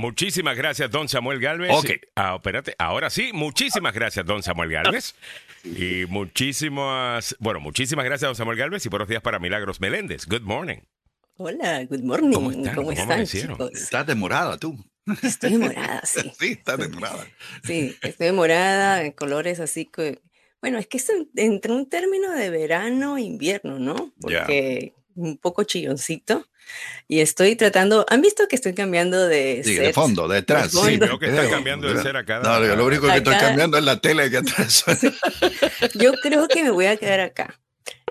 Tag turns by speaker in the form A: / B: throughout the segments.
A: Muchísimas gracias, don Samuel Galvez.
B: Ok.
A: Ah, espérate, ahora sí, muchísimas gracias, don Samuel Galvez. Y muchísimas, bueno, muchísimas gracias, don Samuel Galvez, y buenos días para Milagros Meléndez. Good morning.
C: Hola, good morning.
A: ¿Cómo están? ¿Cómo
C: están,
A: amanecieron?
C: chicos?
B: Estás demorada tú.
C: Estoy morada, sí.
B: Sí, estás demorada.
C: Sí, estoy morada, en colores así que. Bueno, es que es en- entre un término de verano e invierno, ¿no? Porque un poco chilloncito. Y estoy tratando. ¿Han visto que estoy cambiando de
B: Sí, de
C: set?
B: fondo, detrás.
C: De
B: Sí,
A: veo que está cambiando de ser a cada-
B: No, yo lo único que estoy cambiando es la tele aquí atrás.
C: Yo creo que me voy a quedar acá.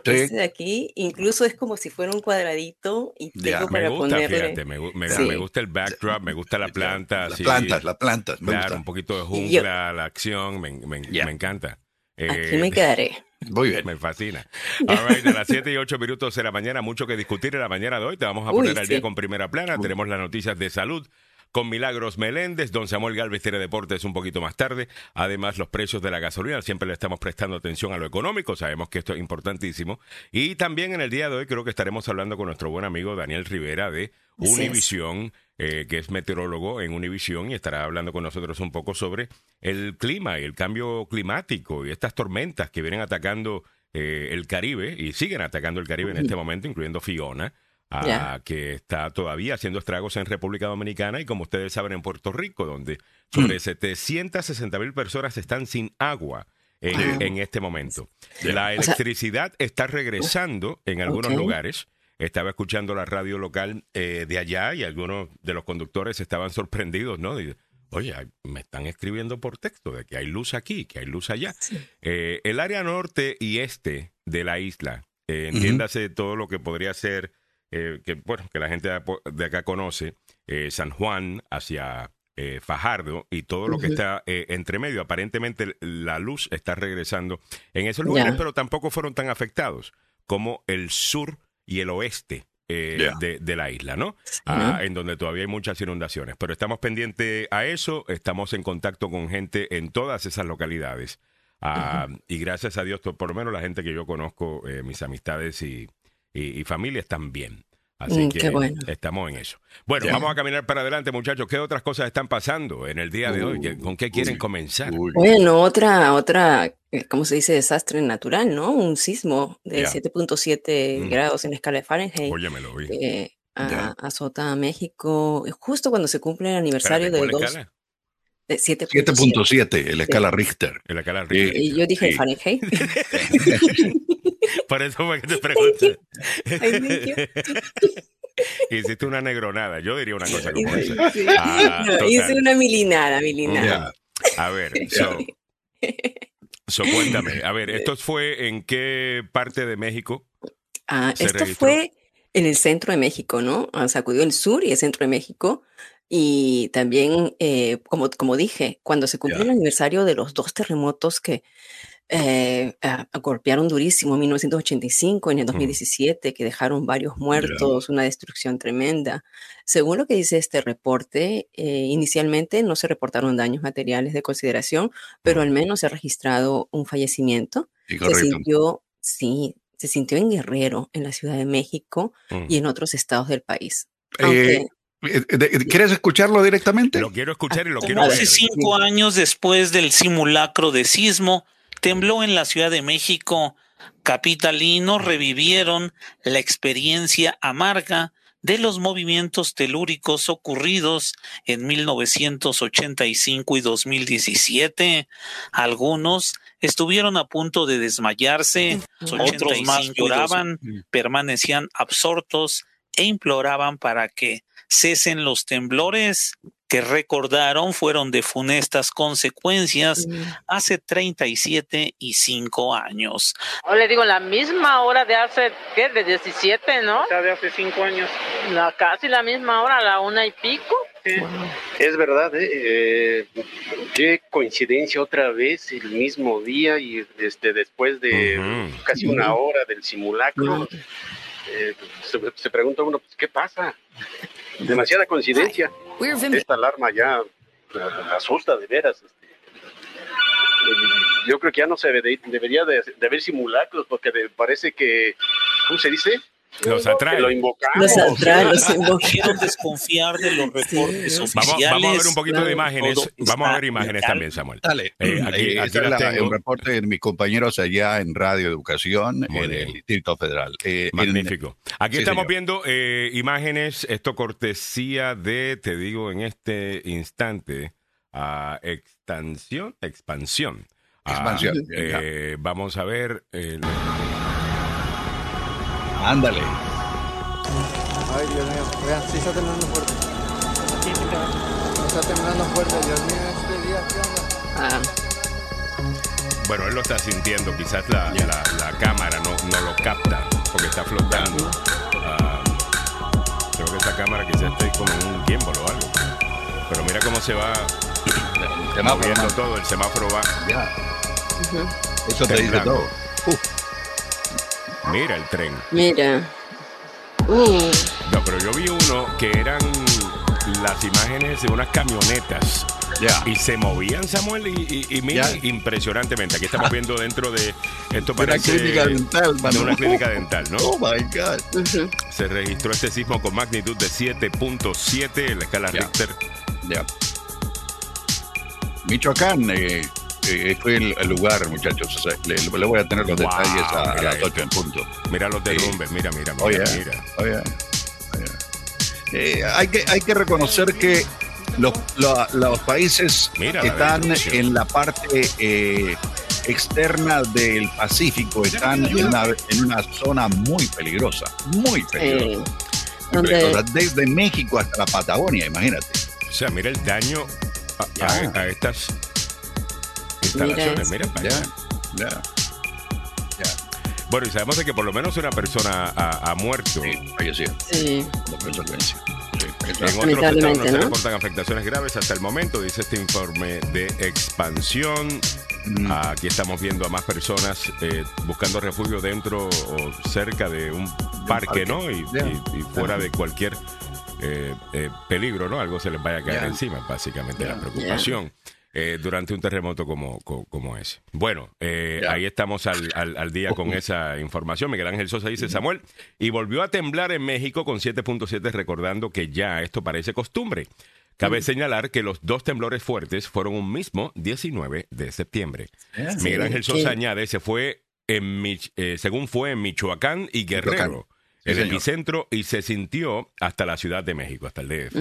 B: Sí.
C: Este de aquí, incluso es como si fuera un cuadradito y
B: Ya.
C: tengo
A: Me
C: para
A: gusta,
C: ponerle.
A: fíjate, me, me-
C: Sí.
A: me gusta el backdrop, me gusta la planta.
B: Las
A: sí.
B: plantas, las plantas. Me
A: Claro,
B: gusta.
A: un poquito de
C: Y yo-
A: jungla, la acción, me, me-
B: Ya.
A: me encanta.
C: Aquí
A: Eh,
C: me quedaré.
B: Muy bien.
A: Me fascina. All right, de las 7 y 8 minutos de la mañana, mucho que discutir en la mañana de hoy. Te vamos a
C: Uy,
A: poner al día con primera plana. Tenemos las noticias de salud con Milagros Meléndez. Don Samuel Galvez tiene deportes un poquito más tarde. Además, los precios de la gasolina. Siempre le estamos prestando atención a lo económico. Sabemos que esto es importantísimo. Y también en el día de hoy creo que estaremos hablando con nuestro buen amigo Daniel Rivera de. Univisión, eh, que es meteorólogo en Univisión y estará hablando con nosotros un poco sobre el clima y el cambio climático y estas tormentas que vienen atacando eh, el Caribe y siguen atacando el Caribe en este momento, incluyendo Fiona, ah,
C: Ya.
A: que está todavía haciendo estragos en República Dominicana y como ustedes saben en Puerto Rico, donde sobre 760 mil personas están sin agua. En, en este momento. La
C: O sea-
A: electricidad está regresando en algunos lugares. Estaba escuchando la radio local eh, de allá y algunos de los conductores estaban sorprendidos, ¿no? Y, Oye, me están escribiendo por texto de que hay luz aquí, que hay luz allá. Eh, el área norte y este de la isla, eh, entiéndase todo lo que podría ser, eh, que bueno, que la gente de acá conoce, eh, San Juan hacia eh, Fajardo y todo lo que está eh, entre medio. Aparentemente la luz está regresando en esos lugares, pero tampoco fueron tan afectados como el sur y el oeste. eh, de, de la isla, ¿no? Ah, en donde todavía hay muchas inundaciones. Pero estamos pendientes a eso, estamos en contacto con gente en todas esas localidades. Ah, Y gracias a Dios, por lo menos la gente que yo conozco, eh, mis amistades y, y, y familias también. Así
C: Mm,
A: que
C: bueno.
A: estamos en eso. Bueno,
B: Ya.
A: vamos a caminar para adelante, muchachos. ¿Qué otras cosas están pasando en el día de hoy? ¿Qué- ¿Con qué quieren
B: Uy,
A: comenzar?
B: uy.
C: Bueno, otra, otra, eh, ¿cómo se dice? Desastre natural, ¿no? Un sismo de
A: Ya.
C: 7.7
A: Mm.
C: grados en la escala de Fahrenheit
A: Oye, me lo vi.
C: que a-
B: Ya.
C: azota a México eh, justo cuando se cumple el aniversario
A: Espérate,
C: del
A: ¿cuál
C: 2
A: escala?
C: de 7.7.
B: 7.7 en la escala Richter.
A: En la escala. Richter.
C: Y yo dije
B: Sí.
C: Fahrenheit.
A: Por eso fue que te pregunté. Hiciste una negronada. Yo diría una cosa como esa.
C: sí.
A: Ah,
C: No, hice una milinada, milinada.
A: A ver, so, so, cuéntame. A ver, ¿esto fue en qué parte de México?
C: Ah,
A: se
C: esto
A: registró.
C: fue en el centro de México, ¿no? Ah, Sacudió el sur y el centro de México. Y también, eh, como, como dije, cuando se cumplió el aniversario de los dos terremotos que eh, golpearon durísimo en 1985 y en el 2017, que dejaron varios muertos, una destrucción tremenda. Según lo que dice este reporte, eh, inicialmente no se reportaron daños materiales de consideración, pero al menos se ha registrado un fallecimiento
B: Sí,
C: se sintió, sí, se sintió en Guerrero, en la Ciudad de México
A: Mm.
C: y en otros estados del país.
B: Eh,
C: Aunque,
B: eh, de- ¿Quieres escucharlo directamente?
A: Lo quiero escuchar y lo
C: Ah,
A: quiero ver.
D: Hace cinco años después del simulacro de sismo, tembló en la Ciudad de México. Capitalinos revivieron la experiencia amarga de los movimientos telúricos ocurridos en 1985 y 2017. Algunos estuvieron a punto de desmayarse, otros más lloraban, permanecían absortos e imploraban para que cesen los temblores que recordaron fueron de funestas consecuencias hace 37 y 5 años.
E: O le digo, la misma hora de hace, ¿qué? De 17, ¿no?
F: O sea, de hace cinco años.
E: La, casi la misma hora, la una y pico.
C: wow,
F: Es verdad, ¿eh? Eh, qué coincidencia otra vez, el mismo día y este, después de casi una hora del simulacro, eh, se, se pregunta uno, pues, ¿qué pasa? Demasiada coincidencia. Esta alarma ya eh, asusta de veras. este. Yo creo que ya no se debe- debería de, de haber simulacros porque de- parece que, ¿cómo se dice?
A: Los atrae.
F: Lo invocamos.
C: Los atrae, los
D: Quiero desconfiar de los reportes
C: Sí.
A: Vamos,
D: oficiales.
A: vamos a ver un poquito de imágenes. Vamos a ver imágenes
D: legal.
A: también, Samuel.
B: Dale.
A: Eh, aquí-
B: Eh,
A: aquí
B: es la- un reporte de mis compañeros allá en Radio Educación
A: Muy
B: en
A: bien.
B: el Distrito Federal. Eh,
A: Magnífico. Aquí
B: Sí,
A: estamos
B: señor.
A: viendo eh, imágenes, esto cortesía de, te digo en este instante, a expansión, expansión.
B: Expansión,
A: eh, vamos a ver. eh,
B: ándale.
G: Ay, Dios mío. Vean, sí está temblando fuerte. Está temblando fuerte, Dios mío, este día, ¿qué onda?
C: Ah,
A: bueno, él lo está sintiendo, quizás la, la- la cámara no, no lo capta porque está flotando. Ah, creo que esa cámara quizás esté como en un gimbal o algo. Pero mira cómo se va
B: El semáforo,
A: moviendo
B: man.
A: todo, el semáforo va.
B: Ya,
C: ujú.
B: Eso te dice todo.
A: Mira el tren.
C: Mira. Uh,
A: No, pero yo vi uno que eran las imágenes de unas camionetas y se movían, Samuel, y, y- y mira, impresionantemente. Aquí estamos viendo dentro de esto
B: Una
A: parece
B: clínica dental,
A: de una clínica dental, ¿no?
B: Oh my God.
A: Se registró este sismo con magnitud de 7.7 en la escala
B: Ya.
A: Richter.
B: Ya. Michoacán eh, eh, fue el, el lugar, muchachos. O sea, le, le voy a tener los
A: Wow,
B: detalles a, a
A: mira
B: las
A: esto.
B: 8 en punto.
A: Mira los derrumbes, mira, mira, mira,
B: Oye,
A: mira.
B: oye, oye. Eh, hay, que, hay que reconocer que los, lo- los países
A: Mira
B: que
A: la
B: están en la parte eh, externa del Pacífico están en una, en una zona muy peligrosa, muy peligrosa.
C: Eh,
B: muy
C: donde-
B: peligrosa. Desde México hasta la Patagonia, imagínate.
A: O sea, mira el daño a,
B: Ya.
A: a- a estas instalaciones. Mira, para
B: Ya,
A: allá.
B: ya. ya.
A: Bueno, y sabemos de que por lo menos una persona ha, ha muerto.
B: Sí, falleció
C: sí.
B: consecuencia.
A: En otros estados no se reportan afectaciones graves hasta el momento, dice este informe de expansión.
B: Mm.
A: Aquí estamos viendo a más personas eh, buscando refugio dentro o cerca de un parque,
B: parque.
A: ¿no? Y,
B: Ya.
A: y- y fuera de cualquier eh, eh, peligro, ¿no? Algo se les vaya a caer encima, básicamente la preocupación. Eh, durante un terremoto como, co- como ese. Bueno, eh, ahí estamos al, al- al día con esa información. Miguel Ángel Sosa dice Samuel, y volvió a temblar en México con 7.7, recordando que ya esto parece costumbre. Cabe señalar que los dos temblores fuertes fueron un mismo 19 de septiembre.
B: Ya.
A: Miguel Ángel. Sosa añade, se fue en Mich- eh, según fue en Michoacán y Guerrero,
B: Michoacán. Sí,
A: el
B: señor.
A: epicentro, y se sintió hasta la Ciudad de México, hasta el DF.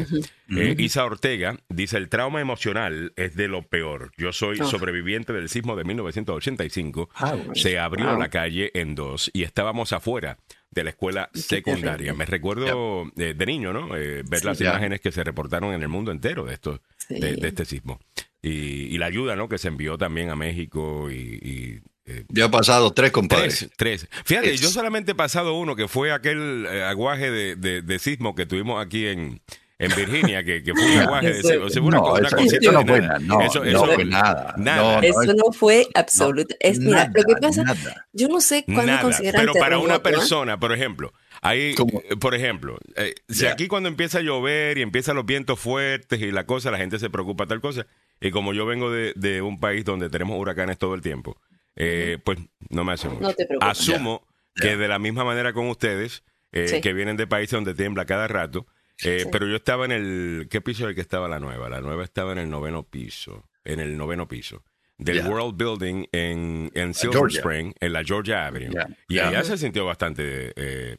A: Eh, Isa Ortega dice, el trauma emocional es de lo peor. Yo soy
C: Oh.
A: sobreviviente del sismo de 1985.
B: Ah, bueno.
A: Se abrió
C: Wow.
A: la calle en dos y estábamos afuera de la escuela secundaria. Me recuerdo eh, de niño, ¿no? Eh, ver las
B: ya.
A: imágenes que se reportaron en el mundo entero de esto,
C: Sí.
A: de, de este sismo. Y, y la ayuda, ¿no? Que se envió también a México y... y, eh,
B: Ya ha pasado tres, compadre.
A: Tres, tres. Fíjate,
B: Es-
A: yo solamente he pasado uno, que fue aquel eh, aguaje de, de- de sismo que tuvimos aquí en, en Virginia, que, que fue un aguaje de sismo. Sea, una,
B: no,
A: una
B: eso,
A: cosita
B: eso no fue
A: nada.
B: No,
A: Eso-
B: no fue nada.
A: nada.
B: No, no,
C: Eso
B: es-
C: no fue absoluto. es, mira,
B: nada,
C: lo que pasa,
B: nada.
C: yo no sé cuándo consideran
A: pero para una
C: ¿ah?
A: persona, por ejemplo, ahí,
B: ¿Cómo?
A: eh, por ejemplo, eh, si aquí cuando empieza a llover y empiezan los vientos fuertes y la cosa, la gente se preocupa tal cosa, y como yo vengo de, de un país donde tenemos huracanes todo el tiempo, eh, pues no me hace mucho.
C: No te preocupes.
A: Asumo
B: Ya,
A: que
B: ya.
A: de la misma manera con ustedes, eh,
C: Sí.
A: que vienen de países donde tiembla cada rato, eh,
C: Sí.
A: pero yo estaba en el, ¿qué piso es el que estaba la nueva? La nueva estaba en el noveno piso, en el noveno piso. Del. World Building en, en Silver
B: Georgia.
A: Spring, en la Georgia Avenue. Y allá se sintió bastante eh,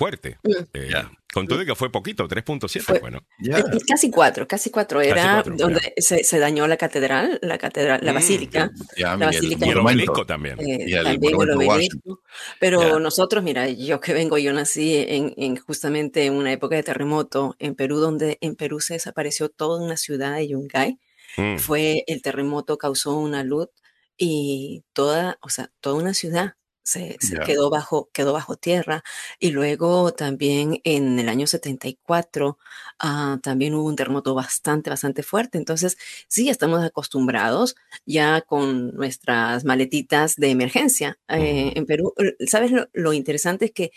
A: fuerte.
C: Mm.
A: Eh,
B: Ya.
A: Con todo y que fue poquito, 3.7
C: Fue-
A: bueno.
C: Es Casi cuatro, casi cuatro. Era
A: cuatro,
C: donde se, se dañó la catedral, la catedral, la
A: Mm.
C: basílica.
B: Ya,
C: La
B: y el
C: basílica
A: Y el obelisco también.
C: eh,
B: Y el
C: también el obelisco. Pero nosotros, mira, yo que vengo, yo nací en, en justamente en una época de terremoto en Perú, donde en Perú se desapareció toda una ciudad de Yungay.
A: Mm.
C: Fue el terremoto, causó una luz y toda, o sea, toda una ciudad se, se quedó bajo, quedó bajo tierra. Y luego también en el año 74 ah, también hubo un terremoto bastante, bastante fuerte. Entonces, sí, estamos acostumbrados ya con nuestras maletitas de emergencia. Eh, en Perú, eh, ¿sabes lo, lo interesante es que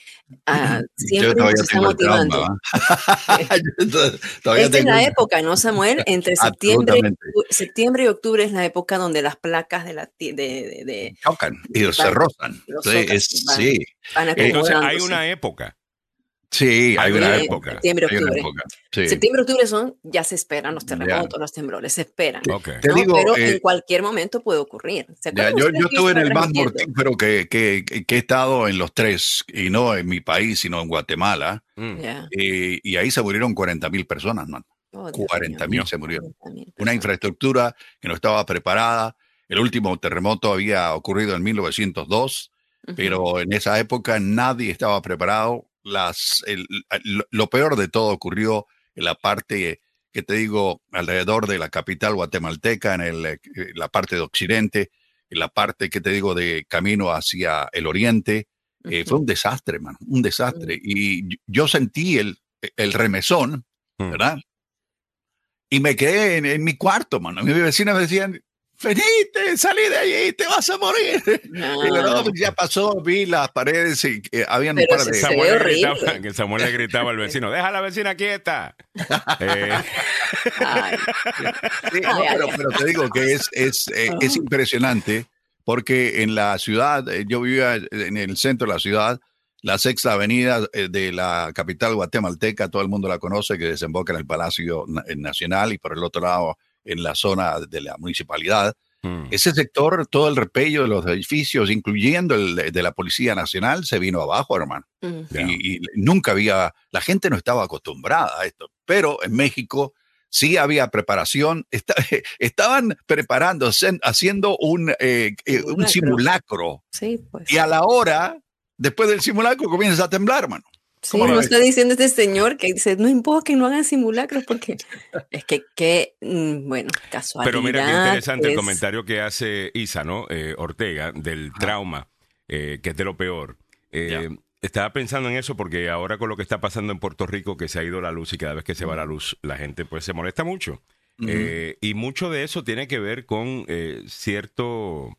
C: ah, siempre nos está
B: trauma.
C: motivando? Esta es la época, ¿no, Samuel? Entre septiembre, septiembre y octubre es la época donde las placas de la de, de- de-
B: chocan y se
C: Van-
B: rozan.
C: los
B: Sí,
C: zócalos
B: es-
C: van-
B: sí.
C: van
A: Entonces hay una época.
B: Sí, hay una época.
C: Septiembre,
B: hay una
C: octubre.
B: época, sí.
C: Septiembre, octubre son, ya se esperan los terremotos, los temblores, se esperan.
A: Ok.
B: Te
C: ¿no?
B: digo,
C: Pero
B: eh,
C: en cualquier momento puede ocurrir. ¿Se
B: Ya,
C: acuerdan
B: yo, yo estuve en el más mortífero que, que, que- he estado en los tres, y no en mi país, sino en Guatemala,
A: Mm.
C: Ya.
B: eh, y ahí se murieron 40 mil personas, man.
C: Oh, Dios
B: 40
C: mío.
B: mil se murieron.
C: 40,000
B: Una infraestructura que no estaba preparada. El último terremoto había ocurrido en 1902,
C: Ujú.
B: pero en esa época nadie estaba preparado. Las, el- lo- peor de todo ocurrió en la parte que te digo, alrededor de la capital guatemalteca, en el, eh, la parte de occidente, en la parte que te digo de camino hacia el oriente. Eh. Fue un desastre, man, un desastre. Y yo- sentí el, el remesón,
A: Mm.
B: ¿verdad? Y me quedé en, en mi cuarto, mano. Mis vecinos me decían, venite, salí de allí, te vas a morir. Y no,
C: No.
B: pues ya pasó, vi las paredes y eh, habían un
C: Pero
B: par
C: se
B: de...
A: Samuel, le gritaba, que Samuel le gritaba al vecino, deja a la vecina quieta. Eh,
C: Ay,
B: Sí, no, pero,
C: ay.
B: pero te digo que es, es, eh, es impresionante porque en la ciudad, eh, yo vivía en el centro de la ciudad, la sexta avenida eh, de la capital guatemalteca, todo el mundo la conoce, que desemboca en el Palacio Na- eh, Nacional y por el otro lado en la zona de la municipalidad.
A: mm.
B: Ese sector, todo el repello de los edificios, incluyendo el de- de la Policía Nacional, se vino abajo, hermano.
C: mm.
B: Y, y nunca había, la gente no estaba acostumbrada a esto, pero en México sí había preparación, esta- estaban preparándose, haciendo un, eh, eh, un
C: Simulacro. Sí, pues.
B: y a la hora, después del simulacro, comienzas a temblar, mano.
C: Sí,
B: ¿Cómo lo
C: no está diciendo este señor que dice, no importa que no hagan simulacros porque es que, que mm, bueno, casualidad.
A: Pero mira qué interesante el comentario que hace Isa, ¿no? Eh, Ortega, del trauma, eh, que es de lo peor. Eh, Estaba pensando en eso porque ahora con lo que está pasando en Puerto Rico, que se ha ido la luz y cada vez que se va la luz, la gente pues se molesta mucho. Eh, y mucho de eso tiene que ver con eh, cierto,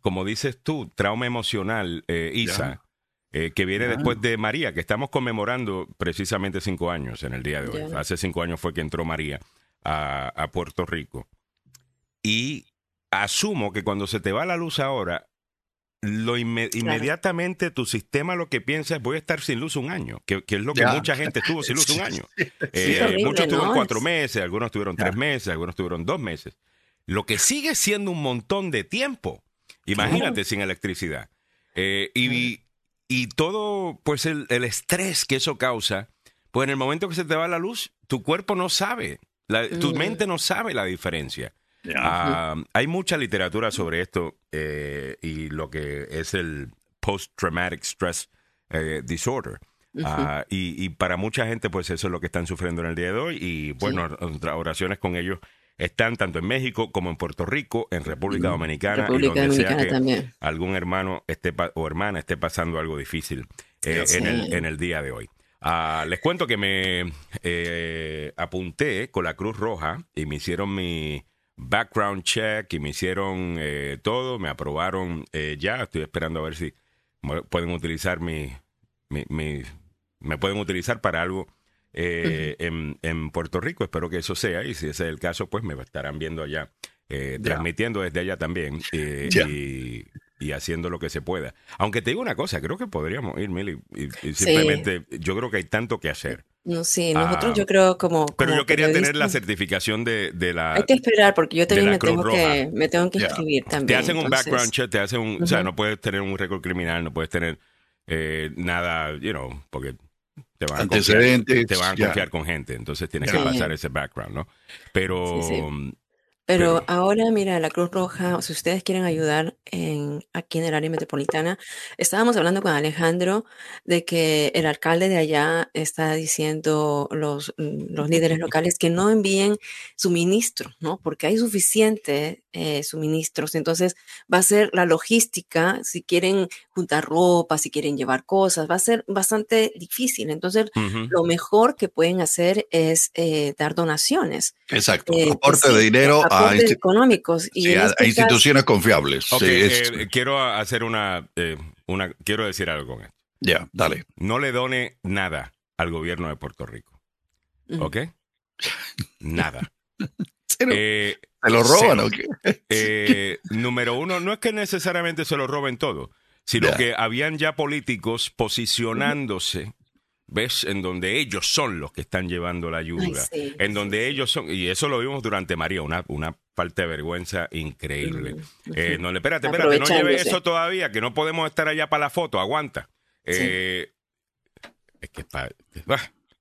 A: como dices tú, trauma emocional, eh, Isa, eh, que viene
B: Ya.
A: después de María, que estamos conmemorando precisamente cinco años en el día de hoy.
C: Ya.
A: Hace cinco años fue que entró María a, a Puerto Rico. Y asumo que cuando se te va la luz ahora, lo inme- inmediatamente tu sistema lo que piensa es voy a estar sin luz un año, que, que es lo que
B: Ya.
A: mucha gente estuvo sin luz un año. Eh,
C: es horrible,
A: muchos estuvieron
C: ¿no?
A: cuatro
C: Es-
A: meses, algunos tuvieron tres meses, algunos tuvieron dos meses. Lo que sigue siendo un montón de tiempo. Imagínate sin electricidad. Eh, y, y todo, pues el, el estrés que eso causa, pues en el momento que se te va la luz, tu cuerpo no sabe, la- tu
C: Mm.
A: mente no sabe la diferencia. Ah, hay mucha literatura sobre esto eh, y lo que es el post-traumatic stress eh, disorder. Ah, y, y para mucha gente, pues eso es lo que están sufriendo en el día de hoy. Y bueno, nuestras oraciones con ellos están tanto en México como en Puerto Rico, en República Dominicana
C: República
A: y donde
C: Dominicana
A: sea que
C: también.
A: algún hermano esté o hermana esté pasando algo difícil eh,
C: Sí.
A: en, el, en el día de hoy. Ah, les cuento que me eh, apunté con la Cruz Roja y me hicieron mi background check y me hicieron eh, todo, me aprobaron eh, ya. Estoy esperando a ver si pueden utilizar mi, mi- mi- me pueden utilizar para algo eh, en, en Puerto Rico. Espero que eso sea y si ese es el caso, pues me estarán viendo allá, eh,
B: Ya.
A: transmitiendo desde allá también eh,
B: Ya.
A: y, y haciendo lo que se pueda. Aunque te digo una cosa, creo que podríamos ir, Mili, y, y simplemente yo creo que hay tanto que hacer.
C: No, sí, nosotros
A: Ah,
C: yo creo como...
A: Pero
C: como
A: yo quería tener la certificación de, de la...
C: Hay que esperar porque yo también me tengo, que, me tengo que
B: Ya.
C: inscribir también.
A: Te hacen un
C: entonces-
A: background check, te hacen un... O sea, no puedes tener un récord criminal, no puedes tener eh, nada, you know, porque te van a confiar,
B: Antecedentes,
A: te van a confiar con gente, entonces tienes que pasar ese background, ¿no? Pero...
C: Sí, sí.
A: mm,
C: Pero
A: Pero-
C: ahora, mira, la Cruz Roja, si ustedes quieren ayudar en, aquí en el área metropolitana, estábamos hablando con Alejandro de que el alcalde de allá está diciendo los, mm, los líderes locales que no envíen suministros, ¿no? Porque hay suficiente eh, suministros. Entonces, va a ser la logística, si quieren juntar ropa, si quieren llevar cosas, va a ser bastante difícil. Entonces, lo mejor que pueden hacer es eh, dar donaciones.
B: Exacto.
C: Eh,
B: Aporte
C: sí,
B: de dinero a,
C: económicos. Y
B: sí, a-
C: este
B: a instituciones confiables. Sí, es-
A: eh, quiero hacer una, eh, una... Quiero decir algo con esto.
B: ya, dale.
A: No le done nada al gobierno de Puerto Rico, ¿ok? Nada. Eh,
B: se lo roban. ¿o qué?
A: Eh, número uno, no es que necesariamente se lo roben todo, sino que habían ya políticos posicionándose ¿ves? En donde ellos son los que están llevando la ayuda, en donde ellos son, y eso lo vimos durante María, una, una falta de vergüenza increíble. Eh, no, espérate, espérate, no lleve eso todavía, que no podemos estar allá para la foto, aguanta. Eh, es que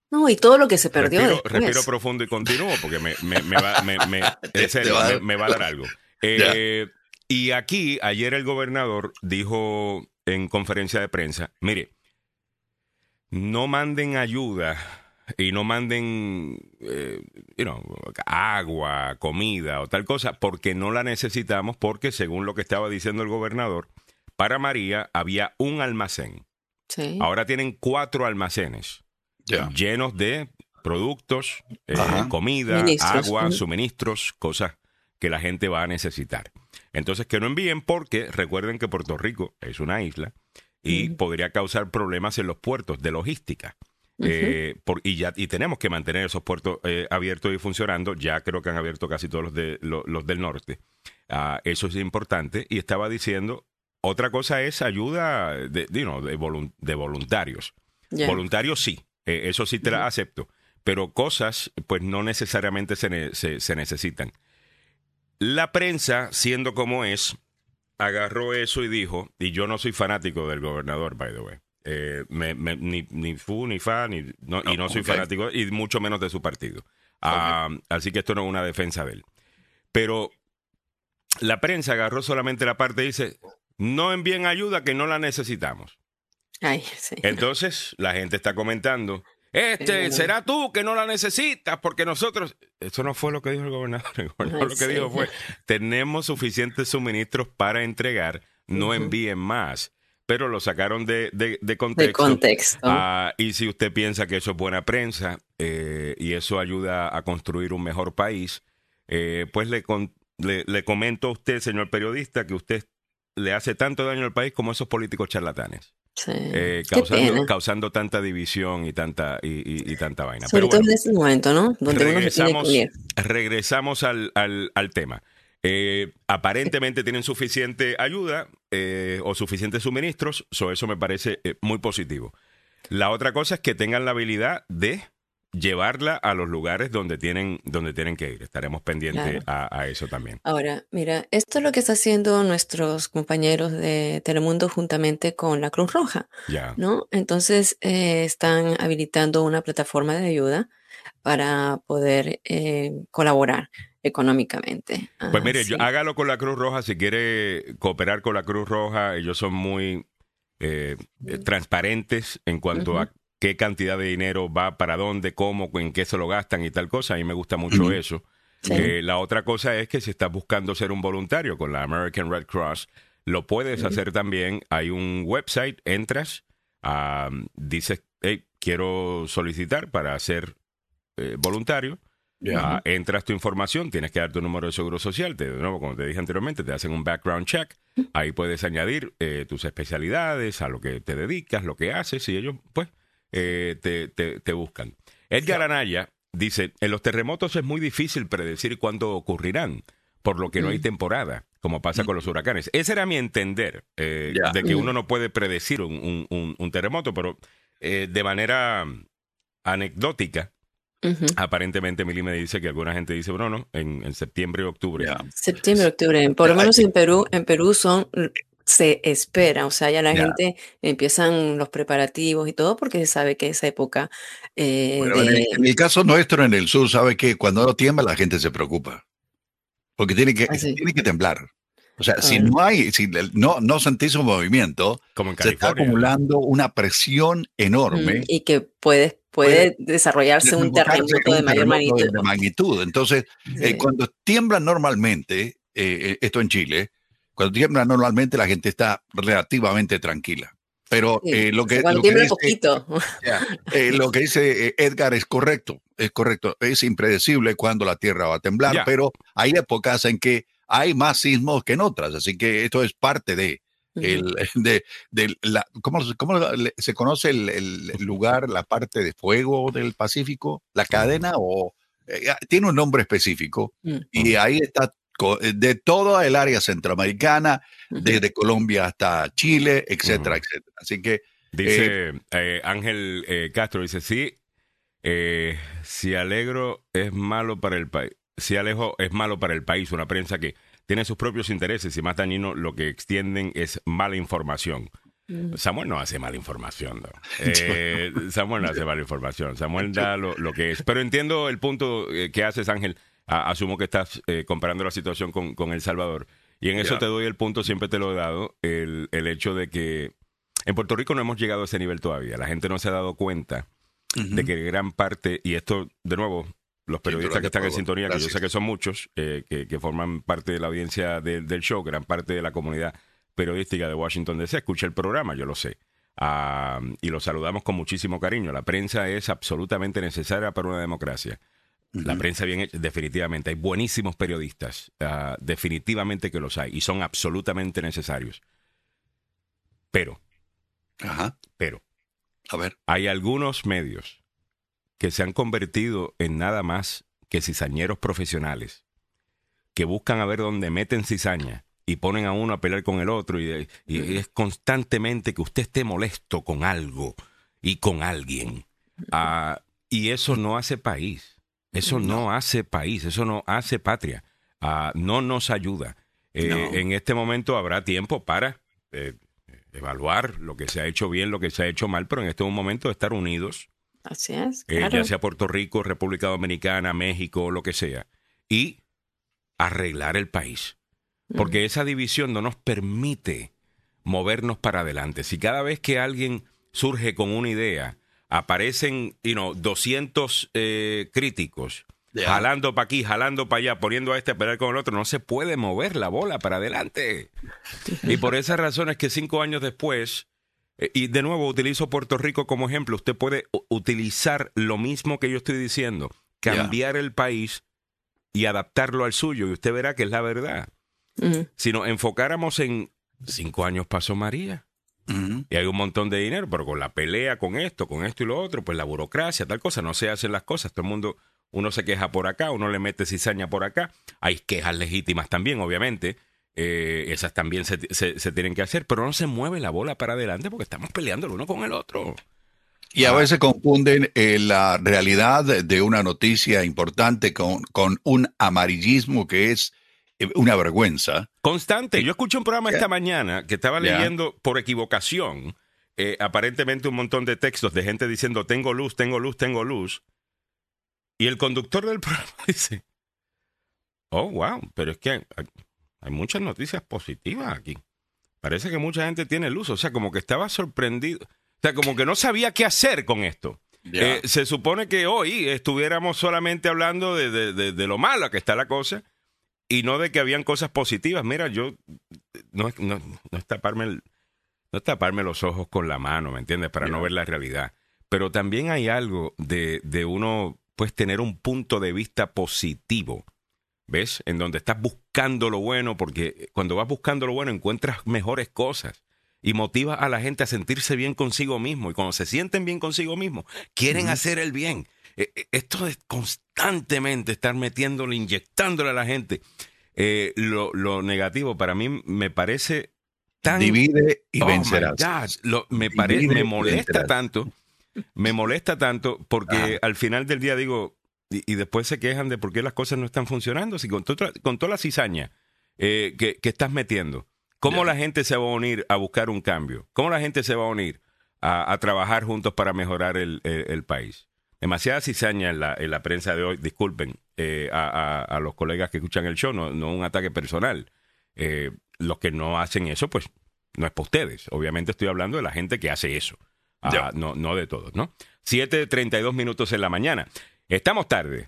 C: no, y todo lo que se perdió.
A: Respiro, respiro profundo y continúo porque me, me, me va, me, me, va a dar algo. Eh, y aquí, ayer el gobernador dijo en conferencia de prensa, mire, no manden ayuda y no manden eh, agua, comida o tal cosa, porque no la necesitamos, porque según lo que estaba diciendo el gobernador, para María había un almacén. Ahora tienen cuatro almacenes llenos de productos, eh, comida, agua, suministros, cosas que la gente va a necesitar. Entonces, que no envíen porque recuerden que Puerto Rico es una isla y podría causar problemas en los puertos de logística. Eh, y ya y tenemos que mantener esos puertos eh, abiertos y funcionando. Ya creo que han abierto casi todos los, de, los, del norte. Ah, eso es importante. Y estaba diciendo, otra cosa es ayuda de, de, voluntarios. Voluntarios sí, eh, eso sí te la acepto. Pero cosas, pues no necesariamente se, se necesitan. La prensa, siendo como es, agarró eso y dijo, y yo no soy fanático del gobernador, by the way. Eh, ni, ni, fu, ni fa, ni, no, y no soy fanático, y mucho menos de su partido. Ah, así que esto no es una defensa de él. Pero la prensa agarró solamente la parte y dice, no envíen ayuda que no la necesitamos. Entonces la gente está comentando, este, será tú que no la necesitas porque nosotros. Eso no fue lo que dijo el gobernador. El gobernador lo que dijo fue: tenemos suficientes suministros para entregar, no envíen más. Pero lo sacaron de, de, contexto. Ah, y si usted piensa que eso es buena prensa eh, y eso ayuda a construir un mejor país, eh, pues le, le, le comento a usted, señor periodista, que usted le hace tanto daño al país como esos políticos charlatanes. Eh, causando, tanta división y tanta y, tanta vaina.
C: Sobre todo en ese momento, ¿no? Donde
A: regresamos, regresamos al, al, tema. Eh, aparentemente tienen suficiente ayuda eh, o suficientes suministros, eso me parece muy positivo. La otra cosa es que tengan la habilidad de llevarla a los lugares donde tienen, donde tienen que ir. Estaremos pendientes a, eso también.
C: Ahora, mira, esto es lo que está haciendo nuestros compañeros de Telemundo juntamente con la Cruz Roja, ¿no? Entonces, eh, están habilitando una plataforma de ayuda para poder eh, colaborar económicamente.
A: Pues mire, hágalo con la Cruz Roja si quiere cooperar con la Cruz Roja. Ellos son muy eh, transparentes en cuanto a qué cantidad de dinero va para dónde, cómo, en qué se lo gastan y tal cosa. A mí me gusta mucho eso. Eh, la otra cosa es que si estás buscando ser un voluntario con la American Red Cross, lo puedes hacer también. Hay un website, entras, dices, hey, quiero solicitar para ser eh, voluntario. Ah, entras tu información, tienes que dar tu número de seguro social, de nuevo, como te dije anteriormente, te hacen un background check, ahí puedes añadir eh, tus especialidades, a lo que te dedicas, lo que haces, y ellos, pues, eh, te, te, buscan. Edgar Anaya dice, en los terremotos es muy difícil predecir cuándo ocurrirán, por lo que no hay mm. temporada, como pasa con los huracanes. Ese era mi entender, eh, de que uno no puede predecir un, un, terremoto, pero eh, de manera anecdótica, Aparentemente, Mili me dice que alguna gente dice, bueno, no, en, septiembre y octubre.
C: Septiembre y octubre. Por lo menos en Perú, en Perú son se espera, o sea, ya la gente empiezan los preparativos y todo porque se sabe que esa época...
B: Eh, en, el, caso nuestro en el sur, sabe que cuando no tiembla la gente se preocupa, porque tiene que, ah, tiene que temblar. O sea, si no hay, si no, no sentís un movimiento, se está acumulando una presión enorme.
C: y que puede, puede, desarrollarse un terremoto de mayor
B: magnitud. Entonces, eh, cuando tiembla normalmente, eh, esto en Chile, cuando tiembla normalmente la gente está relativamente tranquila. Pero eh, lo que, lo que, dice, eh, lo que dice eh, Edgar es correcto, es correcto. Es impredecible cuando la Tierra va a temblar, pero hay épocas en que hay más sismos que en otras, así que esto es parte de, el, de, de la, ¿cómo, ¿cómo, se conoce el, lugar, la parte de fuego del Pacífico? ¿La cadena o...? tiene un nombre específico mm. y ahí está eh, de toda el área centroamericana, desde Colombia hasta Chile, etcétera, etcétera. Así que
A: Dice eh, Ángel Castro, dice, sí, si Alegro es malo para el país, si Alejo es malo para el país, una prensa que tiene sus propios intereses y más dañino lo que extienden es mala información. Mm. Samuel no hace mala información. Eh, Samuel no hace mala información. Samuel da lo, que es. Pero entiendo el punto eh, que haces, Ángel. Asumo que estás eh, comparando la situación con, El Salvador. Y en eso te doy el punto, siempre te lo he dado, el, hecho de que en Puerto Rico no hemos llegado a ese nivel todavía. La gente no se ha dado cuenta de que gran parte, y esto, de nuevo, los periodistas que están en sintonía, que yo sé que son muchos, eh, que, forman parte de la audiencia del show, gran parte de la comunidad periodística de Washington DC, escucha el programa, yo lo sé. Ah, y lo saludamos con muchísimo cariño. La prensa es absolutamente necesaria para una democracia. La prensa bien hecha, definitivamente. Hay buenísimos periodistas, ah, definitivamente que los hay, y son absolutamente necesarios. Pero,
B: Ajá.
A: pero,
B: a ver,
A: hay algunos medios que se han convertido en nada más que cizañeros profesionales, que buscan a ver dónde meten cizaña y ponen a uno a pelear con el otro y, es constantemente que usted esté molesto con algo y con alguien. Ah, y eso no hace país, eso no hace país, eso no hace patria, ah, no nos ayuda. Eh, en este momento habrá tiempo para eh, evaluar lo que se ha hecho bien, lo que se ha hecho mal, pero en este momento estar unidos
C: Así es.
A: Eh, ya sea Puerto Rico, República Dominicana, México, lo que sea. Y arreglar el país. Porque esa división no nos permite movernos para adelante. Si cada vez que alguien surge con una idea, aparecen you know, 200 eh, críticos, jalando para aquí, jalando para allá, poniendo a este a pelear con el otro, no se puede mover la bola para adelante. y por esa razón es que cinco años después eh, y de nuevo utilizo Puerto Rico como ejemplo. Usted puede utilizar lo mismo que yo estoy diciendo, cambiar el país y adaptarlo al suyo y usted verá que es la verdad. Si nos enfocáramos en cinco años pasó María. Y hay un montón de dinero, pero con la pelea, con esto, con esto y lo otro, pues la burocracia, tal cosa, no se hacen las cosas. Todo el mundo, uno se queja por acá, uno le mete cizaña por acá. Hay quejas legítimas también, obviamente, eh, esas también se, se, tienen que hacer, pero no se mueve la bola para adelante porque estamos peleando el uno con el otro.
B: Y a veces confunden eh, la realidad de una noticia importante con, con un amarillismo que es una vergüenza.
A: Constante. Yo escuché un programa esta mañana que estaba leyendo por equivocación aparentemente un montón de textos de gente diciendo tengo luz, tengo luz, tengo luz. Y el conductor del programa dice, oh, wow, pero es que hay muchas noticias positivas aquí. Parece que mucha gente tiene luz, o sea, como que estaba sorprendido, o sea, como que no sabía qué hacer con esto. Eh, se supone que hoy estuviéramos solamente hablando de, de, lo malo que está la cosa y no de que habían cosas positivas. Mira, yo no, no, no, es taparme no taparme los ojos con la mano, ¿me entiendes? Para no ver la realidad. Pero también hay algo de, de uno, pues, tener un punto de vista positivo ¿Ves? En donde estás buscando lo bueno, porque cuando vas buscando lo bueno encuentras mejores cosas y motiva a la gente a sentirse bien consigo mismo. Y cuando se sienten bien consigo mismo, quieren hacer el bien. E, e, esto es constantemente estar metiéndole, inyectándole a la gente eh, lo, negativo, para mí me parece tan.
B: Divide y oh vencerás.
A: me, parece, me molesta tanto. Me molesta tanto porque al final del día digo, y, después se quejan de por qué las cosas no están funcionando. Si con, con toda la cizaña eh, que, estás metiendo, ¿cómo la gente se va a unir a buscar un cambio? ¿Cómo la gente se va a unir a, trabajar juntos para mejorar el, país? Demasiada cizaña en la, en la prensa de hoy, disculpen eh, a, los colegas que escuchan el show, no, no un ataque personal. Eh, los que no hacen eso, pues no es para ustedes. Obviamente estoy hablando de la gente que hace eso. Ah, no, no de todos, ¿no? 7.32 minutos en la mañana. Estamos tarde.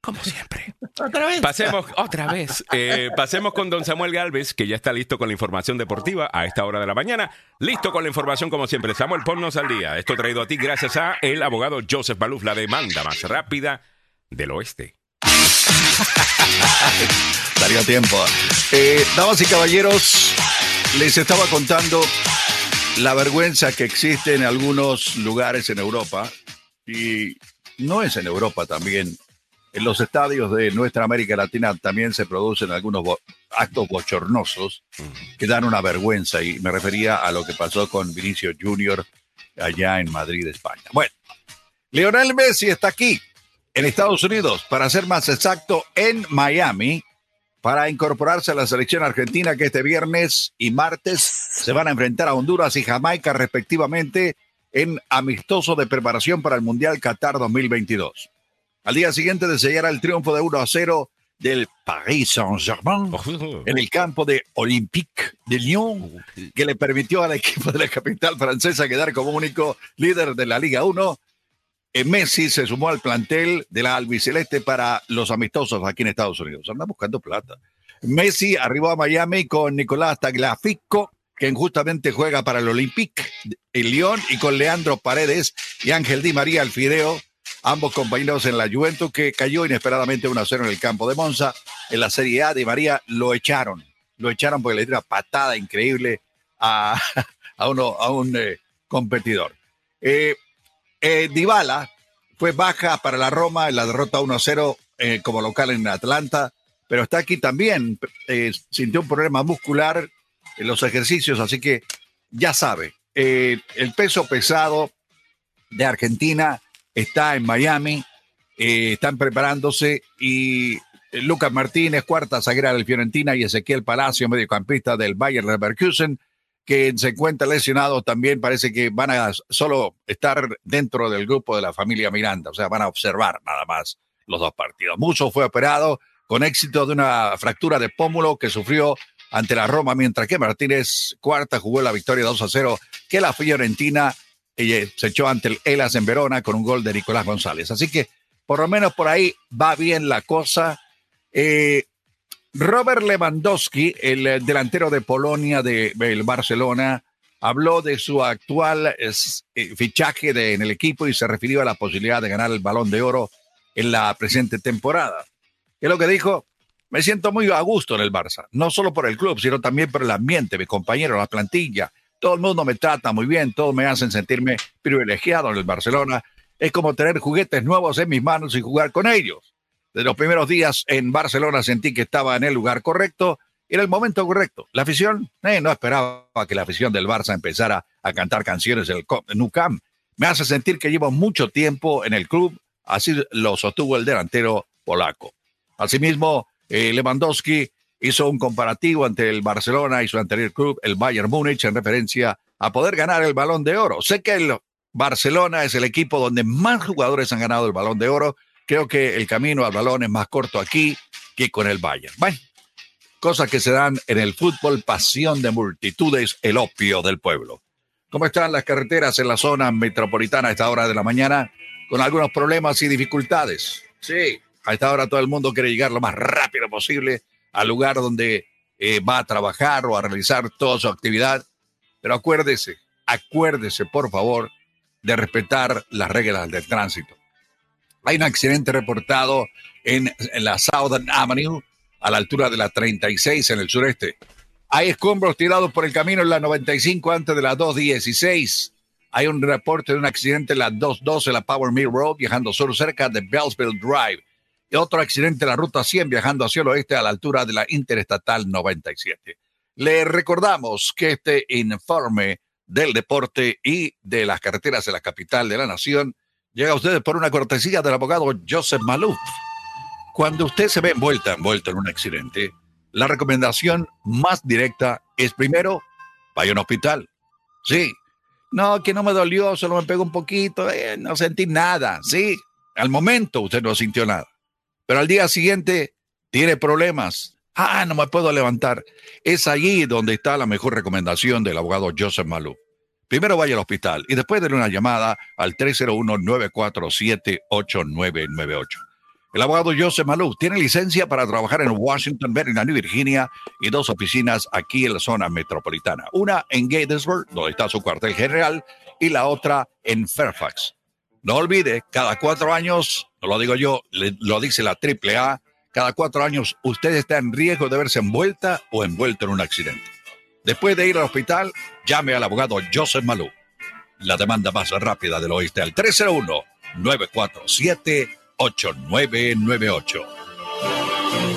A: Como siempre.
C: Otra vez.
A: Pasemos, otra vez. Eh, pasemos con don Samuel Galvez, que ya está listo con la información deportiva a esta hora de la mañana. Listo con la información como siempre. Samuel, ponnos al día. Esto traído a ti gracias a el abogado Joseph Baluf, la demanda más rápida del oeste.
B: Daría tiempo. Eh, damas y caballeros, les estaba contando la vergüenza que existe en algunos lugares en Europa y no es en Europa también. En los estadios de nuestra América Latina también se producen algunos actos bochornosos que dan una vergüenza y me refería a lo que pasó con Vinicio Junior allá en Madrid, España. Bueno, Lionel Messi está aquí, en Estados Unidos, para ser más exacto, en Miami, para incorporarse a la selección argentina que este viernes y martes se van a enfrentar a Honduras y Jamaica respectivamente en amistoso de preparación para el Mundial Qatar 2022. Al día siguiente de sellar el triunfo de 1 a 0 del Paris Saint-Germain en el campo de Olympique de Lyon, que le permitió al equipo de la capital francesa quedar como único líder de la Liga 1. Eh, Messi se sumó al plantel de la albiceleste para los amistosos aquí en Estados Unidos. Anda buscando plata. Messi arribó a Miami con Nicolás Tagliafico, quien justamente juega para el Olympique de Lyon, y con Leandro Paredes y Ángel Di María Alfideo ambos compañeros en la Juventus, que cayó inesperadamente 1-0 en el campo de Monza. En la Serie A, de María lo echaron. Lo echaron porque le dio una patada increíble a, a, uno, a un eh, competidor. Eh, eh, fue baja para la Roma en la derrota 1-0 eh, como local en Atlanta, pero está aquí también. sintió un problema muscular en los ejercicios, así que ya sabe, el peso pesado de Argentina está en Miami, eh, están preparándose y Lucas Martínez, cuarta zaguera del Fiorentina y Ezequiel Palacio, mediocampista del Bayern Leverkusen, que se encuentra lesionado también, parece que van a solo estar dentro del grupo de la familia Miranda, o sea, van a observar nada más los dos partidos. Muso fue operado con éxito de una fractura de pómulo que sufrió ante la Roma, mientras que Martínez, cuarta, jugó la victoria 2 a 0, que la Fiorentina se echó ante el Elas en Verona con un gol de Nicolás González. Así que por lo menos por ahí va bien la cosa. Eh, Robert Lewandowski, el eh, delantero de Polonia del de, Barcelona, habló de su actual eh, fichaje en el equipo y se refirió a la posibilidad de ganar el balón de oro en la presente temporada. ¿Qué es lo que dijo? Me siento muy a gusto en el Barça, no solo por el club, sino también por el ambiente, mis compañeros, la plantilla, todo el mundo me trata muy bien, todos me hacen sentirme privilegiado en el Barcelona. Es como tener juguetes nuevos en mis manos y jugar con ellos. De los primeros días en Barcelona sentí que estaba en el lugar correcto en el momento correcto. La afición, eh, no esperaba que la afición del Barça empezara a cantar canciones del Nou Camp. Me hace sentir que llevo mucho tiempo en el club, así lo sostuvo el delantero polaco. Asimismo, eh, Lewandowski hizo un comparativo ante el Barcelona y su anterior club, el Bayern Múnich, en referencia a poder ganar el balón de oro. Sé que el Barcelona es el equipo donde más jugadores han ganado el balón de oro. Creo que el camino al balón es más corto aquí que con el Bayern. Bueno, cosas que se dan en el fútbol, pasión de multitudes, el opio del pueblo. ¿Cómo están las carreteras en la zona metropolitana a esta hora de la mañana? Con algunos problemas y dificultades. Sí, a esta hora todo el mundo quiere llegar lo más rápido posible al lugar donde eh, va a trabajar o a realizar toda su actividad. Pero acuérdese, acuérdese, por favor, de respetar las reglas del tránsito. Hay un accidente reportado en, la Southern Avenue, a la altura de la 36 en el sureste. Hay escombros tirados por el camino en la 95 antes de la 216. Hay un reporte de un accidente en la 212 en la Power Mill Road, viajando solo cerca de Bellsville Drive y otro accidente en la ruta 100 viajando hacia el oeste a la altura de la Interestatal 97. Le recordamos que este informe del deporte y de las carreteras de la capital de la nación llega a ustedes por una cortesía del abogado Joseph Malouf. Cuando usted se ve envuelta, envuelto en un accidente, la recomendación más directa es primero, vaya a un hospital. Sí, no, que no me dolió, solo me pegó un poquito, eh, no sentí nada. Sí, al momento usted no sintió nada pero al día siguiente tiene problemas. Ah, no me puedo levantar. Es allí donde está la mejor recomendación del abogado Joseph Malou. Primero vaya al hospital y después de una llamada al 301-947-8998. El abogado Joseph Malou tiene licencia para trabajar en Washington, Maryland Virginia y dos oficinas aquí en la zona metropolitana. Una en Gatesburg, donde está su cuartel general, y la otra en Fairfax. No olvide, cada cuatro años, no lo digo yo, lo dice la AAA, cada cuatro años usted está en riesgo de verse envuelta o envuelto en un accidente. Después de ir al hospital, llame al abogado Joseph Malou. La demanda más rápida del oeste al 301-947-8998.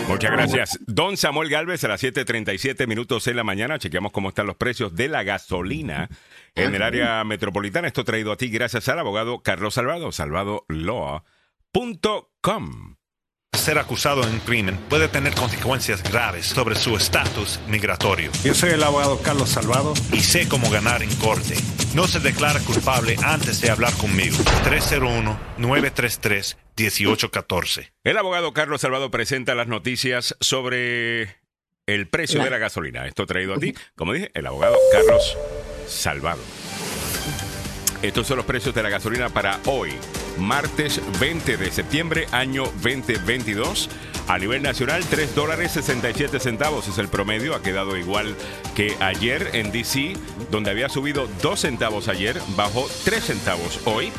A: Muchas gracias. Don Samuel Galvez a las 7.37 minutos en la mañana. Chequeamos cómo están los precios de la gasolina en el área metropolitana. Esto traído a ti gracias al abogado Carlos Salvado, salvadolaw.com.
H: Ser acusado de un crimen puede tener consecuencias graves sobre su estatus migratorio.
I: Yo soy el abogado Carlos Salvado
H: y sé cómo ganar en corte. No se declara culpable antes de hablar conmigo. 301-933-1814.
A: El abogado Carlos Salvado presenta las noticias sobre el precio de la gasolina. Esto traído a ti, como dije, el abogado Carlos Salvado. Estos son los precios de la gasolina para hoy, martes 20 de septiembre, año 2022. A nivel nacional, 3 dólares 67 centavos es el promedio. Ha quedado igual que ayer en DC, donde había subido 2 centavos ayer, bajó 3 centavos hoy.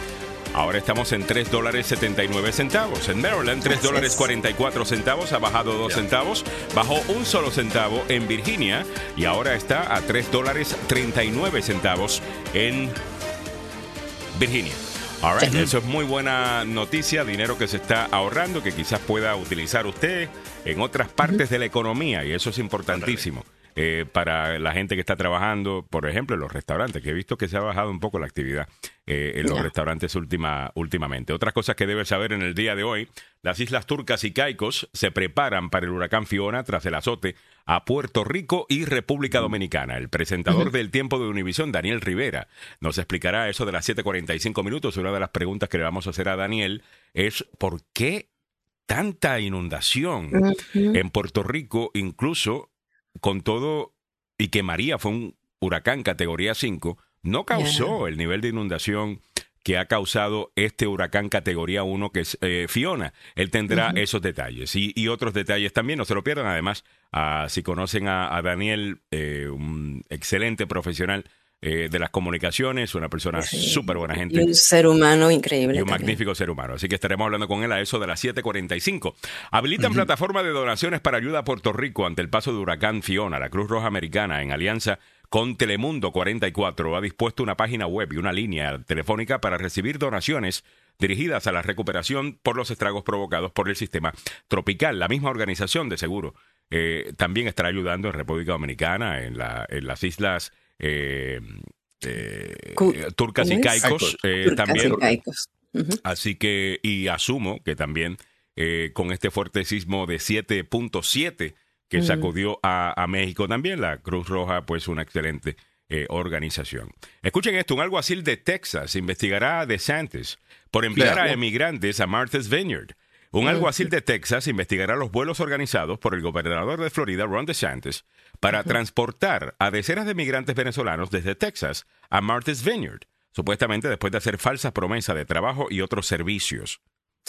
A: Ahora estamos en 3 dólares 79 centavos. En Maryland, 3 dólares 44 centavos, ha bajado 2 centavos, bajó un solo centavo en Virginia y ahora está a 3 dólares 39 centavos en Virginia. All right. Eso es muy buena noticia, dinero que se está ahorrando, que quizás pueda utilizar usted en otras partes de la economía, y eso es importantísimo. Eh, para la gente que está trabajando, por ejemplo, en los restaurantes, que he visto que se ha bajado un poco la actividad eh, en los restaurantes última, últimamente. Otras cosas que debes saber en el día de hoy, las islas turcas y caicos se preparan para el huracán Fiona tras el azote a Puerto Rico y República Dominicana. El presentador del tiempo de Univisión, Daniel Rivera, nos explicará eso de las 7.45 minutos. Una de las preguntas que le vamos a hacer a Daniel es ¿por qué tanta inundación en Puerto Rico, incluso con todo y que María fue un huracán categoría 5, no causó el nivel de inundación que ha causado este huracán categoría 1 que es eh, Fiona. Él tendrá esos detalles y, otros detalles también, no se lo pierdan. Además, ah, si conocen a, Daniel, eh, un excelente profesional eh, de las comunicaciones, una persona súper buena gente.
C: Y un ser humano increíble.
A: Y un magnífico ser humano. Así que estaremos hablando con él a eso de las 7:45. Habilitan plataforma de donaciones para ayuda a Puerto Rico ante el paso de huracán Fiona. La Cruz Roja Americana, en alianza con Telemundo 44, ha dispuesto una página web y una línea telefónica para recibir donaciones dirigidas a la recuperación por los estragos provocados por el sistema tropical. La misma organización de seguro eh, también estará ayudando en República Dominicana, en, la, en las islas eh, eh, turcas y caicos eh, también. Así que, y asumo que también con este fuerte sismo de 7.7 que sacudió a, México también, la Cruz Roja, pues una excelente organización. Escuchen esto, un alguacil de Texas investigará a DeSantis por enviar a emigrantes a Martha's Vineyard. Un alguacil de Texas investigará los vuelos organizados por el gobernador de Florida, Ron DeSantis, para transportar a decenas de migrantes venezolanos desde Texas a Martha's Vineyard, supuestamente después de hacer falsas promesas de trabajo y otros servicios.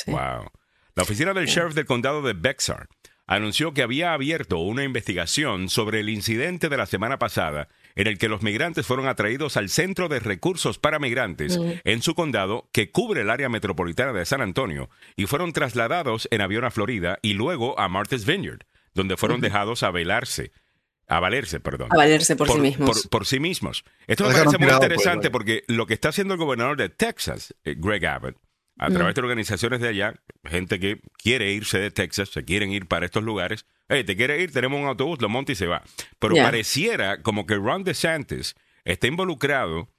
A: Wow. La oficina del sheriff del condado de Bexar anunció que había abierto una investigación sobre el incidente de la semana pasada en el que los migrantes fueron atraídos al Centro de Recursos para Migrantes mm. en su condado que cubre el área metropolitana de San Antonio y fueron trasladados en avión a Florida y luego a Martha's Vineyard, donde fueron dejados a velarse. A valerse, perdón.
C: A valerse por, sí mismos.
A: Por, sí mismos. Esto me parece muy interesante porque lo que está haciendo el gobernador de Texas, eh, Greg Abbott, a través de organizaciones de allá, gente que quiere irse de Texas, se quieren ir para estos lugares. Hey, ¿te quiere ir? Tenemos un autobús, lo monta y se va. Pero pareciera como que Ron DeSantis está involucrado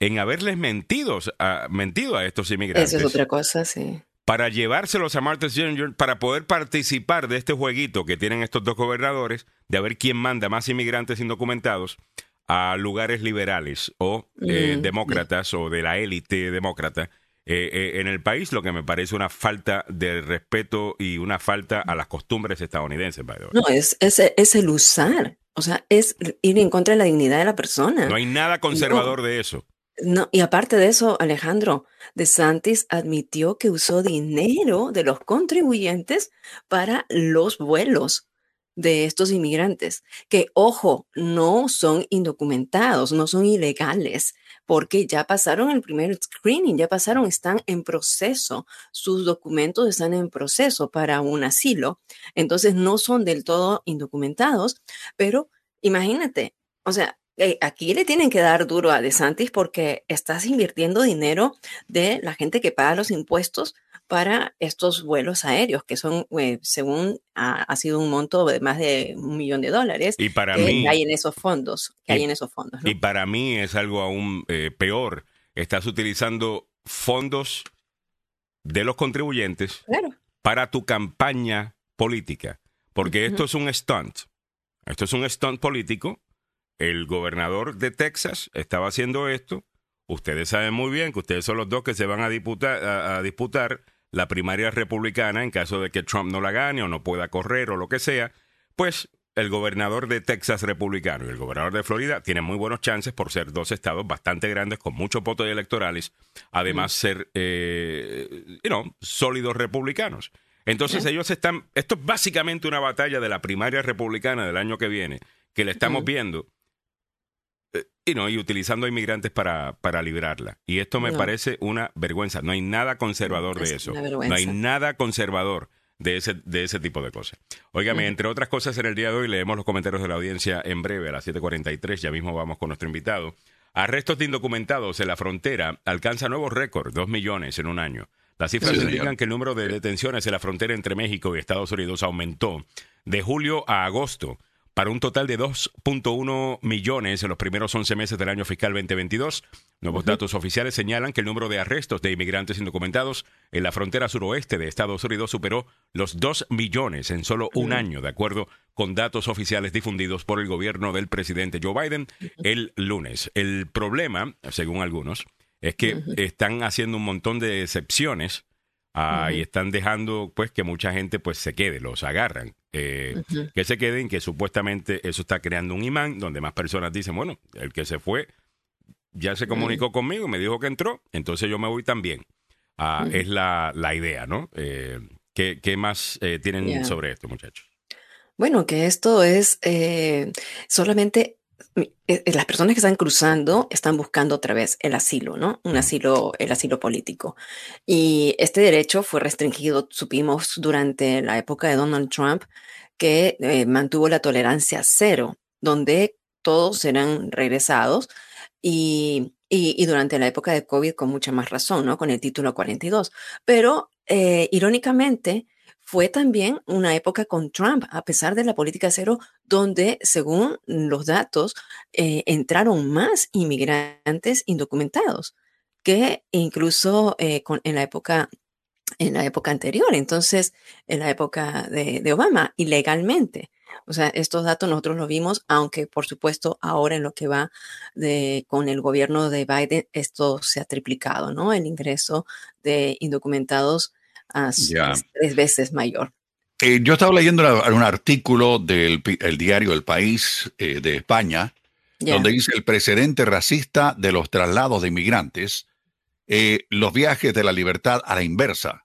A: en haberles mentido a, mentido a estos inmigrantes.
C: Eso es otra cosa, sí.
A: Para llevárselos a Martha's Vineyard para poder participar de este jueguito que tienen estos dos gobernadores de a ver quién manda más inmigrantes indocumentados a lugares liberales o eh, mm, demócratas o de la élite demócrata eh, eh, en el país, lo que me parece una falta de respeto y una falta a las costumbres estadounidenses.
C: No, es, es, el usar, o sea, es ir en contra de la dignidad de la persona.
A: No hay nada conservador de eso.
C: No, y aparte de eso, Alejandro, De Santis admitió que usó dinero de los contribuyentes para los vuelos de estos inmigrantes, que, ojo, no son indocumentados, no son ilegales, porque ya pasaron el primer screening, ya pasaron, están en proceso, sus documentos están en proceso para un asilo, entonces no son del todo indocumentados, pero imagínate, o sea, eh, aquí le tienen que dar duro a DeSantis porque estás invirtiendo dinero de la gente que paga los impuestos para estos vuelos aéreos, que son, eh, según ha, sido un monto de más de un millón de dólares
A: y para que
C: hay en esos fondos. Que hay en esos fondos
A: Y para mí es algo aún eh, peor. Estás utilizando fondos de los contribuyentes para tu campaña política, porque esto es un stunt. Esto es un stunt político. El gobernador de Texas estaba haciendo esto. Ustedes saben muy bien que ustedes son los dos que se van a, a, disputar la primaria republicana en caso de que Trump no la gane o no pueda correr o lo que sea. Pues el gobernador de Texas republicano y el gobernador de Florida tienen muy buenos chances por ser dos estados bastante grandes con muchos votos electorales, además ser eh, sólidos republicanos. Entonces ellos están, esto es básicamente una batalla de la primaria republicana del año que viene, que le estamos viendo y no, y utilizando inmigrantes para, para librarla. Y esto me parece una vergüenza. No hay nada conservador de eso. No hay nada conservador de ese, de ese tipo de cosas. Óigame, entre otras cosas, en el día de hoy leemos los comentarios de la audiencia en breve, a las 7.43. Ya mismo vamos con nuestro invitado. Arrestos de indocumentados en la frontera alcanza nuevos récords, dos millones en un año. Las cifras indican que el número de detenciones en la frontera entre México y Estados Unidos aumentó de julio a agosto para un total de 2.1 millones en los primeros 11 meses del año fiscal 2022. Nuevos datos oficiales señalan que el número de arrestos de inmigrantes indocumentados en la frontera suroeste de Estados Unidos superó los 2 millones en solo un año, de acuerdo con datos oficiales difundidos por el gobierno del presidente Joe Biden el lunes. El problema, según algunos, es que están haciendo un montón de excepciones ah, y están dejando pues que mucha gente pues se quede, los agarran. Eh, que se queden, que supuestamente eso está creando un imán donde más personas dicen, bueno, el que se fue ya se comunicó conmigo, me dijo que entró, entonces yo me voy también. Ah, es la, la, idea, ¿no? Eh, ¿qué, ¿qué, más eh, tienen sobre esto, muchachos?
C: Bueno, que esto es solamente las personas que están cruzando están buscando otra vez el asilo, ¿no? Un asilo, el asilo político. Y este derecho fue restringido, supimos, durante la época de Donald Trump, que eh, mantuvo la tolerancia cero, donde todos serán regresados y, y, durante la época de COVID con mucha más razón, ¿no? Con el título 42. Pero, eh, irónicamente, fue también una época con Trump, a pesar de la política cero, donde, según los datos, eh, entraron más inmigrantes indocumentados que incluso eh, en la época en la época anterior, entonces en la época de, Obama, ilegalmente. O sea, estos datos nosotros los vimos, aunque por supuesto ahora en lo que va de, con el gobierno de Biden, esto se ha triplicado, ¿no? El ingreso de indocumentados tres veces mayor.
B: Eh, yo estaba leyendo un artículo del diario El País eh, de España, donde dice el precedente racista de los traslados de inmigrantes, eh, los viajes de la libertad a la inversa.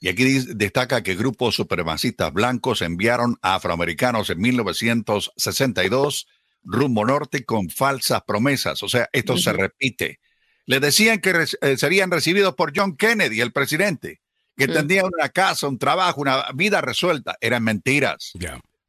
B: Y aquí destaca que grupos supremacistas blancos enviaron a afroamericanos en 1962 rumbo norte con falsas promesas. O sea, esto se repite. Le decían que serían recibidos por John Kennedy, el presidente que tendrían una casa, un trabajo, una vida resuelta. Eran mentiras.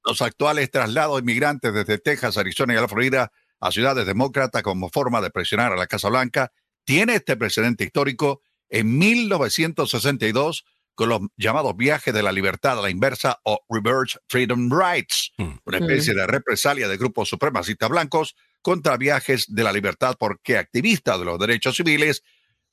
B: Los actuales traslados de inmigrantes desde Texas, Arizona y la Florida a ciudades demócratas como forma de presionar a la Casa Blanca tiene este precedente histórico en 1962 con los llamados viajes de la libertad a la inversa o reverse freedom rights, mm. una especie de represalia de grupos supremacistas blancos contra viajes de la libertad porque activistas de los derechos civiles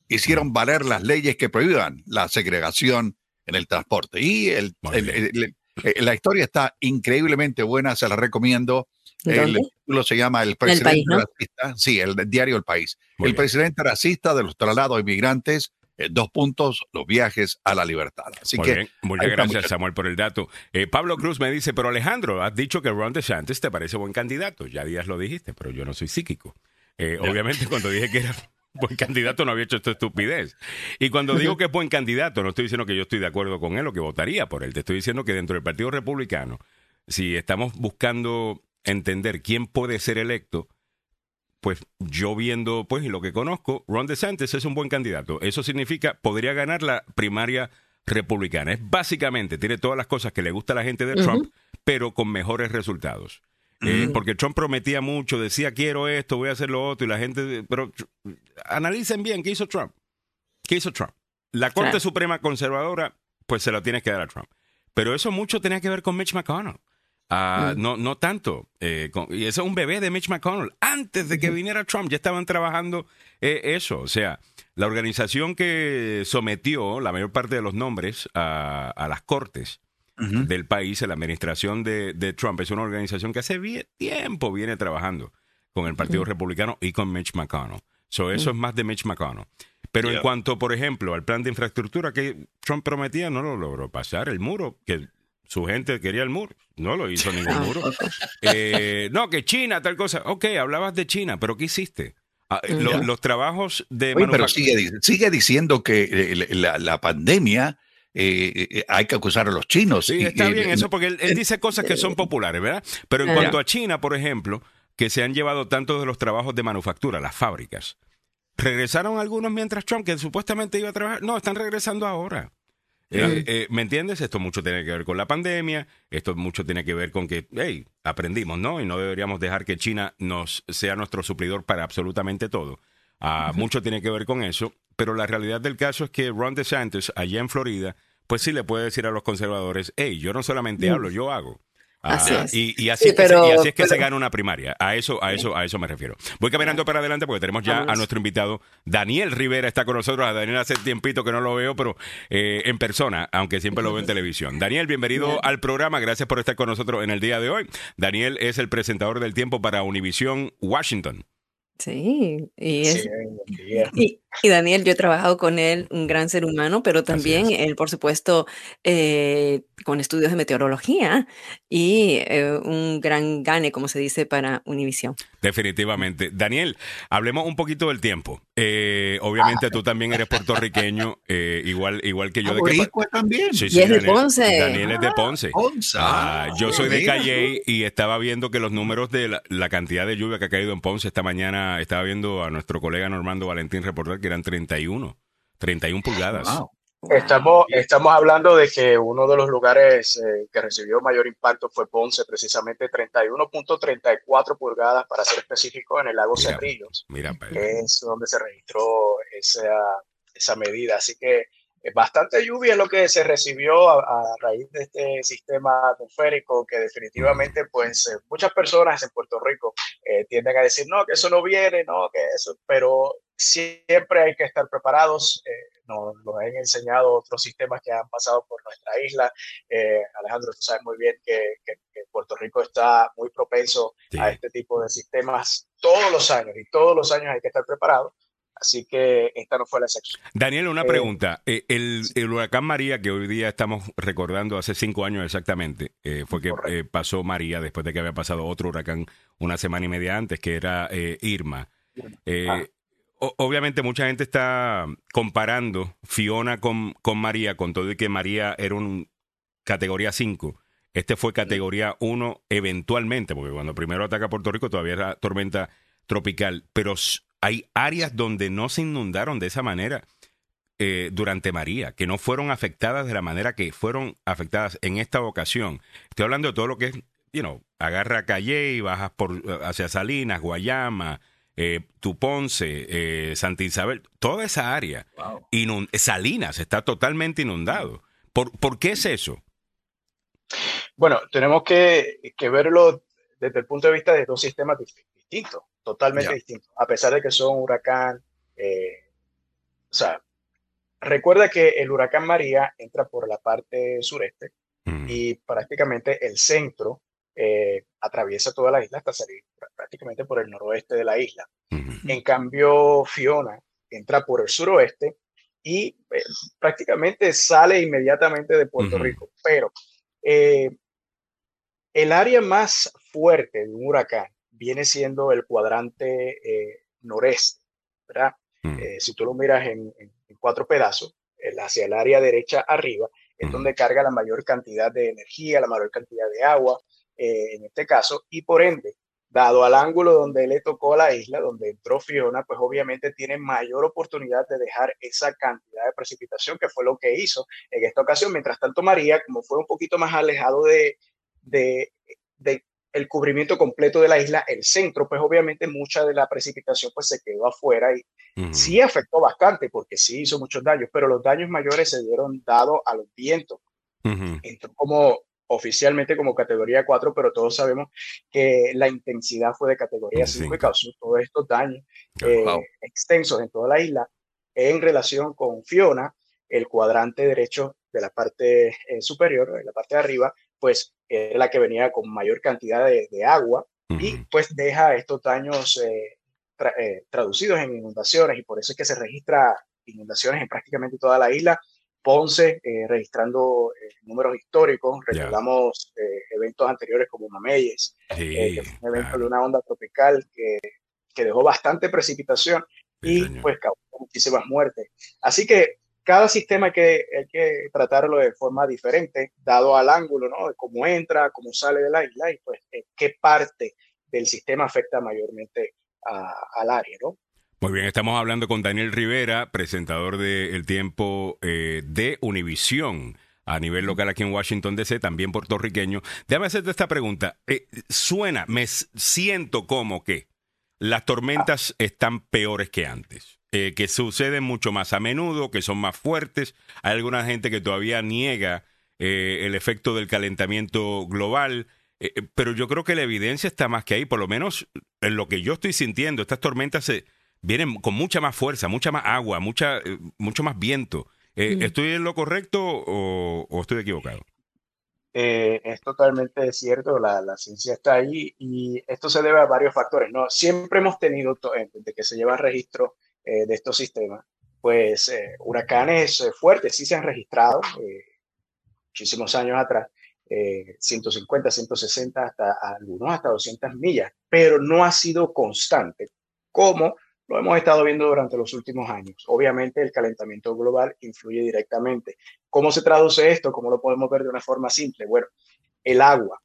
B: hicieron valer las leyes que prohíban la segregación en el transporte. Y el, eh, la historia está increíblemente buena, se la recomiendo. El título se llama El presidente racista. Sí, el diario El País. el presidente racista de los traslados inmigrantes. Eh, dos puntos, los viajes a la libertad. Así
A: muy
B: que.
A: Bien. Muchas gracias, Samuel, por el dato. Eh, Pablo Cruz me dice, pero Alejandro, has dicho que Ron DeSantis te parece buen candidato. Ya días lo dijiste, pero yo no soy psíquico. obviamente, cuando dije que era buen candidato no había hecho esta estupidez. Y cuando digo que es buen candidato, no estoy diciendo que yo estoy de acuerdo con él o que votaría por él. Te estoy diciendo que dentro del Partido Republicano, si estamos buscando entender quién puede ser electo, pues yo viendo, pues, y lo que conozco, Ron DeSantis es un buen candidato. Eso significa, podría ganar la primaria republicana. Es básicamente, tiene todas las cosas que le gusta a la gente de Trump, pero con mejores resultados. Eh, porque Trump prometía mucho, decía quiero esto, voy a hacer lo otro, y la gente. Pero analicen bien, ¿qué hizo Trump? ¿Qué hizo Trump? la Corte Suprema conservadora, pues se lo tienes que dar a Trump. Pero eso mucho tenía que ver con Mitch McConnell. Ah, mm. no, no tanto. Eh, y ese es un bebé de Mitch McConnell. Antes de que viniera Trump ya estaban trabajando eh, eso. O sea, la organización que sometió la mayor parte de los nombres a, las cortes del país, la administración de, Trump, es una organización que hace tiempo viene trabajando con el Partido Republicano y con Mitch McConnell. So, eso es más de Mitch McConnell. Pero en cuanto, por ejemplo, al plan de infraestructura que Trump prometía, no lo logró pasar. El muro, que su gente quería el muro, no lo hizo ningún muro. Eh, no, que China, tal cosa. Ok, hablabas de China, pero ¿qué hiciste? Ah, los, trabajos de
B: Oye, pero sigue, sigue, diciendo que eh, la, pandemia hay que acusar a los chinos.
A: Sí, está bien eso porque él, dice cosas que son populares, ¿verdad? Pero en cuanto a China, por ejemplo, que se han llevado tantos de los trabajos de manufactura, las fábricas, regresaron algunos mientras Trump, que supuestamente iba a trabajar, no, están regresando ahora. Eh, eh, ¿Me entiendes? Esto mucho tiene que ver con la pandemia, esto mucho tiene que ver con que, hey, aprendimos, ¿no? Y no deberíamos dejar que China nos sea nuestro suplidor para absolutamente todo. Ah, mucho tiene que ver con eso, pero la realidad del caso es que Ron DeSantis, allá en Florida, pues sí le puede decir a los conservadores, hey, yo no solamente hablo, yo hago. Ah, y, así, es que, se, gana una primaria. A eso, a eso, a eso me refiero. Voy caminando para adelante porque tenemos ya a nuestro invitado Daniel Rivera está con nosotros. A Daniel hace tiempito que no lo veo, pero eh, en persona, aunque siempre lo veo en televisión. Daniel, bienvenido al programa. Gracias por estar con nosotros en el día de hoy. Daniel es el presentador del tiempo para Univision Washington.
C: Sí, y, es, y, Daniel, yo he trabajado con él, un gran ser humano, pero también él, por supuesto, eh, con estudios de meteorología y eh, un gran gane, como se dice, para Univisión.
A: Definitivamente. Daniel, hablemos un poquito del tiempo. Eh, obviamente tú también eres puertorriqueño, igual, igual que yo.
B: ¿De qué también?
C: Sí, sí, y es de Ponce.
A: Daniel es de Ponce. Ah, yo soy de Calle y estaba viendo que los números de la, la, cantidad de lluvia que ha caído en Ponce esta mañana, estaba viendo a nuestro colega Normando Valentín reportar eran 31, 31 pulgadas.
J: Estamos, estamos hablando de que uno de los lugares eh, que recibió mayor impacto fue Ponce, precisamente 31.34 pulgadas, para ser específico, en el lago Cerrillos.
A: Mira,
J: es donde se registró esa, esa medida. Así que eh, bastante lluvia es lo que se recibió a, raíz de este sistema atmosférico que definitivamente pues eh, muchas personas en Puerto Rico tienden a decir no que eso no viene no que eso pero siempre hay que estar preparados. Eh, nos, han enseñado otros sistemas que han pasado por nuestra isla. Eh, Alejandro, tú sabes muy bien que, Puerto Rico está muy propenso a este tipo de sistemas todos los años y todos los años hay que estar preparados. Así que esta no fue la excepción.
A: Daniel, una eh, pregunta. El, huracán María, que hoy día estamos recordando hace cinco años exactamente, fue que pasó María después de que había pasado otro huracán una semana y media antes, que era Irma. Ah obviamente mucha gente está comparando Fiona con, con María, con todo y que María era un categoría 5. Este fue categoría 1 eventualmente, porque cuando primero ataca Puerto Rico todavía era tormenta tropical, pero hay áreas donde no se inundaron de esa manera eh, durante María, que no fueron afectadas de la manera que fueron afectadas en esta ocasión. Estoy hablando de todo lo que es, you know, agarra Calle y bajas por, hacia Salinas, Guayama, eh, Tuponce, eh, Santa Isabel, toda esa área, Salinas está totalmente inundado. ¿Por, ¿Por, qué es eso?
J: Bueno, tenemos que, verlo desde el punto de vista de dos sistemas distintos, totalmente distintos, a pesar de que son huracán. Eh, o sea, recuerda que el huracán María entra por la parte sureste mm. y prácticamente el centro eh, atraviesa toda la isla hasta salir prácticamente por el noroeste de la isla. En cambio, Fiona entra por el suroeste y eh, prácticamente sale inmediatamente de Puerto Rico. Pero eh, el área más fuerte de un huracán viene siendo el cuadrante noreste, ¿verdad? Mm. si tú lo miras en, cuatro pedazos, hacia el área derecha arriba, es donde carga la mayor cantidad de energía, la mayor cantidad de agua, eh, en este caso, y por ende, dado al ángulo donde le tocó la isla, donde entró Fiona, pues obviamente tiene mayor oportunidad de dejar esa cantidad de precipitación, que fue lo que hizo en esta ocasión. Mientras tanto, María, como fue un poquito más alejado de, de, el cubrimiento completo de la isla, el centro, pues obviamente mucha de la precipitación pues se quedó afuera y sí afectó bastante porque sí hizo muchos daños, pero los daños mayores se dieron dado a los vientos. Entró como oficialmente como categoría 4, pero todos sabemos que la intensidad fue de categoría 5 y causó todos estos daños eh, extensos en toda la isla. En relación con Fiona, el cuadrante derecho de la parte eh, superior, de la parte de arriba, pues era la que venía con mayor cantidad de, agua y pues deja estos daños eh, traducidos en inundaciones y por eso es que se registra inundaciones en prácticamente toda la isla Ponce, eh, registrando eh, números históricos. Recordamos eh, eventos anteriores como Mameyes, que fue un evento de una onda tropical que, que dejó bastante precipitación y pues causó muchísimas muertes. Así que cada sistema hay que, hay que tratarlo de forma diferente, dado al ángulo, ¿no? De cómo entra, cómo sale de la isla y pues qué parte del sistema afecta mayormente al área, ¿no?
A: Muy bien, estamos hablando con Daniel Rivera, presentador de El Tiempo eh, de Univisión a nivel local aquí en Washington DC, también puertorriqueño. Déjame hacerte esta pregunta. Eh, suena, me siento como que las tormentas están peores que antes, eh, que suceden mucho más a menudo, que son más fuertes. Hay alguna gente que todavía niega el efecto del calentamiento global. pero yo creo que la evidencia está más que ahí, por lo menos en lo que yo estoy sintiendo, estas tormentas se, vienen con mucha más fuerza, mucha más agua, mucha, eh, mucho más viento. Eh, ¿Estoy en lo correcto o, estoy equivocado?
J: Eh, es totalmente cierto, la, la, ciencia está ahí y esto se debe a varios factores. ¿no? Siempre hemos tenido, desde que se lleva registro de estos sistemas, pues huracanes fuertes sí se han registrado muchísimos años atrás, 150, 160, hasta algunos hasta 200 millas, pero no ha sido constante como lo hemos estado viendo durante los últimos años. Obviamente el calentamiento global influye directamente. ¿Cómo se traduce esto? ¿Cómo lo podemos ver de una forma simple? Bueno, el agua,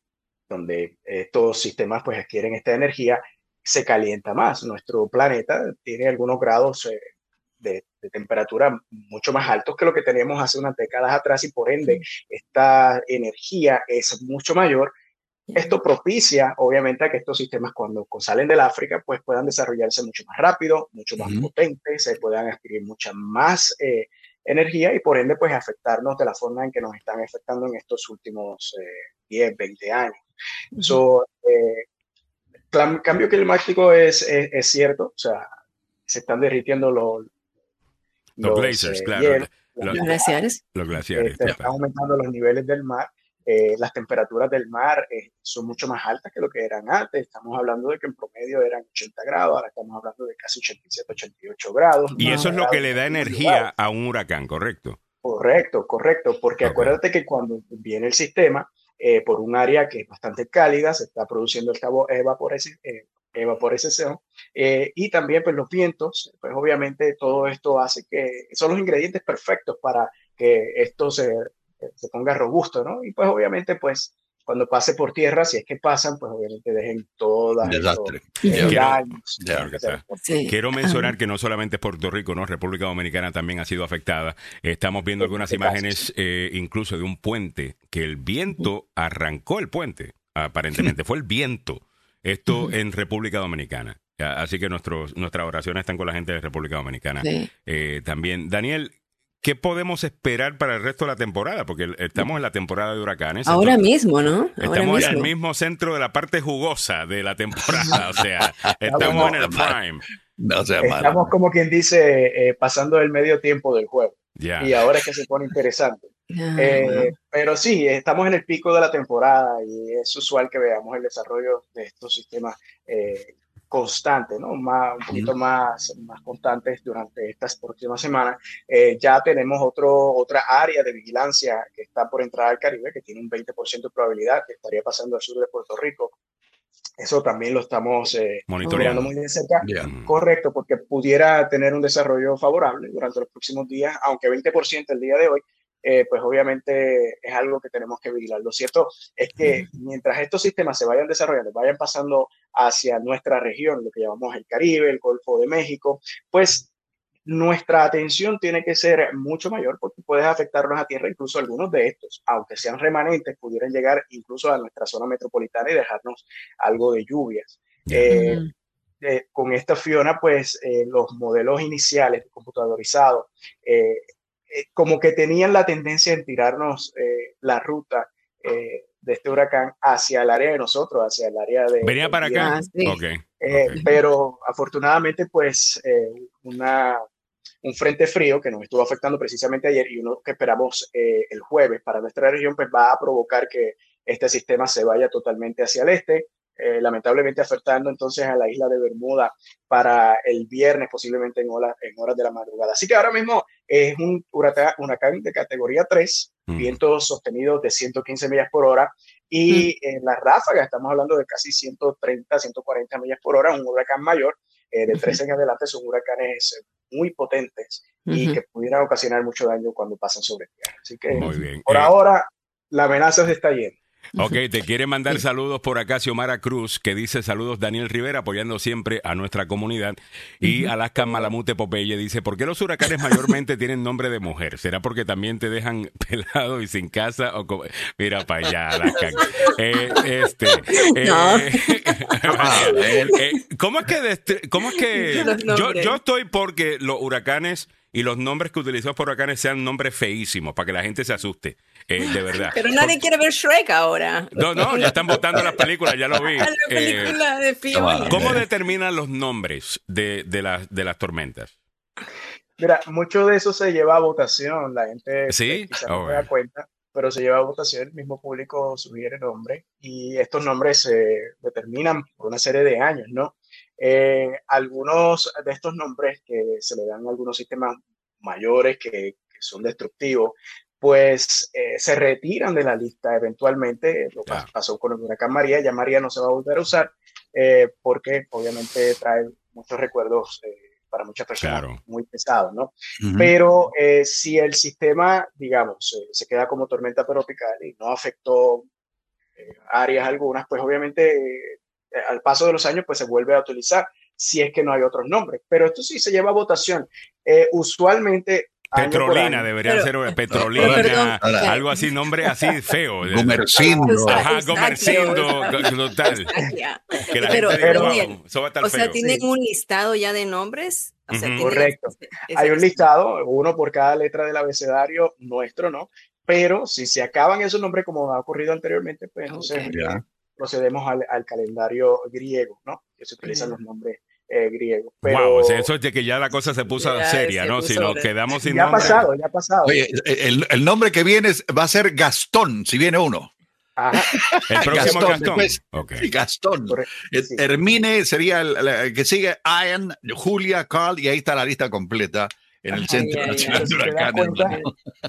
J: donde estos sistemas pues adquieren esta energía, se calienta más. Nuestro planeta tiene algunos grados eh, de, temperatura mucho más altos que lo que teníamos hace unas décadas atrás y por ende esta energía es mucho mayor. Esto propicia, obviamente, a que estos sistemas cuando salen del África, pues puedan desarrollarse mucho más rápido, mucho más potentes, se puedan adquirir mucha más eh, energía y por ende, pues afectarnos de la forma en que nos están afectando en estos últimos 10, eh, 20 años. Uh cambio climático es, es, cierto, o sea, se están derritiendo los,
A: los, glaciers, claro.
C: los, glaciares.
A: Los glaciares.
J: están aumentando los niveles del mar eh, las temperaturas del mar eh, son mucho más altas que lo que eran antes. Estamos hablando de que en promedio eran 80 grados, ahora estamos hablando de casi 87, 88 grados.
A: Y eso es lo que le da energía a un huracán, ¿correcto?
J: Correcto, correcto, porque acuérdate que cuando viene el sistema eh, por un área que es bastante cálida, se está produciendo esta evaporación, evaporización y también pues los vientos, pues obviamente todo esto hace que son los ingredientes perfectos para que esto se se ponga robusto, ¿no? Y pues obviamente, pues cuando pase por tierra, si es que pasan, pues obviamente dejen todas
B: Desastre.
A: Quiero mencionar que no solamente Puerto Rico, ¿no? República Dominicana también ha sido afectada. Estamos viendo algunas imágenes eh, incluso de un puente, que el viento arrancó el puente, aparentemente. Fue el viento. Esto en República Dominicana. Así que nuestros, nuestras oraciones están con la gente de República Dominicana. Eh, también, Daniel, ¿Qué podemos esperar para el resto de la temporada? Porque estamos en la temporada de huracanes.
C: Ahora mismo, ¿no?
A: estamos en el mismo centro de la parte jugosa de la temporada. o sea, estamos en el prime.
J: No sea estamos como quien dice, eh, pasando el medio tiempo del juego. Y ahora es que se pone interesante. Eh, pero sí, estamos en el pico de la temporada y es usual que veamos el desarrollo de estos sistemas eh, constante, ¿no? Más, un poquito más, más constantes durante estas próximas semanas. Eh, ya tenemos otro, otra área de vigilancia que está por entrar al Caribe, que tiene un 20% de probabilidad, que estaría pasando al sur de Puerto Rico. Eso también lo estamos eh, monitoreando muy de cerca. Correcto, porque pudiera tener un desarrollo favorable durante los próximos días, aunque 20% el día de hoy, eh, pues obviamente es algo que tenemos que vigilar. Lo cierto es que mientras estos sistemas se vayan desarrollando, vayan pasando hacia nuestra región, lo que llamamos el Caribe, el Golfo de México, pues nuestra atención tiene que ser mucho mayor porque puedes afectarnos a tierra, incluso algunos de estos, aunque sean remanentes, pudieran llegar incluso a nuestra zona metropolitana y dejarnos algo de lluvias. Eh, con esta Fiona, pues eh, los modelos iniciales computadorizados, eh, como que tenían la tendencia en tirarnos la ruta de este huracán hacia el área de nosotros, hacia el área de...
A: Venía para acá.
J: Pero afortunadamente, pues una, un frente frío que nos estuvo afectando precisamente ayer y uno que esperamos el jueves para nuestra región, pues va a provocar que este sistema se vaya totalmente hacia el este, eh, lamentablemente afectando entonces a la isla de Bermuda para el viernes, posiblemente en, en horas de la madrugada. Así que ahora mismo es un huracán, huracán de categoría 3, mm. vientos sostenidos de 115 millas por hora y mm. en la ráfaga estamos hablando de casi 130, 140 millas por hora, un huracán mayor. Eh, de 13 en adelante son huracanes muy potentes y que pudieran ocasionar mucho daño cuando pasan sobre tierra. Así que por eh, ahora la amenaza se está yendo.
A: Ok, te quiere mandar saludos por acá Xiomara Cruz, que dice saludos Daniel Rivera, apoyando siempre a nuestra comunidad. Y Alaska Malamute Popeye dice, ¿por qué los huracanes mayormente tienen nombre de mujer? ¿Será porque también te dejan pelado y sin casa? O Mira para allá, Alaska. Eh, este, eh, eh, ¿Cómo es que, cómo es que yo, yo estoy porque los huracanes y los nombres que utilizamos por huracanes sean nombres feísimos para que la gente se asuste? Eh, de verdad.
C: Pero nadie quiere ver Shrek ahora.
A: No, no, ya están votando las películas, ya lo vi. Eh, ¿Cómo determinan los nombres de, de, de las tormentas?
J: Mira, mucho de eso se lleva a votación. La gente ¿Sí? no se da cuenta, pero se lleva a votación. El mismo público sugiere nombre y estos nombres se determinan por una serie de años, ¿no? Eh, algunos de estos nombres que se le dan a algunos sistemas mayores que, que son destructivos pues eh, se retiran de la lista eventualmente, lo que pasó con el huracán María, ya María no se va a volver a usar, eh, porque obviamente trae muchos recuerdos eh, para muchas personas muy pesados, ¿no? Pero si el sistema, digamos, se queda como tormenta tropical y no afectó áreas algunas, pues obviamente al paso de los años, pues se vuelve a utilizar si es que no hay otros nombres. Pero esto sí se lleva a votación. usualmente
A: Petrolina, debería ser Petrolina, algo así, nombre así feo.
B: Gomercindo.
A: Ajá, Gomercindo, total.
C: Que la pero, gente o sea, ¿tienen un listado ya de nombres?
J: Correcto. Hay un listado, uno por cada letra del abecedario nuestro, ¿no? Pero si se acaban esos nombres, como ha ocurrido anteriormente, pues entonces procedemos al, al, calendario griego, ¿no? Que se utilizan los nombres eh, griego. Pero,
A: wow, eso es de que ya la cosa se puso seria, ¿no? Si nos quedamos sin
J: ya ha pasado, ya ha pasado.
B: Oye, el, el, nombre que viene va a ser Gastón, si viene uno.
A: Ajá. El próximo Gastón.
B: Gastón. Gastón. Eh, Hermine sería el, que sigue, Ian, Julia, Carl, y ahí está la lista completa en el Centro Nacional de Huracanes.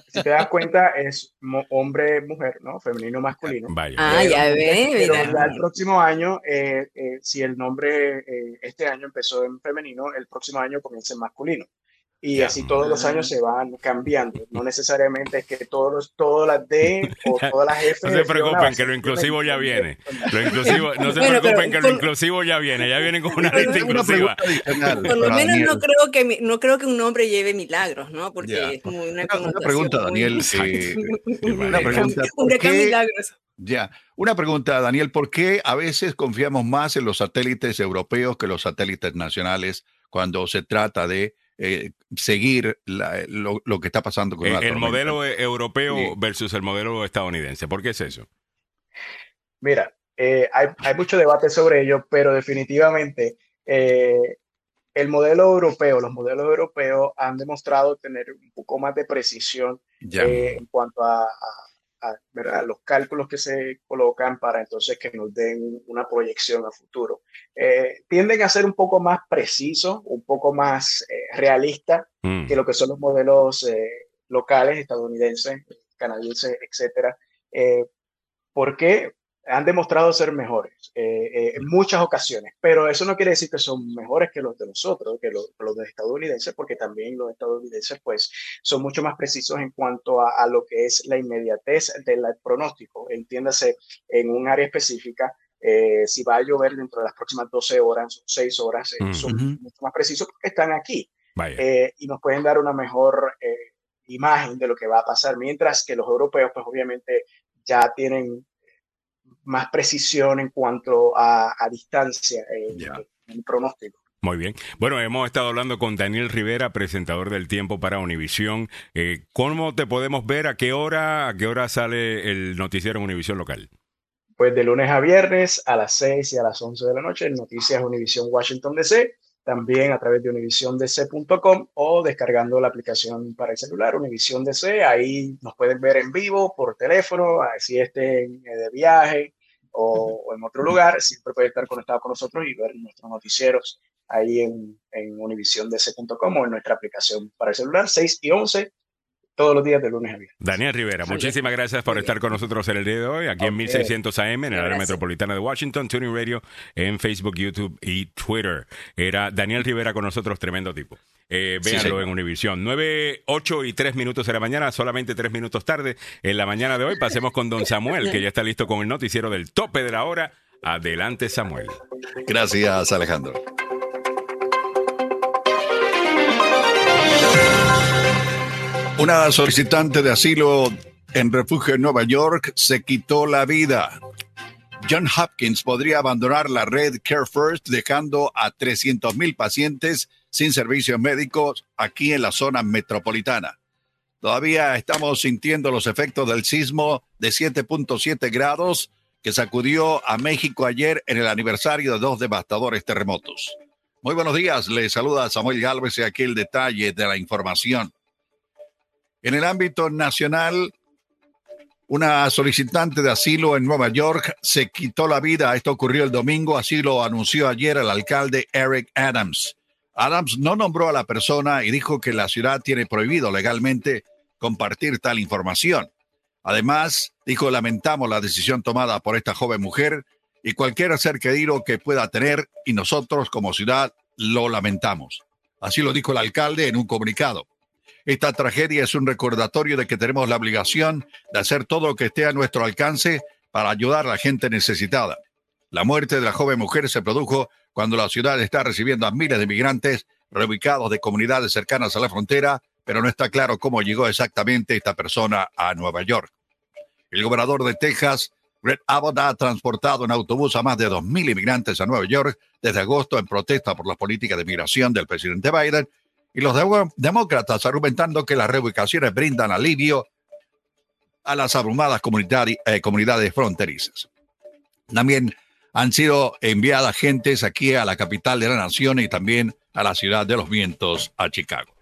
J: Si te das cuenta, es hombre, mujer, ¿no? Femenino, masculino.
C: Vaya. Ah, ya ve.
J: Pero el próximo año, eh, eh, si el nombre eh, este año empezó en femenino, el próximo año comienza en masculino y así todos los años se van cambiando. No necesariamente es que todos los, todas las D o todas las F.
A: No se preocupen, que lo inclusivo ya viene. Lo inclusivo, no se preocupen, que lo inclusivo ya viene. Ya vienen con una lista inclusiva.
C: Por lo menos no creo, que, no creo que un hombre lleve milagros, ¿no? Porque es como una,
B: una, pregunta, Daniel. Eh, una pregunta.
C: milagros.
B: Ya, una pregunta, Daniel, ¿por qué a veces confiamos más en los satélites europeos que los satélites nacionales cuando se trata de eh, seguir lo, que está pasando con
A: el, el modelo e, europeo versus el modelo estadounidense. ¿Por qué es eso?
J: Mira, eh, hay, mucho debate sobre ello, pero definitivamente eh, el modelo europeo, los modelos europeos han demostrado tener un poco más de precisión en cuanto a los cálculos que se colocan para entonces que nos den una proyección a futuro. Eh, tienden a ser un poco más precisos, un poco más eh, realistas mm. que lo que son los modelos eh, locales, estadounidenses, canadienses, etcétera. ¿Por qué? Han demostrado ser mejores eh, eh, en muchas ocasiones, pero eso no quiere decir que son mejores que los de nosotros, que los, de estadounidenses, porque también los estadounidenses pues son mucho más precisos en cuanto a, lo que es la inmediatez del pronóstico, entiéndase en un área específica. Eh, si va a llover dentro de las próximas 12 horas o 6 horas, son mucho más precisos porque están aquí. eh, y nos pueden dar una mejor eh, imagen de lo que va a pasar, mientras que los europeos, pues obviamente ya tienen más precisión en cuanto a, distancia en el pronóstico.
A: Muy bien. Bueno, hemos estado hablando con Daniel Rivera, presentador del Tiempo para Univisión. Eh, ¿Cómo te podemos ver? ¿A qué hora? ¿A qué hora sale el noticiero en Univisión local?
J: Pues de lunes a viernes a las 6 y a las 11 de la noche, Noticias Univisión Washington DC, también a través de univisiondc.com o descargando la aplicación para el celular Univisión DC. Ahí nos pueden ver en vivo por teléfono, si estén eh, de viaje o, en otro lugar. Siempre puede estar conectado con nosotros y ver nuestros noticieros ahí en, en univisiondc.com o en nuestra aplicación para el celular, 6 y 11 todos los días de lunes a viernes.
A: Daniel Rivera, muchísimas gracias por estar con nosotros en el día de hoy, aquí en 1600 AM, en el área metropolitana de Washington, Tuning Radio, en Facebook, YouTube y Twitter. Era Daniel Rivera con nosotros, tremendo tipo. Eh, véanlo en Univisión. 9, 8 y 3 minutos de la mañana, solamente 3 minutos tarde. En la mañana de hoy pasemos con don Samuel, que ya está listo con el noticiero del tope de la hora. Adelante, Samuel.
B: Gracias, Alejandro. Una solicitante de asilo en refugio en Nueva York se quitó la vida. John Hopkins podría abandonar la red Care First dejando a 300 mil pacientes sin servicios médicos aquí en la zona metropolitana. Todavía estamos sintiendo los efectos del sismo de 7.7 grados que sacudió a México ayer en el aniversario de dos devastadores terremotos. Muy buenos días, le saluda Samuel Galvez y aquí el detalle de la información. En el ámbito nacional, una solicitante de asilo en Nueva York se quitó la vida. Esto ocurrió el domingo, así lo anunció ayer el alcalde Eric Adams. Adams no nombró a la persona y dijo que la ciudad tiene prohibido legalmente compartir tal información. Además, dijo, lamentamos la decisión tomada por esta joven mujer y cualquier ser que pueda tener y nosotros como ciudad lo lamentamos. Así lo dijo el alcalde en un comunicado. Esta tragedia es un recordatorio de que tenemos la obligación de hacer todo lo que esté a nuestro alcance para ayudar a la gente necesitada. La muerte de la joven mujer se produjo cuando la ciudad está recibiendo a miles de migrantes reubicados de comunidades cercanas a la frontera, pero no está claro cómo llegó exactamente esta persona a Nueva York. El gobernador de Texas, Greg Abbott, ha transportado en autobús a más de 2.000 inmigrantes a Nueva York desde agosto en protesta por las políticas de migración del presidente Biden y los demócratas argumentando que las reubicaciones brindan alivio a las abrumadas eh, comunidades fronterizas. También han sido enviadas gentes aquí a la capital de la nación y también a la ciudad de los vientos, a Chicago.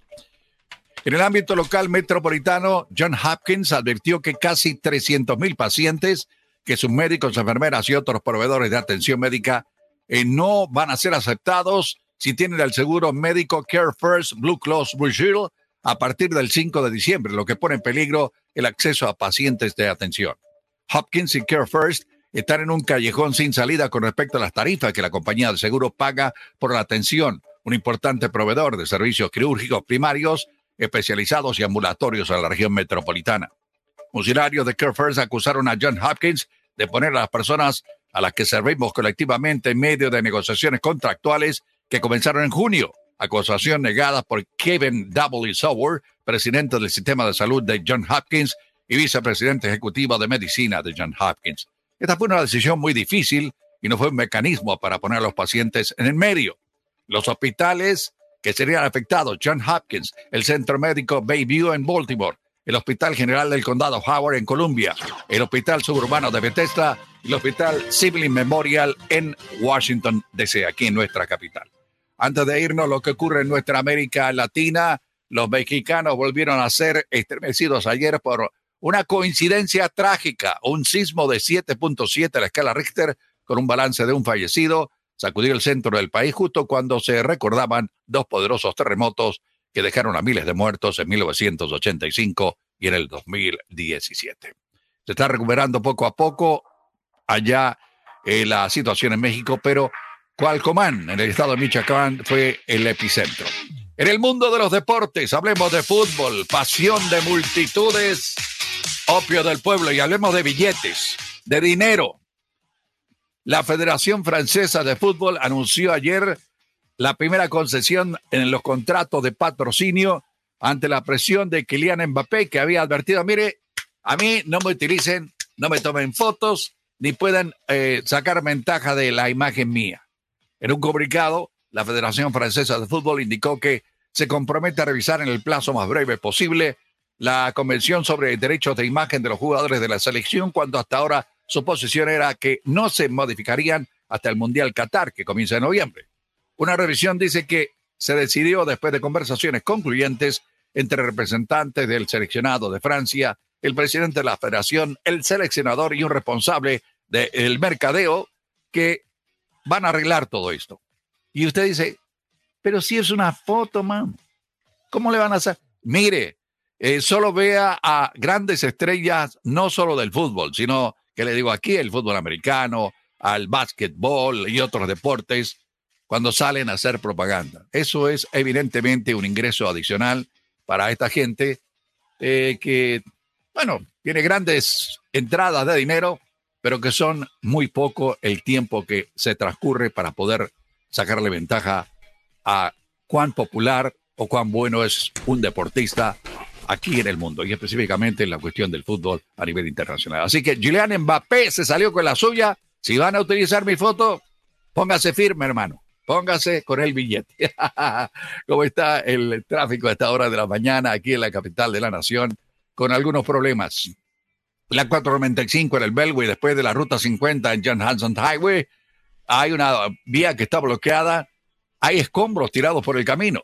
B: En el ámbito local metropolitano, John Hopkins advirtió que casi 300 mil pacientes que sus médicos, enfermeras y otros proveedores de atención médica eh, no van a ser aceptados si tienen el seguro médico Care First Blue Cross Blue Shield a partir del 5 de diciembre, lo que pone en peligro el acceso a pacientes de atención. Hopkins y Care First están en un callejón sin salida con respecto a las tarifas que la compañía de seguro paga por la atención, un importante proveedor de servicios quirúrgicos primarios, especializados y ambulatorios en la región metropolitana. Funcionarios de Care First acusaron a John Hopkins de poner a las personas a las que servimos colectivamente en medio de negociaciones contractuales que comenzaron en junio. Acusación negada por Kevin W. Sauer, presidente del sistema de salud de John Hopkins y vicepresidente ejecutivo de medicina de John Hopkins. Esta fue una decisión muy difícil y no fue un mecanismo para poner a los pacientes en el medio. Los hospitales que serían afectados, John Hopkins, el Centro Médico Bayview en Baltimore, el Hospital General del Condado Howard en Columbia, el Hospital Suburbano de Bethesda y el Hospital Civil Memorial en Washington, D.C., aquí en nuestra capital. Antes de irnos, lo que ocurre en nuestra América Latina, los mexicanos volvieron a ser estremecidos ayer por una coincidencia trágica, un sismo de 7.7 a la escala Richter con un balance de un fallecido, sacudió el centro del país justo cuando se recordaban dos poderosos terremotos que dejaron a miles de muertos en 1985 y en el 2017. Se está recuperando poco a poco allá eh, la situación en México, pero Cualcomán, en el estado de Michoacán, fue el epicentro. En el mundo de los deportes, hablemos de fútbol, pasión de multitudes, opio del pueblo y hablemos de billetes, de dinero. La Federación Francesa de Fútbol anunció ayer la primera concesión en los contratos de patrocinio ante la presión de Kylian Mbappé, que había advertido, mire, a mí no me utilicen, no me tomen fotos, ni puedan eh, sacar ventaja de la imagen mía. En un comunicado, la Federación Francesa de Fútbol indicó que se compromete a revisar en el plazo más breve posible la Convención sobre Derechos de Imagen de los Jugadores de la Selección, cuando hasta ahora su posición era que no se modificarían hasta el Mundial Qatar, que comienza en noviembre. Una revisión dice que se decidió después de conversaciones concluyentes entre representantes del seleccionado de Francia, el presidente de la federación, el seleccionador y un responsable del mercadeo que van a arreglar todo esto. Y usted dice, pero si es una foto, man, ¿cómo le van a hacer? Mire, eh, solo vea a grandes estrellas, no solo del fútbol, sino que le digo aquí, el fútbol americano, al básquetbol y otros deportes, cuando salen a hacer propaganda. Eso es evidentemente un ingreso adicional para esta gente eh, que, bueno, tiene grandes entradas de dinero, pero que son muy poco el tiempo que se transcurre para poder sacarle ventaja a cuán popular o cuán bueno es un deportista aquí en el mundo y específicamente en la cuestión del fútbol a nivel internacional. Así que Julián Mbappé se salió con la suya. Si van a utilizar mi foto, póngase firme, hermano. Póngase con el billete. ¿Cómo está el tráfico a esta hora de la mañana aquí en la capital de la nación? Con algunos problemas. La 495 en el Belway, después de la ruta 50 en John Hanson Highway, hay una vía que está bloqueada hay escombros tirados por el camino.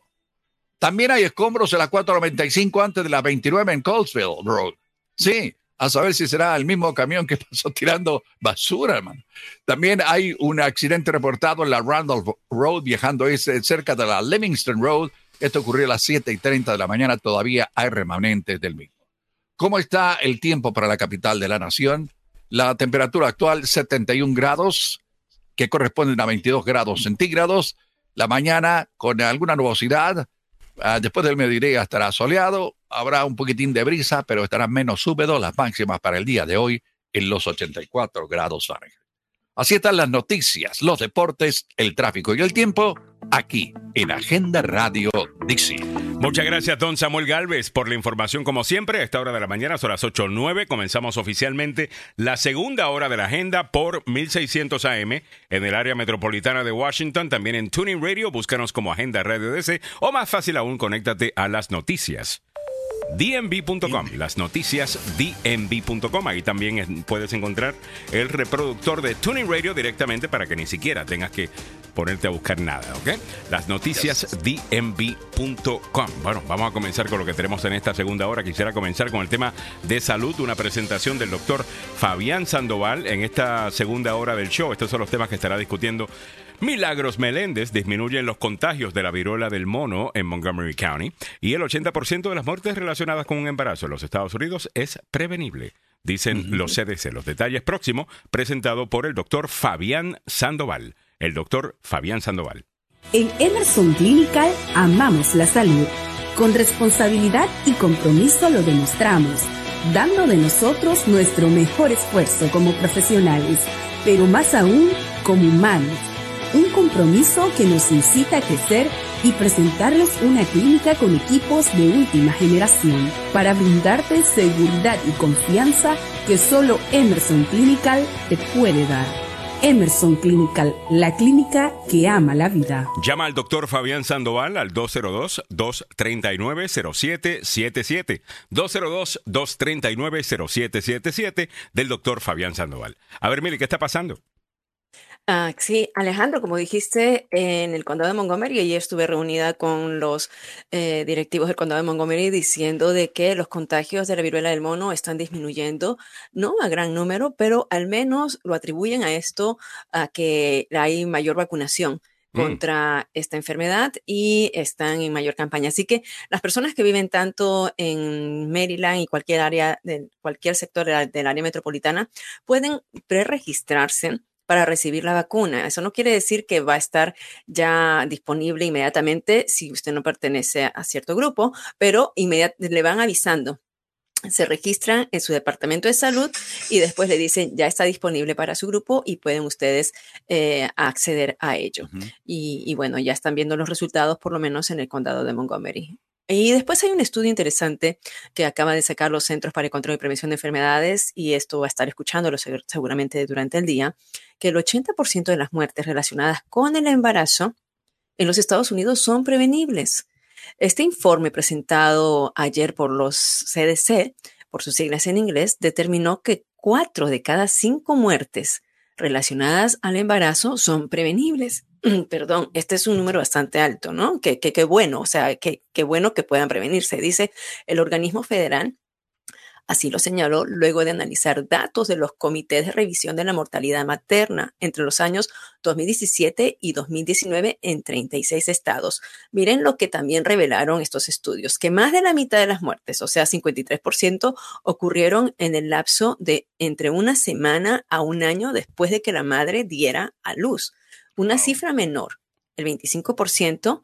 B: También hay escombros en la 495 antes de la 29 en Colesville Road. Sí, a saber si será el mismo camión que pasó tirando basura, hermano. También hay un accidente reportado en la Randolph Road, viajando cerca de la Livingston Road. Esto ocurrió a las 7 y 30 de la mañana. Todavía hay remanentes del mismo. ¿Cómo está el tiempo para la capital de la nación? La temperatura actual 71 grados, que corresponden a 22 grados centígrados. La mañana con alguna nubosidad. Ah, después del mediodía estará soleado. Habrá un poquitín de brisa, pero estará menos húmedo. Las máximas para el día de hoy en los 84 grados Fahrenheit. Así están las noticias, los deportes, el tráfico y el tiempo aquí en Agenda Radio Dixie.
A: Muchas gracias, don Samuel Galvez, por la información. Como siempre, a esta hora de la mañana, son las 8.09, comenzamos oficialmente la segunda hora de la agenda por 1600 AM en el área metropolitana de Washington. También en Tuning Radio, búscanos como Agenda Radio DC o más fácil aún, conéctate a las noticias dmv.com, las noticias dmv.com. Ahí también puedes encontrar el reproductor de Tuning Radio directamente para que ni siquiera tengas que ponerte a buscar nada, ¿ok? Las noticias dmv.com. Bueno, vamos a comenzar con lo que tenemos en esta segunda hora. Quisiera comenzar con el tema de salud, una presentación del doctor Fabián Sandoval en esta segunda hora del show. Estos son los temas que estará discutiendo Milagros Meléndez disminuyen los contagios de la viruela del mono en Montgomery County y el 80% de las muertes relacionadas con un embarazo en los Estados Unidos es prevenible, dicen los CDC. Los detalles próximos presentado por el doctor Fabián Sandoval. El doctor Fabián Sandoval.
K: En Emerson Clinical amamos la salud. Con responsabilidad y compromiso lo demostramos, dando de nosotros nuestro mejor esfuerzo como profesionales, pero más aún como humanos un compromiso que nos incita a crecer y presentarles una clínica con equipos de última generación para brindarte seguridad y confianza que solo Emerson Clinical te puede dar. Emerson Clinical, la clínica que ama la vida.
A: Llama al doctor Fabián Sandoval al 202-239-0777. 202-239-0777 del doctor Fabián Sandoval. A ver, mire, ¿qué está pasando?
C: Ah, sí, Alejandro, como dijiste, en el condado de Montgomery, ayer estuve reunida con los eh, directivos del condado de Montgomery diciendo de que los contagios de la viruela del mono están disminuyendo, no a gran número, pero al menos lo atribuyen a esto, a que hay mayor vacunación mm. contra esta enfermedad y están en mayor campaña. Así que las personas que viven tanto en Maryland y cualquier área, de cualquier sector del área metropolitana, pueden preregistrarse para recibir la vacuna. Eso no quiere decir que va a estar ya disponible inmediatamente si usted no pertenece a cierto grupo, pero le van avisando se registran en su departamento de salud y después le dicen ya está disponible para su grupo y pueden ustedes eh, acceder a ello. y, y, bueno, ya están viendo los resultados por lo menos en el condado de Montgomery. Y después hay un estudio interesante que acaba de sacar los Centros para el Control y Prevención de Enfermedades, y esto va a estar escuchándolo seguramente durante el día, que el 80% de las muertes relacionadas con el embarazo en los Estados Unidos son prevenibles. Este informe presentado ayer por los CDC, por sus siglas en inglés, determinó que cuatro de cada cinco muertes relacionadas al embarazo son prevenibles. Perdón, este es un número bastante alto, ¿no? Qué que, bueno, o sea, qué bueno que puedan prevenirse. Dice el organismo federal Así lo señaló luego de analizar datos de los comités de revisión de la mortalidad materna entre los años 2017 y 2019 en 36 estados. Miren lo que también revelaron estos estudios, que más de la mitad de las muertes, o sea, 53%, ocurrieron en el lapso de entre una semana a un año después de que la madre diera a luz. Una cifra menor, el 25%,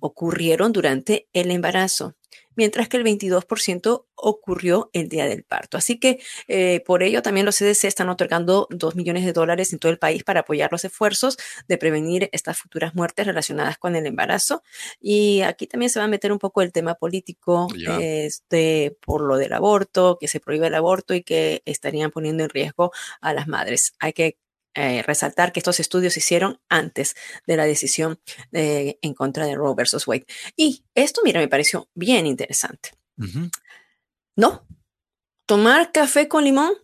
C: ocurrieron durante el embarazo mientras que el 22% ocurrió el día del parto. Así que eh, por ello también los CDC están otorgando 2 millones de dólares en todo el país para apoyar los esfuerzos de prevenir estas futuras muertes relacionadas con el embarazo. Y aquí también se va a meter un poco el tema político este, por lo del aborto, que se prohíbe el aborto y que estarían poniendo en riesgo a las madres. Hay que eh, resaltar que estos estudios se hicieron antes de la decisión eh, en contra de Roe versus Wade. Y esto, mira, me pareció bien interesante. No, tomar café con limón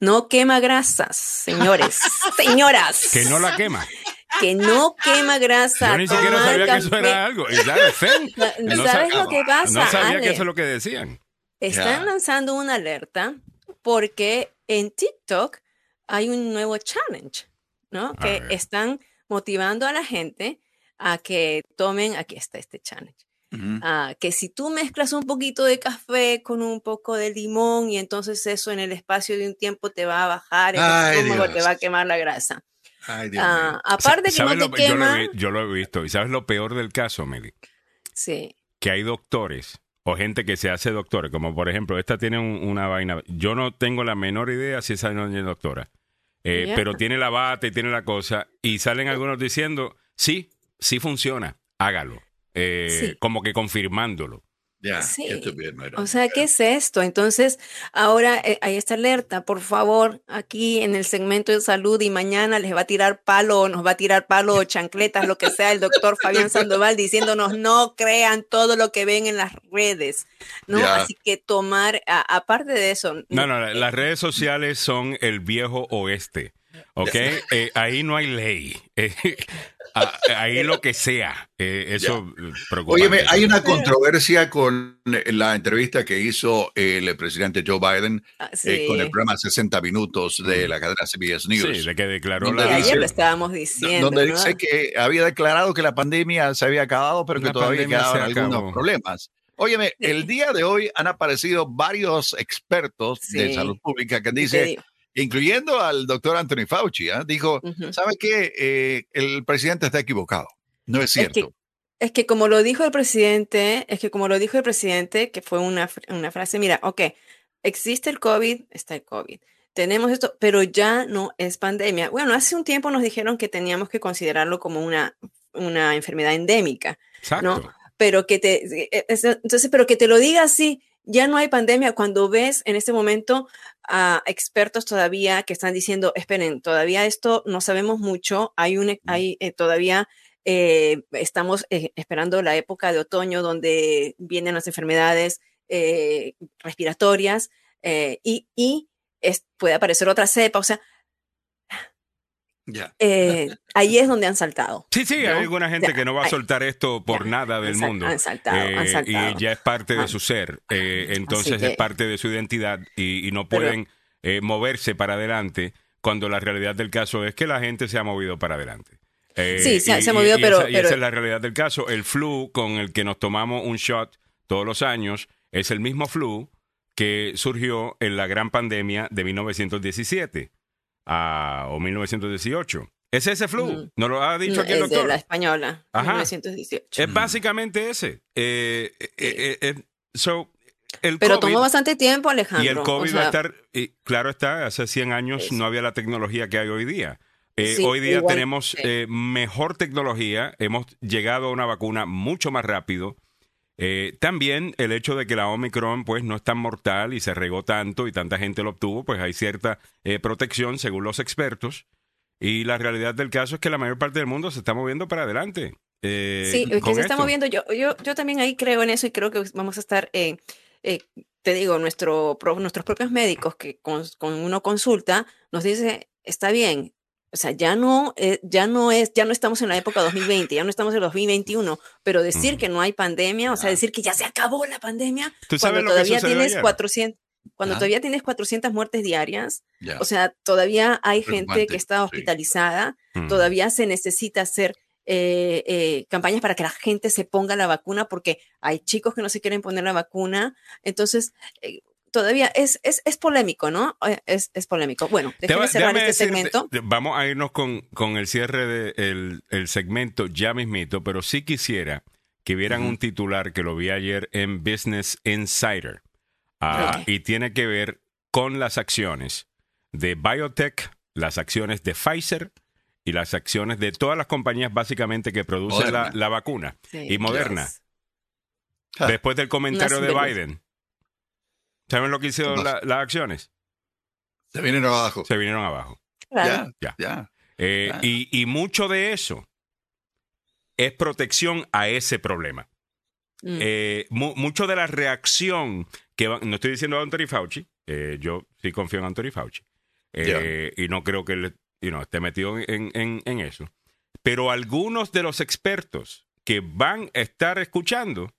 C: no quema grasas, señores, señoras.
A: Que no la quema.
C: Que no quema grasa.
A: Yo ni siquiera sabía que eso era algo.
C: ¿Sabes lo que pasa?
A: No sabía que eso es lo que decían.
C: Están lanzando una alerta porque en TikTok hay un nuevo challenge, ¿no? que están motivando a la gente a que tomen, aquí está este challenge, ah, que si tú mezclas un poquito de café con un poco de limón y entonces eso en el espacio de un tiempo te va a bajar, el estómago te va a quemar la grasa.
B: Ay, Dios ah,
C: aparte que no te quema...
A: Yo lo, he, visto. ¿Y sabes lo peor del caso, Meli?
C: Sí.
A: Que hay doctores o gente que se hace doctores, como por ejemplo, esta tiene una vaina. Yo no tengo la menor idea si esa no es doctora eh, pero tiene la bata y tiene la cosa, y salen algunos diciendo, sí, sí funciona, hágalo, eh, como que confirmándolo.
B: Ya,
C: sí. o sea, ¿qué es esto? Entonces, ahora eh, hay esta alerta, por favor, aquí en el segmento de salud y mañana les va a tirar palo, nos va a tirar palo o chancletas, lo que sea, el doctor Fabián Sandoval diciéndonos no crean todo lo que ven en las redes, ¿no? Así que tomar, aparte de eso.
A: No, no, las redes sociales son el viejo oeste. ¿Ok? Eh, ahí no hay ley. Eh, ahí lo que sea. Eh, eso
B: Oye, hay una controversia con la entrevista que hizo el presidente Joe Biden ah, con el programa 60 Minutos de la cadena CBS News.
A: Sí, de que declaró
C: la... ayer lo estábamos diciendo.
B: Donde dice que había declarado que la pandemia se había acabado, pero que todavía quedaban algunos problemas. Óyeme, el día de hoy han aparecido varios expertos de salud pública que dicen incluyendo al doctor Anthony Fauci, ¿ah? dijo, ¿sabe qué? Eh, el presidente está equivocado. No es cierto.
C: Es que, como lo dijo el presidente, es que como lo dijo el presidente, que fue una, una frase, mira, ok, existe el COVID, está el COVID. Tenemos esto, pero ya no es pandemia. Bueno, hace un tiempo nos dijeron que teníamos que considerarlo como una, una enfermedad endémica, ¿no? Pero que te, e, e, entonces, pero que te lo diga así, ya no hay pandemia cuando ves en este momento a expertos todavía que están diciendo, esperen, todavía esto no sabemos mucho, hay, un, hay eh, todavía eh, estamos eh, esperando la época de otoño donde vienen las enfermedades respiratorias y, y puede aparecer otra cepa, o sea, eh, ahí es donde han saltado.
A: Sí, sí, hay alguna gente que no va a soltar esto por nada del mundo.
C: Han saltado, han eh, saltado.
A: Y ya es parte de su ser, eh, entonces es parte de su identidad y, no pueden moverse para adelante cuando la realidad del caso es que la gente se ha movido para adelante.
C: sí, se, ha movido, pero,
A: esa, esa es la realidad del caso. El flu con el que nos tomamos un shot todos los años es el mismo flu que surgió en la gran pandemia de 1917 o 1918. Es ese flu, nos lo ha dicho aquí el doctor.
C: de la española, 1918.
A: Es básicamente ese. Eh, eh, eh, so, el
C: Pero
A: COVID,
C: tomó bastante tiempo, Alejandro.
A: Y el COVID
C: o
A: va a estar, y claro está, hace 100 años no había la tecnología que hay hoy día. Eh,
C: Sí,
A: hoy día
C: igual,
A: tenemos eh, mejor tecnología, hemos llegado a una vacuna mucho más rápido. Eh, también el hecho de que la Omicron pues no es tan mortal y se regó tanto y tanta gente lo obtuvo, pues hay cierta eh, protección según los expertos. Y la realidad del caso es que la mayor parte del mundo se está moviendo para adelante. eh,
C: Sí, que se está
A: esto.
C: moviendo. Yo, yo, yo también ahí creo en eso y creo que vamos a estar, eh, te digo, nuestro, nuestros propios médicos que con, con uno consulta nos dice, está bien. O sea, ya no, eh, ya no es, ya no estamos en la época 2020, ya no estamos en 2021, pero decir que no hay pandemia, o sea, decir que ya se acabó la pandemia,
A: ¿Tú sabes
C: cuando todavía tienes
A: ayer?
C: 400, cuando todavía tienes 400 muertes diarias, o sea, todavía hay gente que está hospitalizada, todavía se necesita hacer eh, eh, campañas para que la gente se ponga la vacuna porque hay chicos que no se quieren poner la vacuna. Entonces, eh, todavía es, es, es polémico, ¿no? Es, es polémico. Bueno, déjeme cerrar
A: déjame
C: este
A: decirte-
C: segmento.
A: de- vamos a irnos con, con el cierre del el segmento ya mismito, pero sí quisiera que vieran un titular que lo vi ayer en Business Insider. Ah. Y tiene que ver con las acciones de biotech, las acciones de Pfizer y las acciones de todas las compañías básicamente que producen la, la vacuna.
C: Sí.
A: Y Moderna.
C: Yes.
B: Ah,
A: Después del comentario de. Biden. ¿Saben lo que hicieron las acciones?
B: Se vienen abajo.
A: Se vinieron abajo.
C: Claro.
B: Ya,
A: Ya.
B: ya.
A: Eh,
B: Claro.
A: y, y mucho de eso es protección a ese problema.
C: Mm.
A: Eh, mu- mucho de la reacción que va- no estoy diciendo a Anthony Fauci, eh, yo sí confío en Anthony Fauci eh, y no creo que él you know, esté metido en, en- en eso. Pero algunos de los expertos que van a estar escuchando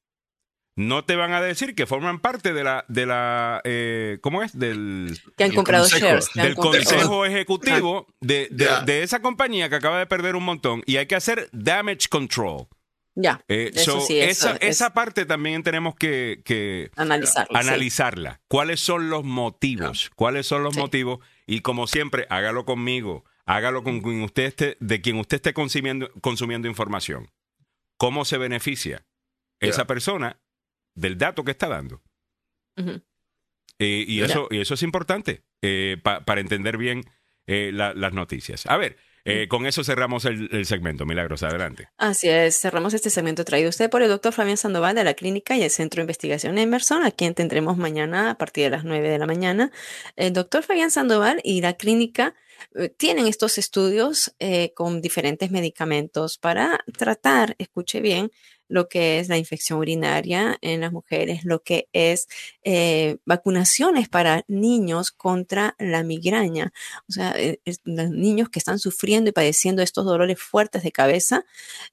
A: no te van a decir que forman parte de la, de la eh, ¿cómo es? Del,
C: que han
B: el
C: comprado
B: consejo,
C: shares. que han
A: del
C: comprado-
A: consejo ejecutivo de, de- esa compañía que acaba de perder un montón y hay que hacer damage control.
C: Ya,
A: Eh,
C: eso
A: so,
C: sí, eso
A: esa,
C: es
A: esa parte también tenemos que, que
C: analizarlo. sí.
A: analizarla. ¿Cuáles son los motivos? ¿Cuáles son los
C: Sí.
A: motivos? Y como siempre, hágalo conmigo, hágalo con quien usted esté, de quien usted esté consumiendo, consumiendo información. ¿Cómo se beneficia esa persona del dato que está dando? Eh, y, eso, y eso es importante eh, pa- para entender bien eh, la- las noticias. A ver, eh, con eso cerramos el, el segmento. Milagros, adelante.
C: Así es, cerramos este segmento traído usted por el doctor Fabián Sandoval de la Clínica y el Centro de Investigación Emerson, a quien tendremos mañana a partir de las 9 de la mañana. El doctor Fabián Sandoval y la clínica eh, tienen estos estudios eh, con diferentes medicamentos para tratar, escuche bien, lo que es la infección urinaria en las mujeres, lo que es eh, vacunaciones para niños contra la migraña. O sea, eh, los niños que están sufriendo y padeciendo estos dolores fuertes de cabeza,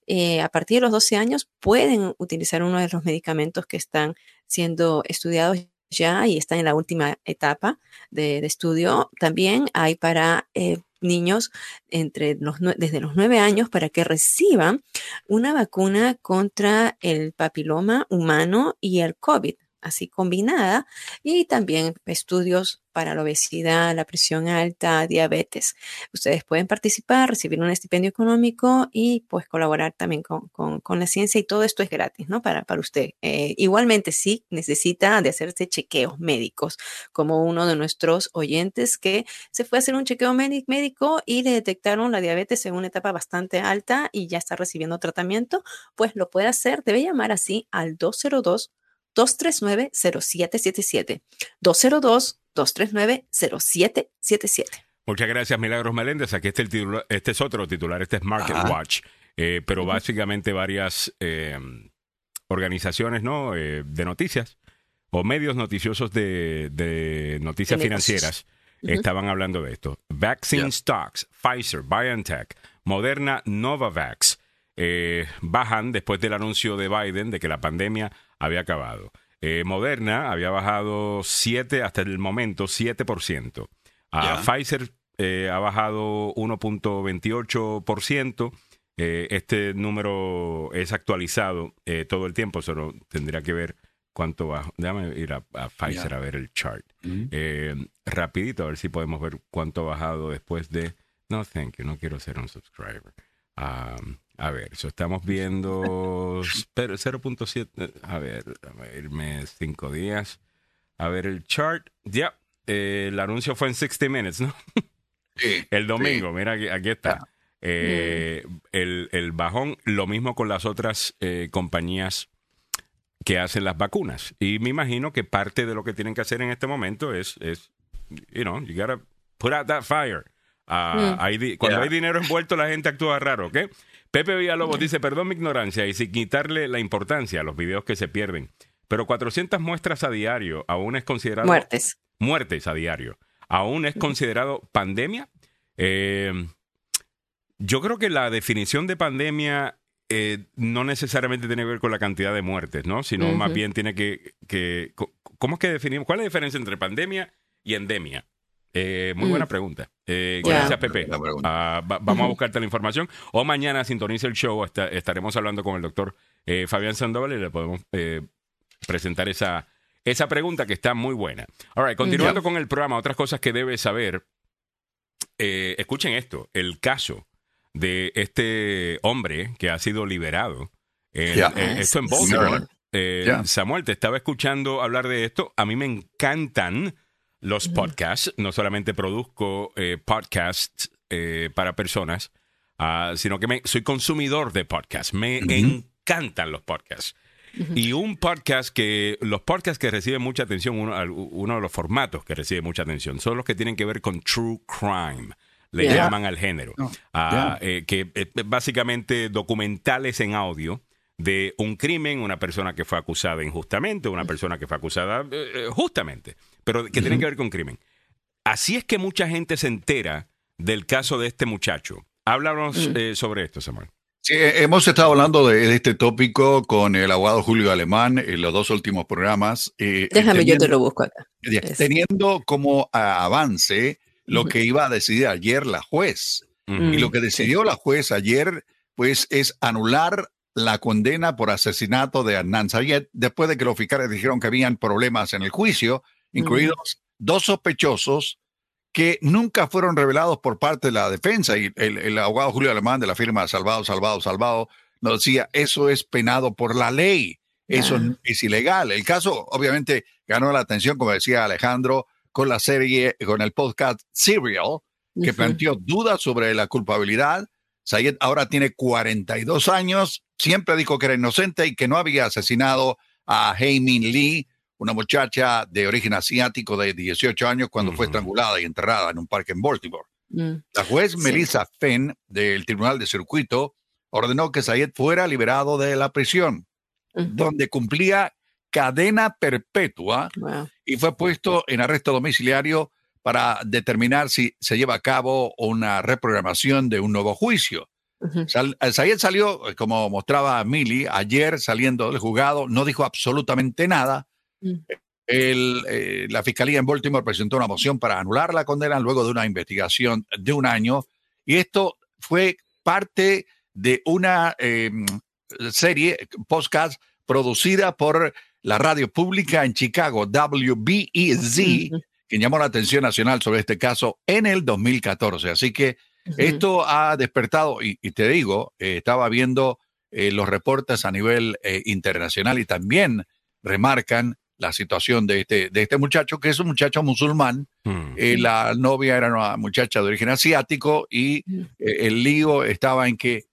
C: eh, a partir de los 12 años pueden utilizar uno de los medicamentos que están siendo estudiados ya y están en la última etapa de, estudio. También hay para eh, niños entre los, desde los 9 años para que reciban una vacuna contra el papiloma humano y el COVID, así combinada, y también estudios para la obesidad, la presión alta, diabetes. Ustedes pueden participar, recibir un estipendio económico y pues colaborar también con, con- la ciencia y todo esto es gratis, ¿no? Para, para usted. Eh, igualmente, sí necesita de hacerse chequeos médicos, como uno de nuestros oyentes que se fue a hacer un chequeo médi- médico y le detectaron la diabetes en una etapa bastante alta y ya está recibiendo tratamiento, pues lo puede hacer, debe llamar así al 202 239-0777. 202-239-0777.
A: Muchas gracias, Milagros Meléndez. Aquí está el titular, este es otro titular, este es Market
B: Ajá.
A: Watch, eh, pero básicamente varias eh, organizaciones ¿no? Eh, de noticias o medios noticiosos de, de noticias financieras estaban hablando de esto. Vaccine
B: Yeah.
A: stocks, Pfizer, BioNTech, Moderna, Novavax eh, bajan después del anuncio de Biden de que la pandemia había acabado. Eh, Moderna había bajado 7, hasta el momento 7%. Ah,
B: Ya.
A: Pfizer eh, ha bajado 1.28%. Eh, este número es actualizado eh, todo el tiempo, solo tendría que ver cuánto bajo. Déjame ir a, a Pfizer a ver el chart.
B: Mm.
A: Rapidito, a ver si podemos ver cuánto ha bajado después de... No, thank you, no quiero ser un subscriber. Um, a ver, so estamos viendo pero 0.7, a ver, a irme cinco días. A ver el chart. Ya, el anuncio fue en 60 Minutes, ¿no? Sí, el domingo, mira, aquí, está. Eh, el, el, bajón, lo mismo con las otras eh, compañías que hacen las vacunas. Y me imagino que parte de lo que tienen que hacer en este momento es, es you know, you gotta put out that fire. Ah, mm. cuando hay dinero envuelto, la gente actúa raro, ¿ok? Pepe Villalobos dice, perdón mi ignorancia y sin quitarle la importancia a los videos que se pierden, pero 400 muestras a diario aún es considerado...
C: Muertes.
A: Muertes a diario. ¿Aún es considerado pandemia? Eh, yo creo que la definición de pandemia eh, no necesariamente tiene que ver con la cantidad de muertes, ¿no? Sino más bien tiene que, que... ¿Cómo es que definimos? ¿Cuál es la diferencia entre pandemia y endemia? Eh, muy buena mm. pregunta. Eh, gracias, Pepe. Ah, vamos a buscarte la información. O mañana sintoniza el show. estaremos hablando con el doctor eh, Fabián Sandoval y le podemos presentar esa, esa pregunta que está muy buena. All continuando con el programa, otras cosas que debes saber. escuchen esto: el caso de este hombre que ha sido liberado. esto en Baltimore. Samuel, te estaba escuchando hablar de esto. A mí me encantan los podcasts. No solamente produzco eh, podcasts eh, para personas, ah, sino que me, soy consumidor de podcasts. Me encantan los podcasts. Y un podcast que, los podcasts que reciben mucha atención, uno, uno, de los formatos que recibe mucha atención, son los que tienen que ver con true crime. Le llaman al género. Ah, eh, que básicamente documentales en audio de un crimen, una persona que fue acusada injustamente, una persona que fue acusada justamente pero que tienen que ver con crimen. Así es que mucha gente se entera del caso de este muchacho. Háblanos mm. eh, sobre esto, Samuel.
B: Sí, hemos estado hablando de, este tópico con el abogado Julio Alemán en los dos últimos programas.
C: Eh, Déjame, yo te lo busco acá.
B: Teniendo como avance lo que iba a decidir ayer la juez. Y lo que decidió la juez ayer, pues, es anular la condena por asesinato de Hernán Sayed después de que los fiscales dijeron que habían problemas en el juicio incluidos dos sospechosos que nunca fueron revelados por parte de la defensa. Y el, abogado Julio Alemán de la firma Salvado, Salvado, Salvado nos decía, eso es penado por la ley, eso es ilegal. El caso obviamente ganó la atención, como decía Alejandro, con la serie, con el podcast Serial, que planteó dudas sobre la culpabilidad. Sayed ahora tiene 42 años, siempre dijo que era inocente y que no había asesinado a Min Lee, una muchacha de origen asiático de 18 años cuando fue estrangulada y enterrada en un parque en Baltimore. Mm. La juez Melissa Fenn del Tribunal de Circuito ordenó que Sayed fuera liberado de la prisión, donde cumplía cadena perpetua y fue puesto en arresto domiciliario para determinar si se lleva a cabo una reprogramación de un nuevo juicio. Sayed salió, como mostraba Millie, ayer saliendo del juzgado, no dijo absolutamente nada, Mm. El, eh, la Fiscalía en Baltimore presentó una moción para anular la condena luego de una investigación de un año y esto fue parte de una em, serie, podcast, producida por la radio pública en Chicago, WBEZ, que llamó la atención nacional sobre este caso en el 2014. Así que esto ha despertado, y, te digo, eh, estaba viendo eh, los reportes a nivel internacional y también remarcan la situación de este, de este muchacho, que es un muchacho musulmán. Mm. Eh, la novia era una muchacha de origen asiático y mm. eh, el lío estaba en que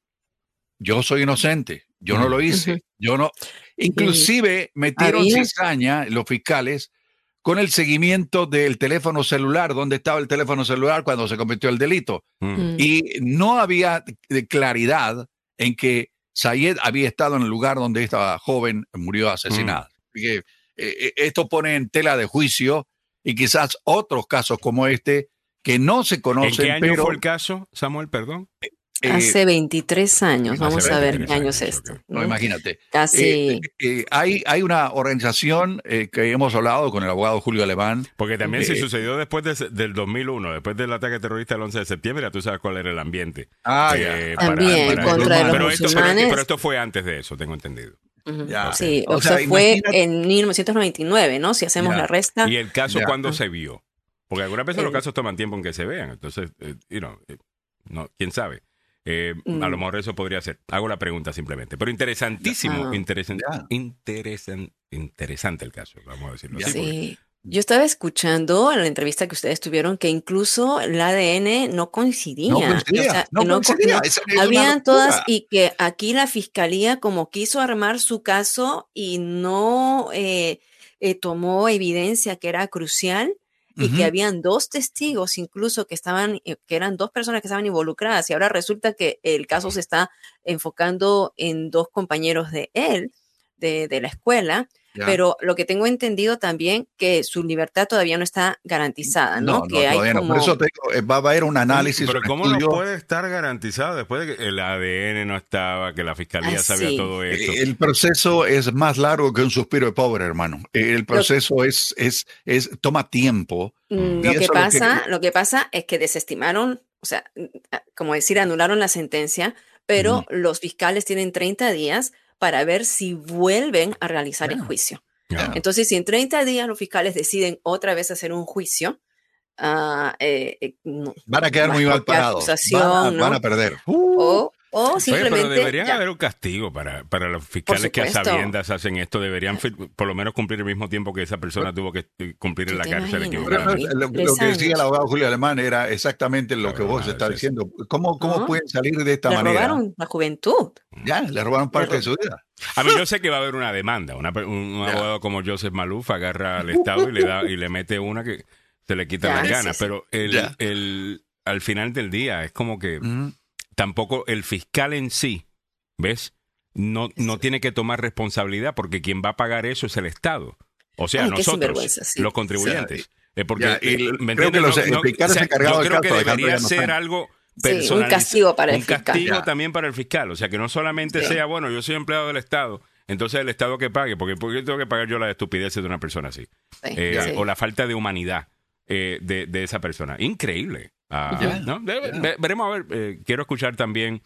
B: yo soy inocente, yo no lo hice, yo no. Inclusive metieron cizaña los fiscales con el seguimiento del teléfono celular, dónde estaba el teléfono celular cuando se cometió el delito. Mm. Y no había claridad en que Sayed había estado en el lugar donde esta joven murió asesinada. Eh, eh, esto pone en tela de juicio y quizás otros casos como este que no se conocen.
A: ¿En qué año fue el caso, Samuel? Perdón.
C: Eh, hace 23 años, vamos a ver qué año es esto.
B: No, imagínate.
C: Casi.
B: hay, hay una organización que hemos hablado con el abogado Julio Alemán.
A: Porque también se sucedió después del 2001, después del ataque terrorista del 11 de septiembre, ya tú sabes cuál era el ambiente.
C: Ah, también, contra los pero musulmanes.
A: pero esto fue antes de eso, tengo entendido
C: sí, o, sea, fue en 1999, ¿no? Si hacemos la resta.
A: ¿Y el caso cuándo se vio? Porque algunas veces los casos toman tiempo en que se vean, entonces, eh, you know, eh, no, quién sabe. Eh, a lo mm. mejor eso podría ser. Hago la pregunta simplemente. Pero interesantísimo, interesante, interesante el caso, vamos a decirlo así.
C: Yo estaba escuchando en la entrevista que ustedes tuvieron que incluso el ADN no coincidía. No
B: coincidía, no coincidía.
C: habían todas y que aquí la fiscalía como quiso armar su caso y no eh, eh, tomó evidencia que era crucial y que habían dos testigos incluso que estaban, eh, que eran dos personas que estaban involucradas y ahora resulta que el caso se está enfocando en dos compañeros de él, de, de la escuela pero lo que tengo entendido también que su libertad todavía no está garantizada, ¿no?
B: no, que hay no. Por eso te digo, eh, va a haber un análisis.
A: Pero ¿cómo no puede estar garantizado después de que el ADN no estaba, que la fiscalía sabía todo esto?
B: El proceso es más largo que un suspiro de pobre, hermano. El proceso es, es, es, toma tiempo.
C: Mm, lo que pasa, lo que... pasa es que desestimaron, o sea, como decir, anularon la sentencia, pero los fiscales tienen 30 días para ver si vuelven a realizar el juicio. Entonces, si en 30 días los fiscales deciden otra vez hacer un juicio, ah, eh, eh,
B: van a quedar muy mal parados. Van, a, perder.
C: O, o simplemente.
A: pero debería haber un castigo para, para los fiscales que a sabiendas hacen esto. Deberían por lo menos cumplir el mismo tiempo que esa persona tuvo que eh, cumplir en la cárcel.
B: Lo, que decía el abogado Julio Alemán era exactamente lo que vos estás diciendo. ¿Cómo, cómo pueden salir de esta manera?
C: Le robaron la juventud.
B: Ya, le robaron parte de su vida.
A: A mí yo sé que va a haber una demanda. un abogado como Joseph Maluf agarra al Estado y le da y le mete una que se le quita las ganas. Pero el, el, al final del día es como que tampoco el fiscal en sí, ¿ves? No, no tiene que tomar responsabilidad porque quien va a pagar eso es el Estado. O sea, nosotros, los contribuyentes. porque
B: creo que los fiscales encargados
A: yo creo que debería ser algo personal.
C: un castigo para el
A: fiscal. Un castigo también para el fiscal. O sea, que no solamente sea, bueno, yo soy empleado del Estado, entonces el Estado que pague, porque ¿por qué tengo que pagar yo la estupidez de una persona así? Eh, o la falta de humanidad eh, de, de, esa persona. Increíble. Ah, ¿no? veremos a ver, eh, quiero escuchar también,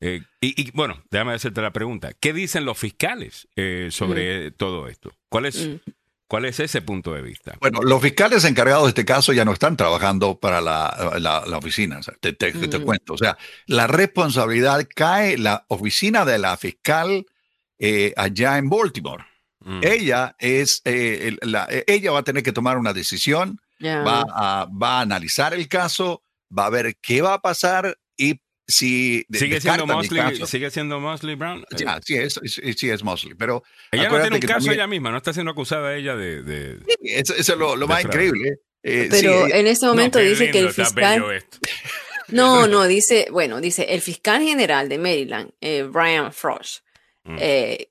A: eh, y, bueno, déjame hacerte la pregunta, ¿qué dicen los fiscales eh, sobre mm. todo esto? ¿Cuál es, mm. ¿Cuál es ese punto de vista?
B: Bueno, los fiscales encargados de este caso ya no están trabajando para la, la, oficina, te, te, te, mm. cuento. O sea, la responsabilidad cae la oficina de la fiscal allá en Baltimore. Ella es, la, ella va a tener que tomar una decisión, va, a, va a analizar el caso, va a ver qué va a pasar y si
A: sigue siendo Mosley, sigue siendo Mosley Brown.
B: Ya, sí es, sí es Mosley, pero
A: ella no tiene un caso ella misma, no está siendo acusada ella de. de
B: eso, es lo, más increíble.
C: Eh, pero en este momento dice que el fiscal. No, no, dice, bueno, dice el fiscal general de Maryland, eh, Brian Frost, mm. eh,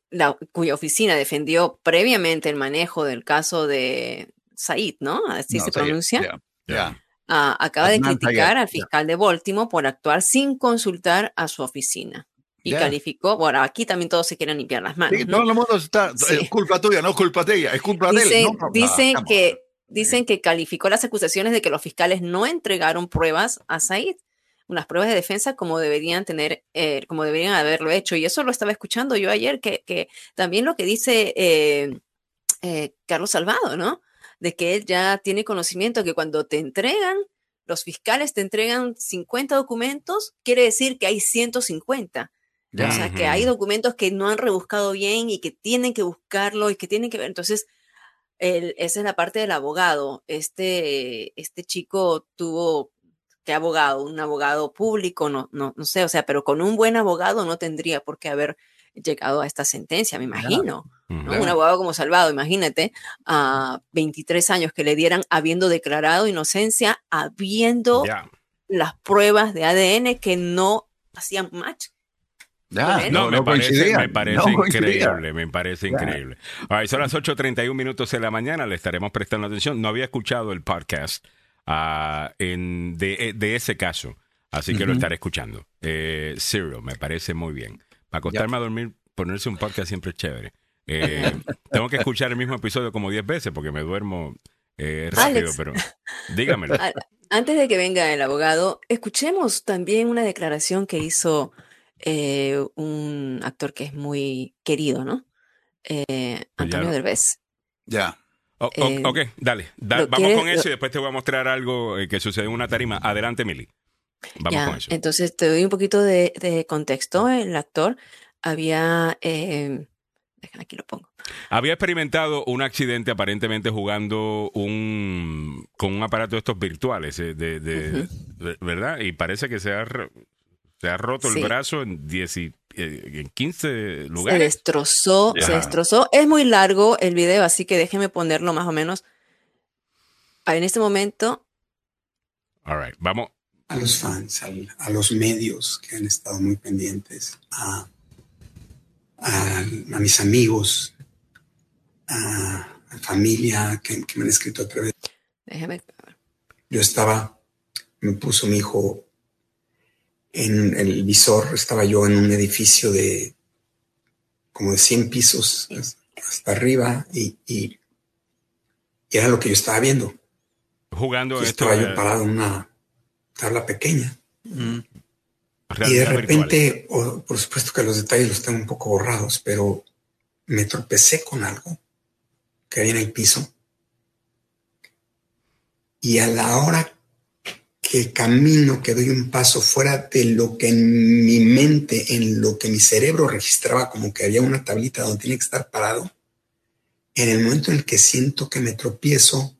C: cuya oficina defendió previamente el manejo del caso de Said, ¿no? Así se pronuncia.
B: Ya.
C: Ah, acaba de criticar al fiscal de Baltimore por actuar sin consultar a su oficina. Y calificó, bueno, aquí también todos se quieren limpiar las manos.
B: todo el mundo está, es culpa tuya, no es culpa de ella, es culpa de él.
C: dicen que, dicen que calificó las acusaciones de que los fiscales no entregaron pruebas a Said, unas pruebas de defensa como deberían tener, eh, como deberían haberlo hecho. Y eso lo estaba escuchando yo ayer, que, que también lo que dice eh, eh, Carlos Salvado, ¿no? De que él ya tiene conocimiento que cuando te entregan, los fiscales te entregan 50 documentos, quiere decir que hay 150. O sea, que hay documentos que no han rebuscado bien y que tienen que buscarlo y que tienen que ver. Entonces, esa es la parte del abogado. Este, este chico tuvo, ¿qué abogado? Un abogado público, no, no, no sé, o sea, pero con un buen abogado no tendría por qué haber llegado a esta sentencia, me imagino. Un abogado como Salvado, imagínate, a 23 años que le dieran habiendo declarado inocencia, habiendo las pruebas de ADN que no hacían match.
A: no, me, parece, me parece increíble, me parece increíble. son las 8.31 minutos de la mañana, le estaremos prestando atención. No había escuchado el podcast ah, en, de, ese caso, así que lo estaré escuchando. Eh, Zero, me parece muy bien. Acostarme a dormir, ponerse un podcast siempre es chévere. Eh, tengo que escuchar el mismo episodio como 10 veces porque me duermo eh, rápido, pero dígamelo.
C: Antes de que venga el abogado, escuchemos también una declaración que hizo eh, un actor que es muy querido, ¿no? Antonio Derbez.
B: Ya.
A: ok, dale. vamos con eso y después te voy a mostrar algo que sucede en una tarima. Adelante, Mili. Vamos con eso.
C: Entonces te doy un poquito de, contexto. El actor había aquí lo pongo.
A: Había experimentado un accidente aparentemente jugando un con un aparato de estos virtuales, eh, de, ¿verdad? Y parece que se ha, se ha roto el brazo en, 10 eh, en 15 lugares.
C: Se destrozó, se destrozó. Es muy largo el video, así que déjeme ponerlo más o menos. En este momento.
A: All right, vamos.
L: A los fans, a los medios que han estado muy pendientes, a a, mis amigos, a, a familia que, me han escrito a través.
C: Déjame.
L: Yo estaba, me puso mi hijo en el visor, estaba yo en un edificio de como de 100 pisos hasta arriba y, y, era lo que yo estaba viendo.
A: Jugando
L: esto. Estaba yo parado en una tabla pequeña. Mm y de repente, por supuesto que los detalles los tengo un poco borrados, pero me tropecé con algo que había en el piso. Y a la hora que camino, que doy un paso fuera de lo que en mi mente, en lo que mi cerebro registraba como que había una tablita donde tenía que estar parado, en el momento en el que siento que me tropiezo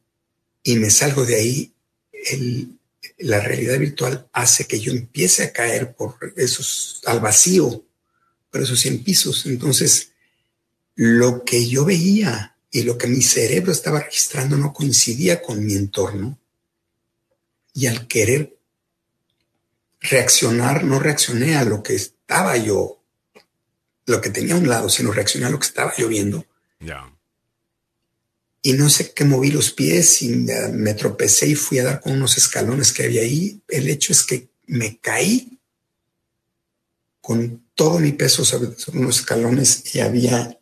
L: y me salgo de ahí, el, la realidad virtual hace que yo empiece a caer por esos, al vacío, por esos 100 pisos. Entonces, lo que yo veía y lo que mi cerebro estaba registrando no coincidía con mi entorno. Y al querer reaccionar, no reaccioné a lo que estaba yo, lo que tenía a un lado, sino reaccioné a lo que estaba yo viendo.
A: Ya
L: y no sé qué moví los pies y me tropecé y fui a dar con unos escalones que había ahí. El hecho es que me caí con todo mi peso sobre, unos escalones y había,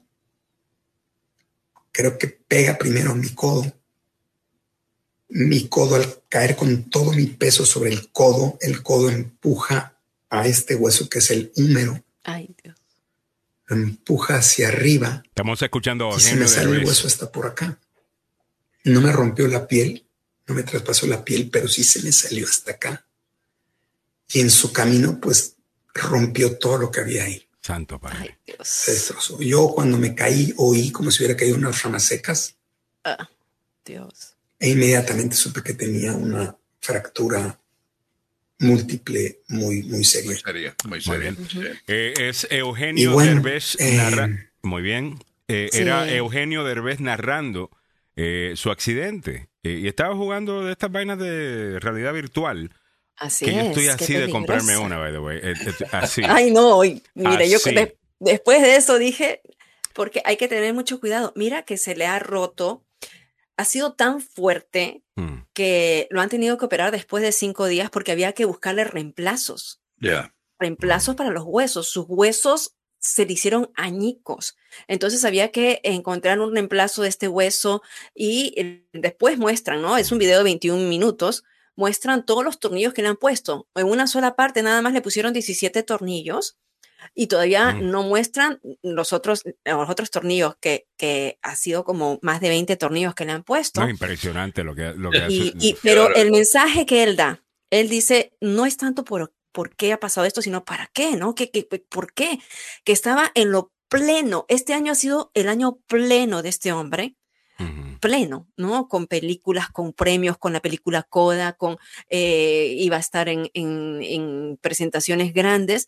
L: creo que pega primero mi codo. Mi codo al caer con todo mi peso sobre el codo, el codo empuja a este hueso que es el húmero.
C: Ay, Dios.
L: Lo empuja hacia arriba.
A: Estamos escuchando.
L: Y se me sale el hueso hasta por acá. No me rompió la piel, no me traspasó la piel, pero sí se me salió hasta acá. Y en su camino, pues rompió todo lo que había ahí.
A: Santo Padre.
L: Se destrozó. Yo cuando me caí oí como si hubiera caído unas ramas secas.
C: Ah, Dios.
L: E inmediatamente supe que tenía una fractura múltiple muy, muy seria.
B: Muy seria, muy
A: seria. Eh, es Eugenio Derbez eh, Muy bien. Eh, era Eugenio Derbez narrando eh, su accidente. Eh, y estaba jugando de estas vainas de realidad virtual.
C: Así
A: que
C: yo
A: estoy así de comprarme una, by the way. Eh, así.
C: Ay, no, mira, yo después de eso dije, porque hay que tener mucho cuidado. Mira que se le ha roto, ha sido tan fuerte mm. que lo han tenido que operar después de cinco días porque había que buscarle reemplazos.
B: Ya.
C: Reemplazos para los huesos. Sus huesos se le hicieron añicos. Entonces había que encontrar un reemplazo de este hueso y eh, después muestran, ¿no? Es un video de 21 minutos, muestran todos los tornillos que le han puesto. En una sola parte nada más le pusieron 17 tornillos y todavía mm. no muestran los otros, los otros tornillos que, que, ha sido como más de 20 tornillos que le han puesto.
A: Es impresionante lo que, lo que
C: y, Pero el mensaje que él da, él dice, no es tanto por por qué ha pasado esto, sino para qué, ¿no? ¿Qué, qué, por qué? Que estaba en lo pleno. Este año ha sido el año pleno de este hombre. pleno, ¿no? Con películas, con premios, con la película Coda, con, eh, iba a estar en, en, en, presentaciones grandes.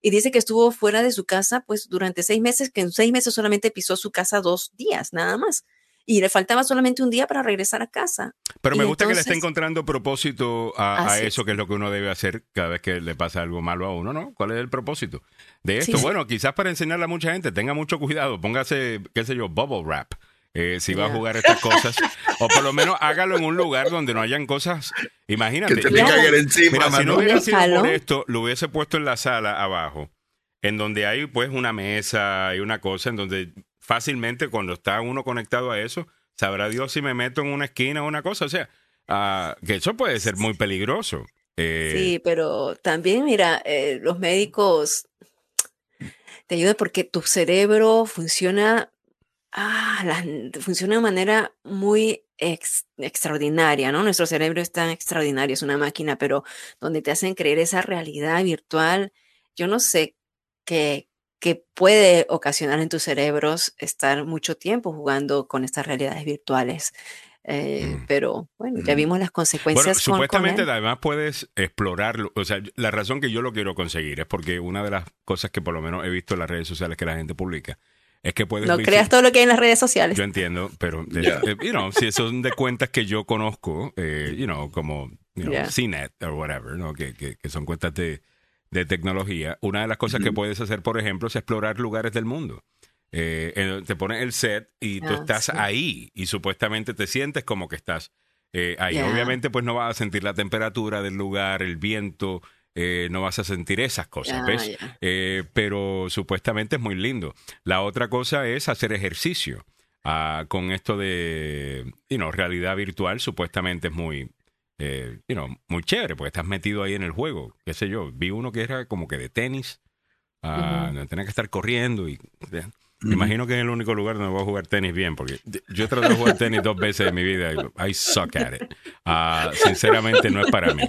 C: Y dice que estuvo fuera de su casa, pues durante seis meses, que en seis meses solamente pisó su casa dos días, nada más y le faltaba solamente un día para regresar a casa.
A: Pero me gusta que le esté encontrando propósito a, eso, que es lo que uno debe hacer cada vez que le pasa algo malo a uno, ¿no? ¿Cuál es el propósito de esto? Bueno, quizás para enseñarle a mucha gente, tenga mucho cuidado, póngase, qué sé yo, bubble wrap. Eh, si va a jugar estas cosas, o por lo menos hágalo en un lugar donde no hayan cosas. Imagínate.
B: Que te encima,
A: Mira, si no hubiera sido por esto, lo hubiese puesto en la sala abajo, en donde hay pues una mesa y una cosa en donde fácilmente cuando está uno conectado a eso, sabrá Dios si me meto en una esquina o una cosa. O sea, ah, que eso puede ser muy peligroso.
C: Eh, sí, pero también, mira, eh, los médicos te ayudan porque tu cerebro funciona, ah, funciona de manera muy extraordinaria, ¿no? Nuestro cerebro es tan extraordinario, es una máquina, pero donde te hacen creer esa realidad virtual, yo no sé qué, que puede ocasionar en tus cerebros estar mucho tiempo jugando con estas realidades virtuales. Eh, mm. Pero bueno, ya vimos las consecuencias.
A: Bueno, supuestamente además puedes explorarlo. O sea, la razón que yo lo quiero conseguir es porque una de las cosas que por lo menos he visto en las redes sociales que la gente publica es que puedes...
C: No creas todo lo que hay en las redes sociales.
A: Yo entiendo, pero eh, you know, si son de cuentas que yo conozco, eh, you know, como you know, CNET o whatever, ¿no? que, que, que son cuentas de de tecnología, una de las cosas que puedes hacer, por ejemplo, es explorar lugares del mundo. Eh, te pones el set y tú ah, estás ahí y supuestamente te sientes como que estás eh, ahí. Obviamente, pues no vas a sentir la temperatura del lugar, el viento, eh, no vas a sentir esas cosas, ¿ves? pero supuestamente es muy lindo. La otra cosa es hacer ejercicio. Ah, con esto de you realidad virtual, supuestamente es muy, eh, you know, muy chévere, porque estás metido ahí en el juego. Qué sé yo, vi uno que era como que de tenis, uh, tenía que estar corriendo y... Me imagino que es el único lugar donde voy a jugar tenis bien, porque yo he tratado de jugar tenis dos veces en mi vida I suck at it. Uh, sinceramente no es para mí.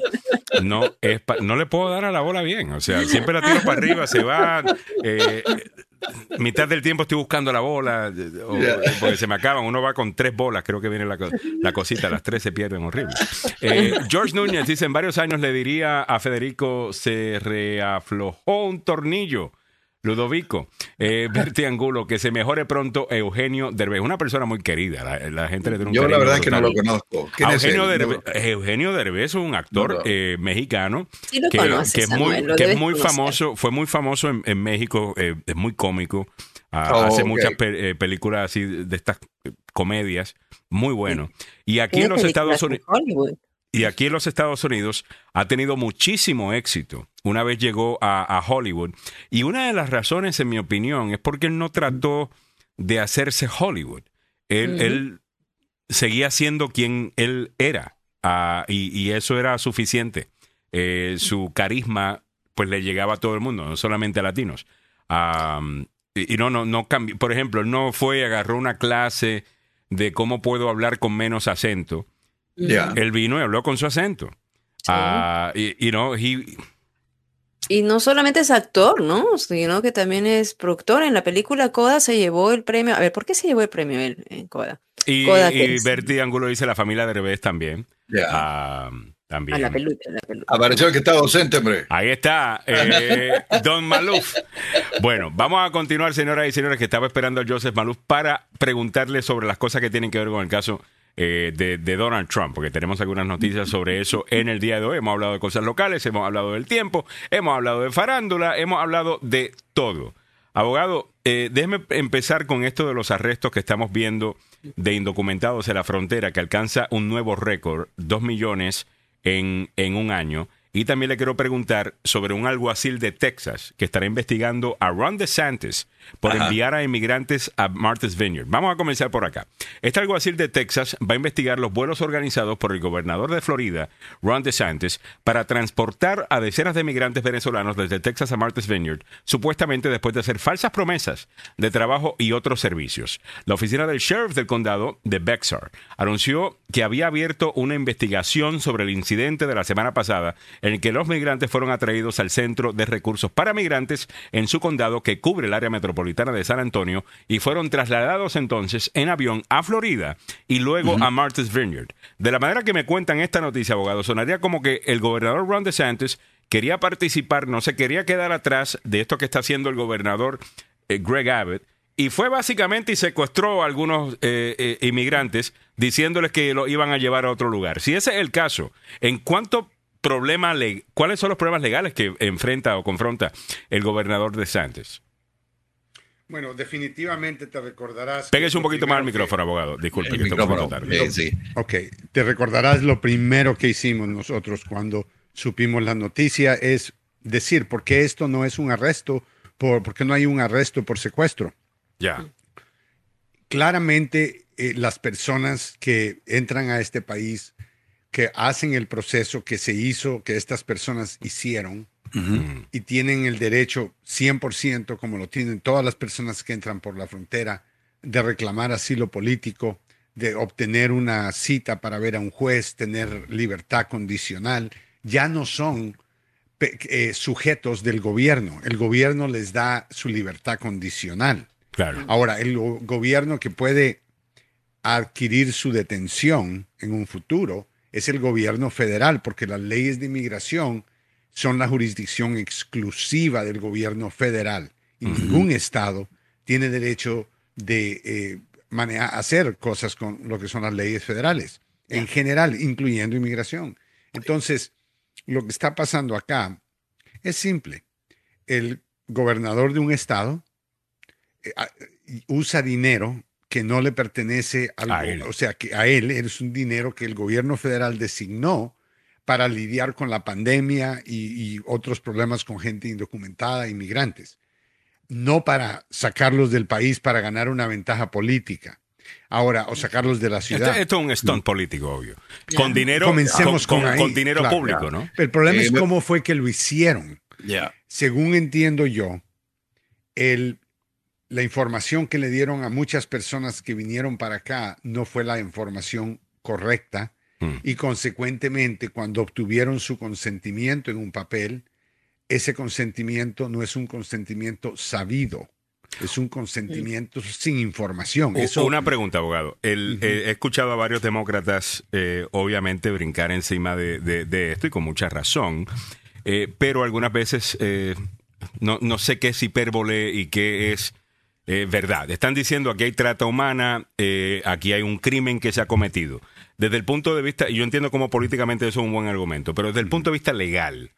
A: No, es no le puedo dar a la bola bien. O sea, siempre la tiro para arriba, se va. Eh, mitad del tiempo estoy buscando la bola, porque se me acaban. Uno va con tres bolas, creo que viene la, la cosita, las tres se pierden horrible. Eh, George Núñez dice: En varios años le diría a Federico, se reaflojó un tornillo. Ludovico, eh, Berti Angulo, que se mejore pronto Eugenio Derbez, una persona muy querida, la, gente le tiene un
B: Yo la verdad es que no lo conozco.
A: Eugenio, Derbez, Eugenio, Derbez, es un actor eh, mexicano que, es muy, que es muy famoso, fue muy famoso en, México, eh, es muy cómico, ah, oh, hace muchas eh, películas así de estas comedias, muy bueno. Y aquí en los Estados Unidos... Y aquí en los Estados Unidos ha tenido muchísimo éxito. Una vez llegó a, Hollywood. Y una de las razones, en mi opinión, es porque él no trató de hacerse Hollywood. Él, seguía siendo quien él era. Ah, y, eso era suficiente. Eh, su carisma, pues le llegaba a todo el mundo, no solamente a latinos. y, no, no, no cambió. Por ejemplo, no fue, agarró una clase de cómo puedo hablar con menos acento él vino y habló con su acento. Ah, y, no,
C: y no solamente es actor, ¿no? Sino que también es productor. En la película Coda se llevó el premio. A ver, ¿por qué se llevó el premio él en Coda?
A: Y, Bertie Angulo dice la familia de Revés también. Ah, también. A
C: la peluca,
B: Apareció el que está docente, hombre.
A: Ahí está, eh, Don Maluf. Bueno, vamos a continuar, señoras y señores, que estaba esperando a Joseph Maluf para preguntarle sobre las cosas que tienen que ver con el caso eh, de, Donald Trump, porque tenemos algunas noticias sobre eso en el día de hoy. Hemos hablado de cosas locales, hemos hablado del tiempo, hemos hablado de farándula, hemos hablado de todo. Abogado, eh, déjeme empezar con esto de los arrestos que estamos viendo de indocumentados en la frontera, que alcanza un nuevo récord, dos millones en, en un año. Y también le quiero preguntar sobre un alguacil de Texas que estará investigando a Ron DeSantis por enviar a inmigrantes a Martha's Vineyard. Vamos a comenzar por acá. Este alguacil de Texas va a investigar los vuelos organizados por el gobernador de Florida, Ron DeSantis, para transportar a decenas de inmigrantes venezolanos desde Texas a Martha's Vineyard, supuestamente después de hacer falsas promesas de trabajo y otros servicios. La oficina del sheriff del condado de Bexar anunció que había abierto una investigación sobre el incidente de la semana pasada en el que los migrantes fueron atraídos al Centro de Recursos para Migrantes en su condado que cubre el área metropolitana de San Antonio y fueron trasladados entonces en avión a Florida y luego a Martha's Vineyard. De la manera que me cuentan esta noticia, abogado, sonaría como que el gobernador Ron DeSantis quería participar, no se quería quedar atrás de esto que está haciendo el gobernador eh, Greg Abbott y fue básicamente y secuestró a algunos eh, eh, inmigrantes diciéndoles que lo iban a llevar a otro lugar. Si ese es el caso, ¿en cuánto problema cuáles son los problemas legales que enfrenta o confronta el gobernador de Santos?
I: Bueno, definitivamente te recordarás.
A: Pégase un poquito más al micrófono, abogado. Disculpe, que
B: micrófono, tarde. sí.
I: Ok, te recordarás lo primero que hicimos nosotros cuando supimos la noticia es decir, ¿por qué esto no es un arresto? ¿Por, qué no hay un arresto por secuestro?
A: Ya.
I: Claramente, eh, las personas que entran a este país, que hacen el proceso que se hizo, que estas personas hicieron, y tienen el derecho 100%, como lo tienen todas las personas que entran por la frontera, de reclamar asilo político, de obtener una cita para ver a un juez, tener libertad condicional, ya no son eh, sujetos del gobierno. El gobierno les da su libertad condicional.
A: Claro.
I: Ahora, el gobierno que puede adquirir su detención en un futuro es el gobierno federal, porque las leyes de inmigración son la jurisdicción exclusiva del gobierno federal y ningún estado tiene derecho de eh, hacer cosas con lo que son las leyes federales, en general, incluyendo inmigración. Entonces, lo que está pasando acá es simple. El gobernador de un estado eh, usa dinero que no le pertenece al, a él. O sea, que a él es un dinero que el gobierno federal designó para lidiar con la pandemia y, y otros problemas con gente indocumentada, inmigrantes. No para sacarlos del país para ganar una ventaja política. Ahora, o sacarlos de la ciudad.
A: Esto, es un stunt político, obvio. Con dinero,
I: Comencemos con,
A: con, dinero público, ¿no?
I: El problema es cómo fue que lo hicieron. Según entiendo yo, el, la información que le dieron a muchas personas que vinieron para acá no fue la información correcta hmm. y consecuentemente cuando obtuvieron su consentimiento en un papel, ese consentimiento no es un consentimiento sabido. Es un consentimiento sin información.
A: Eso... Una pregunta, abogado. El, eh, he escuchado a varios demócratas, eh, obviamente, brincar encima de, esto y con mucha razón, eh, pero algunas veces no, no, sé qué es hipérbole y qué es verdad. Están diciendo aquí hay trata humana, aquí hay un crimen que se ha cometido. Desde el punto de vista, y yo entiendo cómo políticamente eso es un buen argumento, pero desde el punto de vista legal,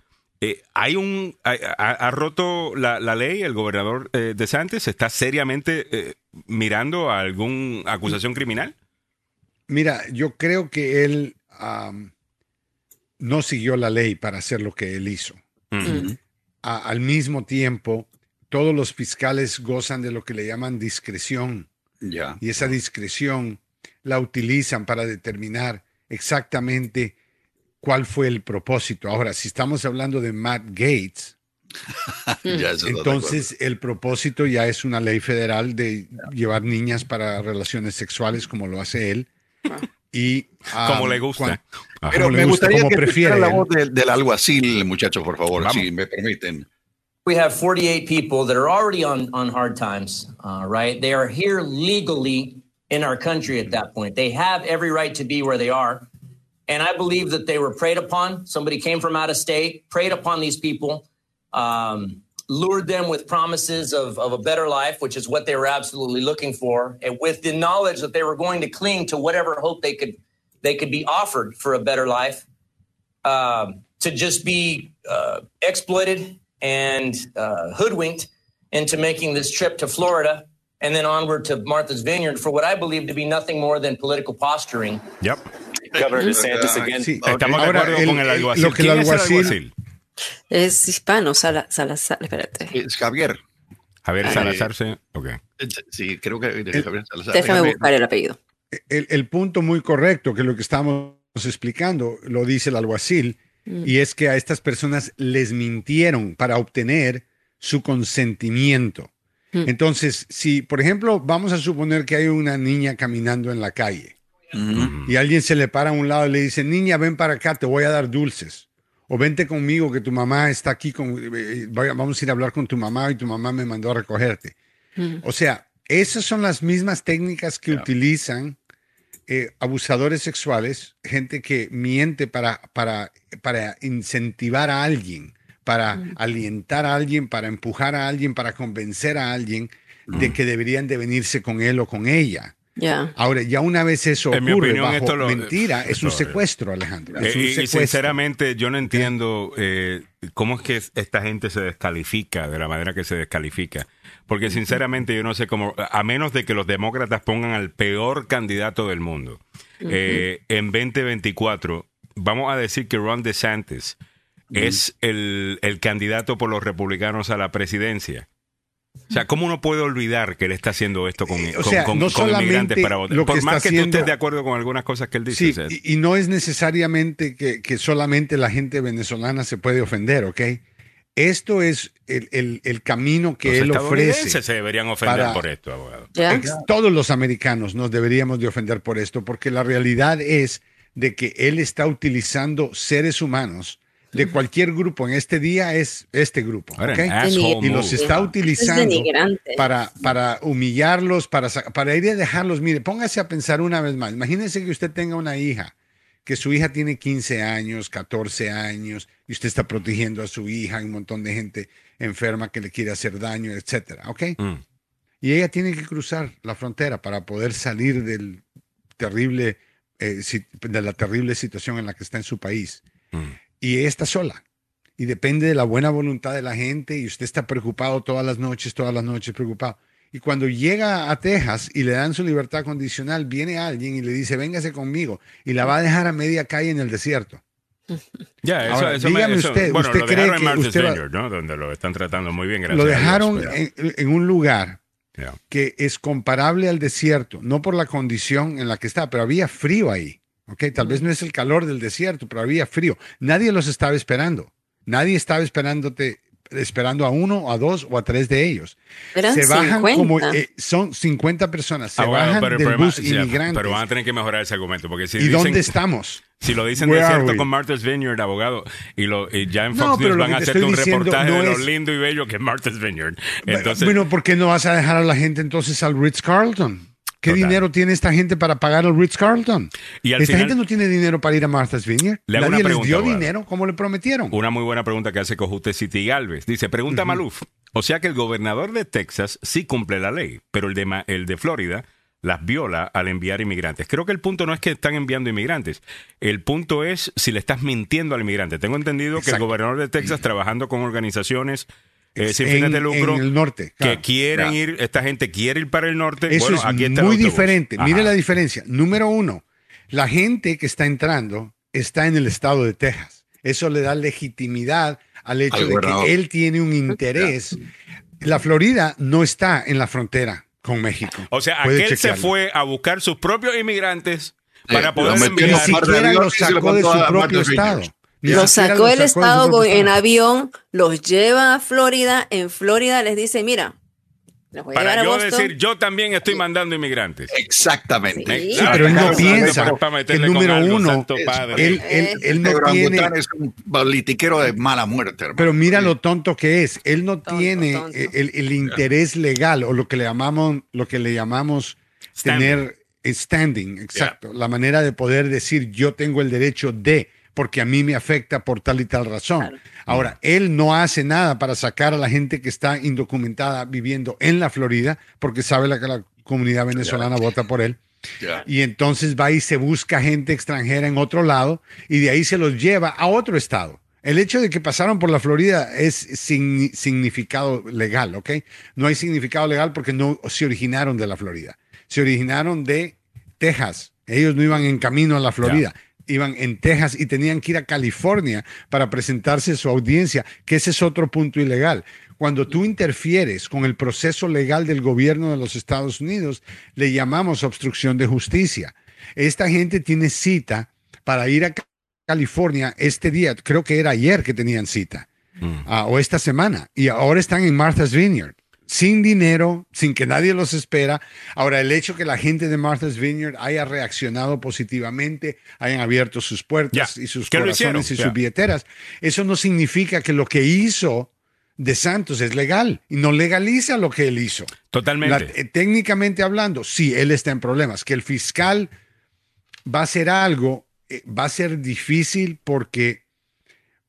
A: eh, hay un ha, roto la, ley el gobernador eh, de Santos está seriamente eh, mirando a alguna acusación criminal
I: mira yo creo que él no siguió la ley para hacer lo que él hizo. Al mismo tiempo todos los fiscales gozan de lo que le llaman discreción y esa discreción la utilizan para determinar exactamente cuál fue el propósito. Ahora, si estamos hablando de Matt Gates, entonces el propósito ya es una ley federal de llevar niñas para relaciones sexuales como lo hace él. Y
A: como le gusta.
B: Pero me gustaría que prefiera la voz del, del alguacil, muchachos, por favor, Vamos. si me permiten.
M: We have 48 people that are already on, on hard times, uh, right? They are here legally in our country at that point. They have every right to be where they are. And I believe that they were preyed upon. Somebody came from out of state, preyed upon these people, um, lured them with promises of, of a better life, which is what they were absolutely looking for, and with the knowledge that they were going to cling to whatever hope they could they could be offered for a better life, um, to just be uh, exploited and uh, hoodwinked into making this trip to Florida and then onward to Martha's Vineyard for what I believe to be nothing more than political posturing.
A: Yep.
N: Governor DeSantis again. Sí.
A: Estamos de acuerdo el, con el alguacil. Lo que el alguacil, es el alguacil?
C: Es hispano, Sala, Salazar, espérate.
B: Es Javier.
A: Javier eh, Salazar, sí. Okay.
B: Sí, creo que
C: el, Javier Salazar. Déjame buscar el apellido.
I: El, el, punto muy correcto, que lo que estamos explicando, lo dice el alguacil, mm. y es que a estas personas les mintieron para obtener su consentimiento. Mm. Entonces, si, por ejemplo, vamos a suponer que hay una niña caminando en la calle y alguien se le para a un lado y le dice, niña, ven para acá, te voy a dar dulces. O vente conmigo, que tu mamá está aquí, con, eh, vamos a ir a hablar con tu mamá y tu mamá me mandó a recogerte. O sea, esas son las mismas técnicas que utilizan eh, abusadores sexuales, gente que miente para, para, para incentivar a alguien, para alientar a alguien, para empujar a alguien, para convencer a alguien de que deberían de venirse con él o con ella. Ahora, ya una vez eso ocurre bajo mentira, es un secuestro, Alejandro.
A: y, sinceramente, yo no entiendo eh, cómo es que esta gente se descalifica de la manera que se descalifica. Porque sinceramente yo no sé cómo, a menos de que los demócratas pongan al peor candidato del mundo, eh, en 2024, vamos a decir que Ron DeSantis es el, el candidato por los republicanos a la presidencia. O sea, ¿cómo uno puede olvidar que él está haciendo esto con, eh, inmigrantes para votar? Por más que tú estés de acuerdo con algunas cosas que él dice.
I: Sí, y, no es necesariamente que, solamente la gente venezolana se puede ofender, ¿ok? Esto es el, camino que él ofrece.
A: se deberían ofender por esto, abogado.
I: Todos los americanos nos deberíamos de ofender por esto, porque la realidad es de que él está utilizando seres humanos de cualquier grupo en este día es este grupo. Y los está utilizando para, para humillarlos, para, para ir a dejarlos. Mire, póngase a pensar una vez más. Imagínense que usted tenga una hija, que su hija tiene 15 años, 14 años, y usted está protegiendo a su hija, hay un montón de gente enferma que le quiere hacer daño, etcétera. ¿Ok? Mm. Y ella tiene que cruzar la frontera para poder salir del terrible, eh, de la terrible situación en la que está en su país. Mm y ella está sola. Y depende de la buena voluntad de la gente y usted está preocupado todas las noches, todas las noches preocupado. Y cuando llega a Texas y le dan su libertad condicional, viene alguien y le dice, véngase conmigo, y la va a dejar a media calle en el desierto.
A: Ya, eso, dígame usted, bueno, ¿usted cree que usted ¿no? Donde lo están tratando muy bien,
I: Lo dejaron en, un lugar que es comparable al desierto, no por la condición en la que está, pero había frío ahí. Tal vez no es el calor del desierto, pero había frío. Nadie los estaba esperando. Nadie estaba esperándote, esperando a uno, a dos o a tres de ellos. se bajan como eh, son 50 personas. Se ah, bajan del bus inmigrantes.
A: Pero van a tener que mejorar ese argumento porque si
I: ¿Y dónde estamos?
A: Si lo dicen desierto con Martha's Vineyard, abogado, y, lo, ya en Fox News van a hacer un reportaje de lo lindo y bello que es Martha's Vineyard. Entonces,
I: bueno, ¿por qué no vas a dejar a la gente entonces al Ritz Carlton? ¿Qué dinero tiene esta gente para pagar al Ritz Carlton? Y esta gente no tiene dinero para ir a Martha's Vineyard. Le Nadie les dio dinero como le prometieron.
A: Una muy buena pregunta que hace Cojute City Galvez. Dice, pregunta Maluf. O sea que el gobernador de Texas sí cumple la ley, pero el de, el de Florida las viola al enviar inmigrantes. Creo que el punto no es que están enviando inmigrantes. El punto es si le estás mintiendo al inmigrante. Tengo entendido que el gobernador de Texas, trabajando con organizaciones eh, sin fines de lucro.
I: En el norte.
A: Que quieren ir, esta gente quiere ir para el norte.
I: Eso es muy diferente. Mire la diferencia. Número uno, la gente que está entrando está en el estado de Texas. Eso le da legitimidad al hecho de que él tiene un interés. La Florida no está en la frontera con México.
A: O sea, aquel se fue a buscar sus propios inmigrantes para poder enviar.
I: Ni siquiera los sacó de su propio estado.
C: Los sacó el Estado en avión, los lleva a Florida, en Florida les dice, mira,
A: voy Para a yo decir, yo también estoy mandando inmigrantes.
B: Exactamente.
I: Sí, pero él no piensa que número uno, él, él, él, no tiene...
B: es un politiquero de mala muerte.
I: Pero mira lo tonto que es. Él no tiene El, el, interés legal o lo que le llamamos, lo que le llamamos tener standing, exacto. La manera de poder decir yo tengo el derecho de porque a mí me afecta por tal y tal razón. Ahora, él no hace nada para sacar a la gente que está indocumentada viviendo en la Florida, porque sabe que la comunidad venezolana vota por él. Y entonces va y se busca gente extranjera en otro lado y de ahí se los lleva a otro estado. El hecho de que pasaron por la Florida es sin significado legal, ¿ok? No hay significado legal porque no se originaron de la Florida. Se originaron de Texas. Ellos no iban en camino a la Florida iban en Texas y tenían que ir a California para presentarse a su audiencia, que ese es otro punto ilegal. Cuando tú interfieres con el proceso legal del gobierno de los Estados Unidos, le llamamos obstrucción de justicia. Esta gente tiene cita para ir a California este día, creo que era ayer que tenían cita, mm. ah, o esta semana, y ahora están en Martha's Vineyard sin dinero, sin que nadie los espera. Ahora, el hecho que la gente de Martha's Vineyard haya reaccionado positivamente, hayan abierto sus puertas y sus corazones y sus billeteras, eso no significa que lo que hizo de Santos es legal y no legaliza lo que él hizo.
A: Totalmente.
I: Eh, técnicamente hablando, sí, él está en problemas. Que el fiscal va a hacer algo, eh, va a ser difícil porque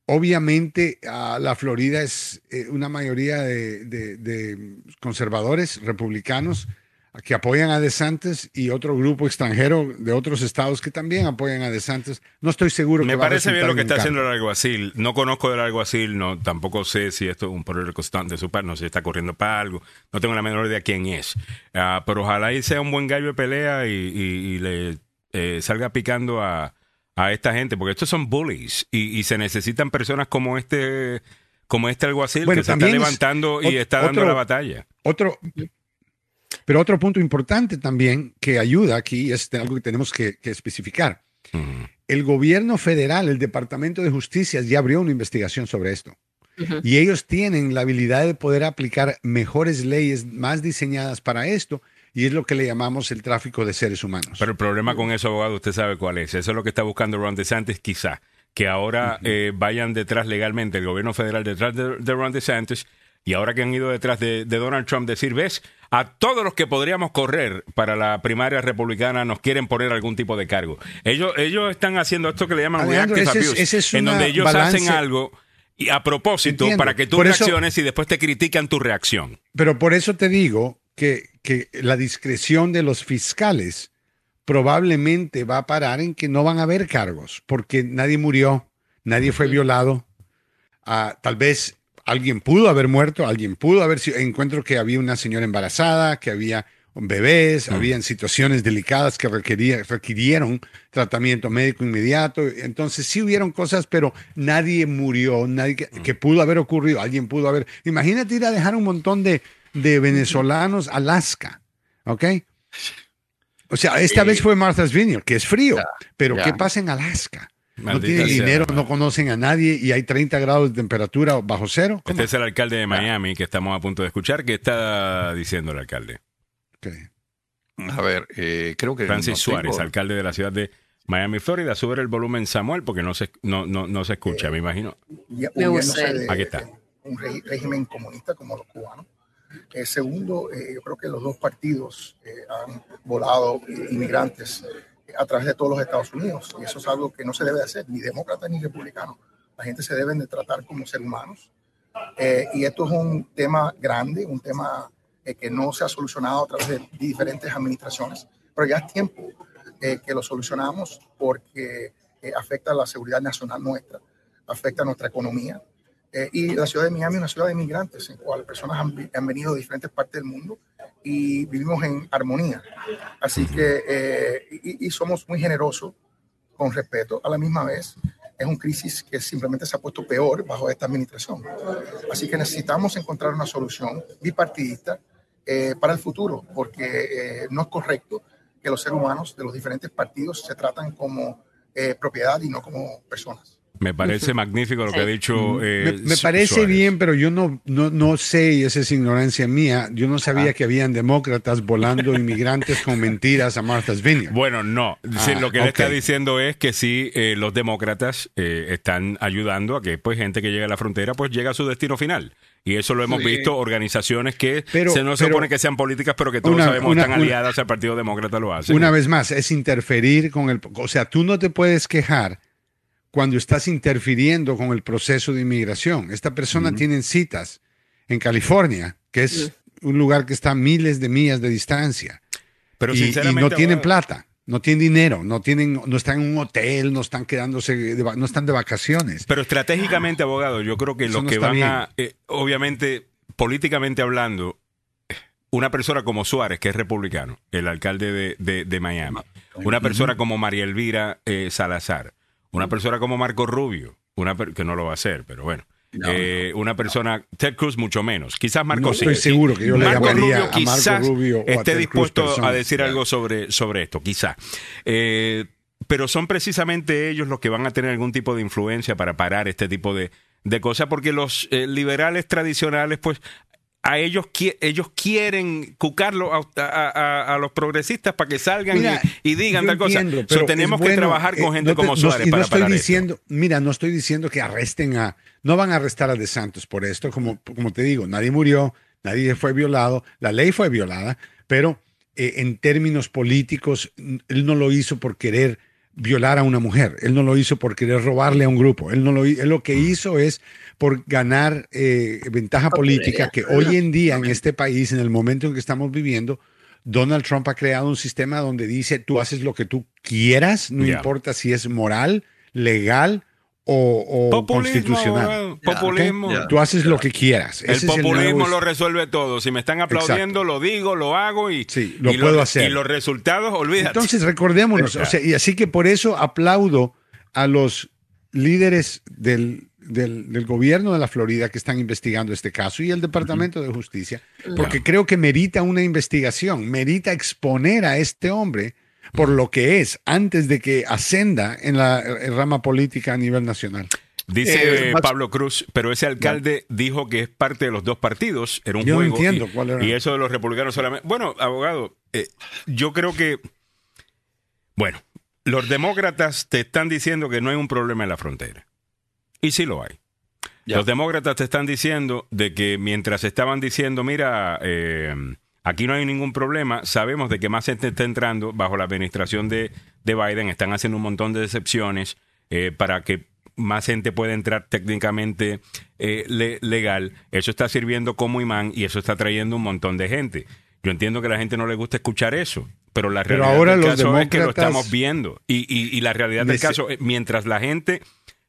I: Obviamente, la Florida es eh, una mayoría de, conservadores, republicanos, que apoyan a DeSantis y otro grupo extranjero de otros estados que también apoyan a DeSantis. No estoy seguro.
A: Me parece bien lo que está haciendo el alguacil. No conozco del alguacil, no, tampoco sé si esto es un poder constante de su parte, no sé si está corriendo para algo. No tengo la menor idea quién es. Ah, pero ojalá y sea un buen gallo de pelea y, le eh, salga picando a a esta gente, porque estos son bullies y, se necesitan personas como este, como este alguacil que se está levantando y está dando la batalla.
I: Otro, pero otro punto importante también que ayuda aquí es algo que tenemos que, especificar. El gobierno federal, el Departamento de Justicia ya abrió una investigación sobre esto. Y ellos tienen la habilidad de poder aplicar mejores leyes más diseñadas para esto y es lo que le llamamos el tráfico de seres humanos.
A: Pero el problema con eso, abogado, usted sabe cuál es. Eso es lo que está buscando Ron DeSantis, quizá. que ahora eh, vayan detrás legalmente, el gobierno federal detrás de, de Ron DeSantis, y ahora que han ido detrás de, Donald Trump, decir, ves, a todos los que podríamos correr para la primaria republicana nos quieren poner algún tipo de cargo. Ellos, ellos están haciendo esto que le llaman reactive abuse, en donde ellos hacen algo y a propósito para que tú reacciones y después te critican tu reacción.
I: Pero por eso te digo que, que la discreción de los fiscales probablemente va a parar en que no van a haber cargos, porque nadie murió, nadie fue violado. Ah, tal vez alguien pudo haber muerto, alguien pudo haber sido. Encuentro que había una señora embarazada, que había bebés, había habían situaciones delicadas que requirieron tratamiento médico inmediato. Entonces sí hubieron cosas, pero nadie murió, nadie que, pudo haber ocurrido, alguien pudo haber. Imagínate ir a dejar un montón de, de venezolanos Alaska, ¿ok? O sea, esta vez fue Martha's Vineyard, que es frío, pero ¿qué pasa en Alaska? no tienen dinero, no conocen a nadie y hay 30 grados de temperatura bajo cero.
A: Este es el alcalde de Miami que estamos a punto de escuchar. ¿Qué está diciendo el alcalde?
B: A ver, eh, creo que...
A: Francis Suárez, alcalde de la ciudad de Miami, Florida. Sube el volumen, Samuel, porque no se, no, no, se escucha, me imagino.
O: Aquí está. Un régimen comunista como los cubanos eh, segundo, eh, yo creo que los dos partidos eh, han volado inmigrantes a través de todos los Estados Unidos y eso es algo que no se debe hacer, ni demócrata ni republicano. La gente se deben de tratar como seres humanos y esto es un tema grande, un tema que no se ha solucionado a través de diferentes administraciones, pero ya es tiempo que lo solucionamos porque afecta a la seguridad nacional nuestra, afecta a nuestra economía, eh, y la ciudad de Miami es una ciudad de inmigrantes, en cual personas han, venido de diferentes partes del mundo y vivimos en armonía. Así que, eh, y, somos muy generosos con respeto. A la misma vez, es un crisis que simplemente se ha puesto peor bajo esta administración. Así que necesitamos encontrar una solución bipartidista eh, para el futuro, porque no es correcto que los seres humanos de los diferentes partidos se tratan como propiedad y no como personas.
A: Me parece magnífico lo que ha dicho.
I: Eh, me, parece bien, pero yo no, no, no sé, y esa es ignorancia mía, yo no sabía que habían demócratas volando inmigrantes con mentiras a Martha's Vineyard.
A: Bueno, no. Ah, lo que él está diciendo es que sí, eh, los demócratas eh, están ayudando a que pues gente que llega a la frontera pues llega a su destino final. Y eso lo hemos visto, organizaciones que se no se supone que sean políticas, pero que todos sabemos están aliadas al Partido Demócrata lo hacen.
I: Una vez más, es interferir con el... O sea, tú no te puedes quejar cuando estás interfiriendo con el proceso de inmigración. Esta persona tiene citas en California, que es un lugar que está a miles de millas de distancia. Pero y, no tienen plata, no tienen dinero, no tienen, no están en un hotel, no están quedándose, no están de vacaciones.
A: Pero estratégicamente, abogado, yo creo que lo que van a, eh, obviamente, políticamente hablando, una persona como Suárez, que es republicano, el alcalde de, Miami, una persona como María Elvira eh, Salazar, una persona como Marco Rubio, una que no lo va a hacer, pero bueno. Eh, una persona, Ted Cruz mucho menos. Quizás Marco no,
I: sí. Estoy seguro que yo le Marco Rubio, a Marco Rubio
A: esté dispuesto a decir algo sobre, sobre esto, quizá. Eh, pero son precisamente ellos los que van a tener algún tipo de influencia para parar este tipo de, de cosas, porque los eh, liberales tradicionales, pues a ellos, ellos quieren cucarlo a, los progresistas para que salgan y, digan tal cosa. pero tenemos que trabajar con eh, gente como Suárez para
I: estoy diciendo, Mira, no estoy diciendo que arresten a... No van a arrestar a De Santos por esto, como, como te digo, nadie murió, nadie fue violado, la ley fue violada, pero eh, en términos políticos, él no lo hizo por querer violar a una mujer, él no lo hizo por querer robarle a un grupo, él, no lo, él lo que hizo es por ganar eh, ventaja política que hoy en día en este país, en el momento en que estamos viviendo, Donald Trump ha creado un sistema donde dice tú haces lo que tú quieras, no importa si es moral, legal o, constitucional.
A: Populismo.
I: Tú haces lo que quieras.
A: El populismo lo resuelve todo. Si me están aplaudiendo, lo digo, lo hago y,
I: lo puedo hacer.
A: Y los resultados, olvídate.
I: Entonces, recordémonos. y así que por eso aplaudo a los líderes del del, gobierno de la Florida que están investigando este caso y el Departamento de Justicia, porque creo que merita una investigación, merita exponer a este hombre por lo que es antes de que ascenda en la rama política a nivel nacional.
A: Dice eh, Pablo Cruz, pero ese alcalde dijo que es parte de los dos partidos, era un
I: yo
A: juego.
I: No entiendo cuál era.
A: Y eso de los republicanos solamente. Bueno, abogado, eh, yo creo que. Bueno, los demócratas te están diciendo que no hay un problema en la frontera. Y sí lo hay. Los demócratas te están diciendo de que mientras estaban diciendo, mira, eh, aquí no hay ningún problema, sabemos de que más gente está entrando bajo la administración de, Biden, están haciendo un montón de decepciones eh, para que más gente pueda entrar técnicamente eh, legal. Eso está sirviendo como imán y eso está trayendo un montón de gente. Yo entiendo que a la gente no le gusta escuchar eso, pero la realidad
I: ahora
A: del
I: los
A: caso es que lo estamos viendo. Y, y, y la realidad del caso, es, mientras la gente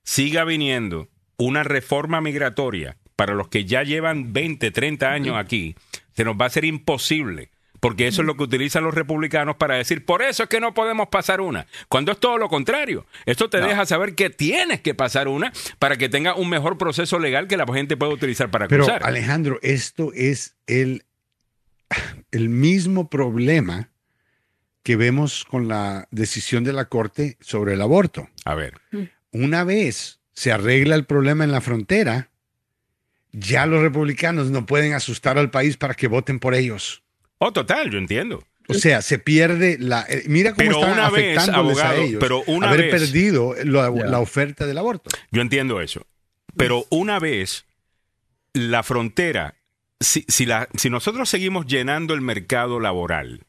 A: siga viniendo una reforma migratoria para los que ya llevan 20, 30 años aquí, se nos va a ser imposible. Porque eso es lo que utilizan los republicanos para decir, por eso es que no podemos pasar una. Cuando es todo lo contrario. Esto te deja saber que tienes que pasar una para que tenga un mejor proceso legal que la gente pueda utilizar para
I: Pero
A: cruzar.
I: Alejandro, esto es el, el mismo problema que vemos con la decisión de la Corte sobre el aborto.
A: A ver.
I: Una vez se arregla el problema en la frontera, ya los republicanos no pueden asustar al país para que voten por ellos.
A: Oh, total, yo entiendo.
I: O sea, se pierde la... eh, Mira cómo
A: Pero
I: está
A: una vez,
I: afectándoles a
A: abogado,
I: ellos
A: pero una
I: haber
A: vez-
I: perdido la, oferta del aborto.
A: Yo entiendo eso. Pero una vez la frontera, si, si, la, si nosotros seguimos llenando el mercado laboral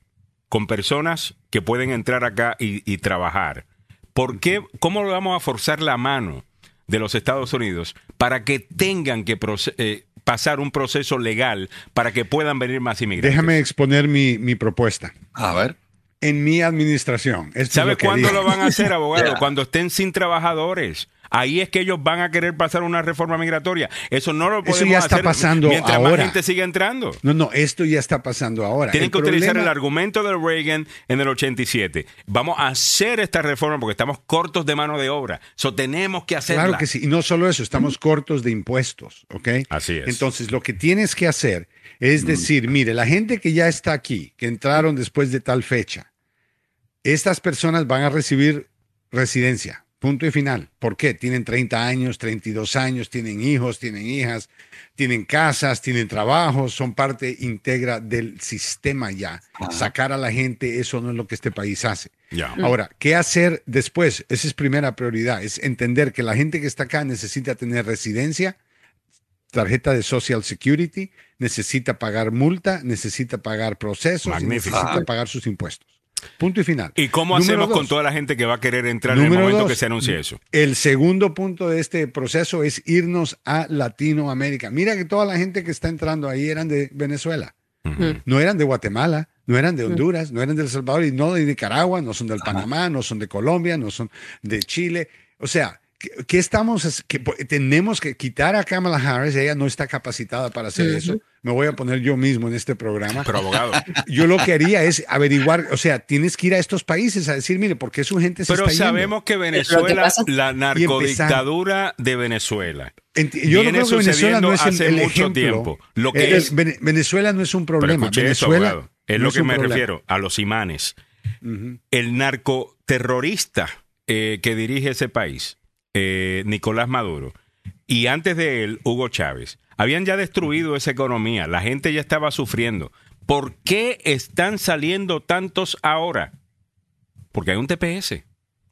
A: con personas que pueden entrar acá y, y trabajar, ¿por qué, ¿cómo le vamos a forzar la mano de los Estados Unidos para que tengan que eh, pasar un proceso legal para que puedan venir más inmigrantes?
I: Déjame exponer mi, mi propuesta.
B: A ver.
I: En mi administración. esto es
A: ¿Sabe
I: lo que
A: cuándo lo van a hacer, abogado? Cuando estén sin trabajadores. Ahí es que ellos van a querer pasar una reforma migratoria. Eso no lo
I: Eso
A: podemos
I: ya está
A: hacer
I: pasando
A: mientras
I: ahora.
A: más gente siga entrando.
I: No, no, esto ya está pasando ahora.
A: Tienen
I: El
A: que utilizar el argumento de Reagan en el 87. Vamos a hacer esta reforma porque estamos cortos de mano de obra. So tenemos que hacerla.
I: Claro que sí. Y no solo eso, estamos cortos de impuestos, ¿ok?
A: Así es.
I: Entonces, lo que tienes que hacer es decir, mire, la gente que ya está aquí, que entraron después de tal fecha, estas personas van a recibir residencia, punto y final. ¿Por qué? Tienen 30 años, 32 años, tienen hijos, tienen hijas, tienen casas, tienen trabajos, son parte íntegra del sistema ya. Sacar a la gente, eso no es lo que este país hace.
A: Ya.
I: Ahora, ¿qué hacer después? Esa es primera prioridad, es entender que la gente que está acá necesita tener residencia, tarjeta de Social Security, necesita pagar multa, necesita pagar procesos, y necesita pagar sus impuestos. Punto y final.
A: ¿Y cómo
I: Número
A: hacemos con toda la gente que va a querer entrar en el momento
I: dos,
A: que se anuncie eso?
I: El segundo punto de este proceso es irnos a Latinoamérica. Mira que toda la gente que está entrando ahí eran de Venezuela. No eran de Guatemala, no eran de Honduras, no eran de El Salvador y no de Nicaragua, no son del Panamá, no son de Colombia, no son de Chile. O sea, ¿qué, estamos? que tenemos que quitar a Kamala Harris, ella no está capacitada para hacer eso. Me voy a poner yo mismo en este programa.
A: Pero abogado.
I: Yo lo que haría es averiguar, o sea, tienes que ir a estos países a decir, mire, ¿por qué su gente se
A: Pero
I: está yendo?
A: sabemos que Venezuela, la narcodictadura de Venezuela,
I: Enti- Yo no creo que Venezuela no es el,
A: sucediendo
I: el
A: hace mucho
I: ejemplo.
A: tiempo. Lo que
I: Eh,
A: es,
I: Vene- Venezuela no es un
A: pero
I: problema. Venezuela
A: abogado. Es
I: no
A: lo
I: es
A: que me
I: problema.
A: refiero a los imanes. El narcoterrorista eh, que dirige ese país, eh, Nicolás Maduro, y antes de él, Hugo Chávez, habían ya destruido esa economía. La gente ya estaba sufriendo. ¿Por qué están saliendo tantos ahora? Porque hay un TPS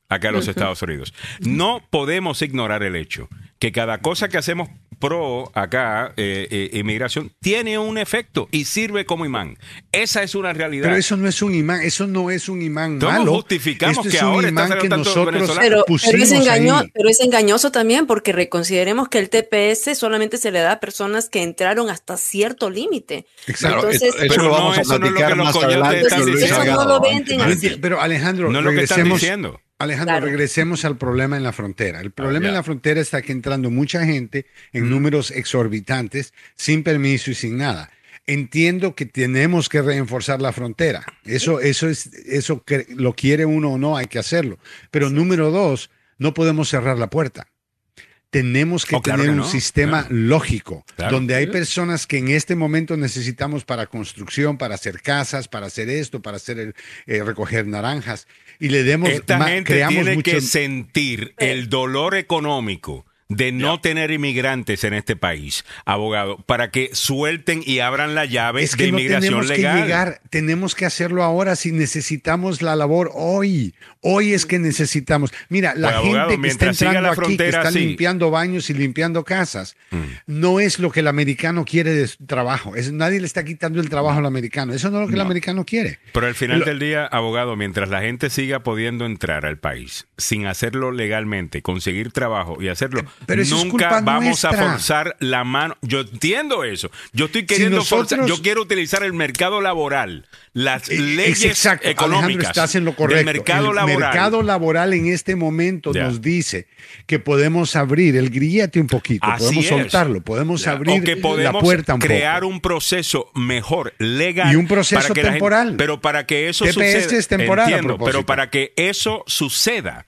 A: acá en los. Estados Unidos. No podemos ignorar el hecho que cada cosa que hacemos pro acá, eh, eh, inmigración, tiene un efecto y sirve como imán. Esa es una realidad.
I: Pero eso no es un imán, eso no es un imán
A: ¿Cómo
I: malo.
A: justificamos
I: Esto
A: que
I: es un
A: ahora está
I: imán que nosotros?
C: Pero, pero, es engaño- pero es engañoso también porque reconsideremos que el TPS solamente se le da a personas que entraron hasta cierto límite.
I: Exacto.
C: Entonces,
B: eso lo vamos a platicar más adelante.
C: Entonces, eso no
B: Salgado.
C: lo venden
I: Pero
C: así.
I: enti- Pero Alejandro,
A: No es lo que están diciendo.
I: Alejandro,
C: Claro.
I: regresemos al problema en la frontera. El problema en la frontera está que entrando mucha gente en números exorbitantes, sin permiso y sin nada. Entiendo que tenemos que reforzar la frontera. Eso, eso es, eso que lo quiere uno o no, hay que hacerlo. Pero número dos, no podemos cerrar la puerta. Tenemos que
A: Oh, claro
I: tener
A: que
I: un
A: no,
I: sistema
A: claro.
I: lógico,
A: Claro.
I: donde hay personas que en este momento necesitamos para construcción, para hacer casas, para hacer esto, para hacer el, eh, recoger naranjas, y le demos
A: Esta gente
I: creamos
A: tiene que sentir el dolor económico de no tener inmigrantes en este país, abogado, para que suelten y abran la llave
I: es que
A: de
I: no
A: inmigración
I: tenemos
A: legal.
I: Que llegar, tenemos que hacerlo ahora si necesitamos la labor hoy. Hoy es que necesitamos. Mira, la
A: Pues, abogado,
I: gente que está entrando
A: la
I: aquí, que está limpiando baños y limpiando casas,
A: Mm.
I: no es lo que el americano quiere de su trabajo. Es, nadie le está quitando el trabajo al americano. Eso no es lo que el americano quiere.
A: Pero al final
I: Lo-
A: del día, abogado, mientras la gente siga pudiendo entrar al país sin hacerlo legalmente, conseguir trabajo y hacerlo,
I: Pero eso es
A: nunca
I: culpa
A: vamos a forzar la mano. Yo entiendo eso. Yo estoy queriendo
I: nosotros-
A: forzar. Yo quiero utilizar el mercado laboral, las
I: Es
A: leyes
I: exacto, Alejandro,
A: económicas
I: estás en lo correcto.
A: mercado
I: el
A: laboral.
I: mercado laboral en este momento nos dice que podemos abrir el grillete un poquito,
A: Así
I: podemos
A: es.
I: soltarlo, podemos abrir
A: o que podemos
I: la puerta un
A: crear
I: poco.
A: un proceso mejor, legal.
I: Y un proceso
A: gente-
I: temporal.
A: pero para que eso
I: TPS
A: suceda.
I: es temporal,
A: entiendo, pero para que eso suceda.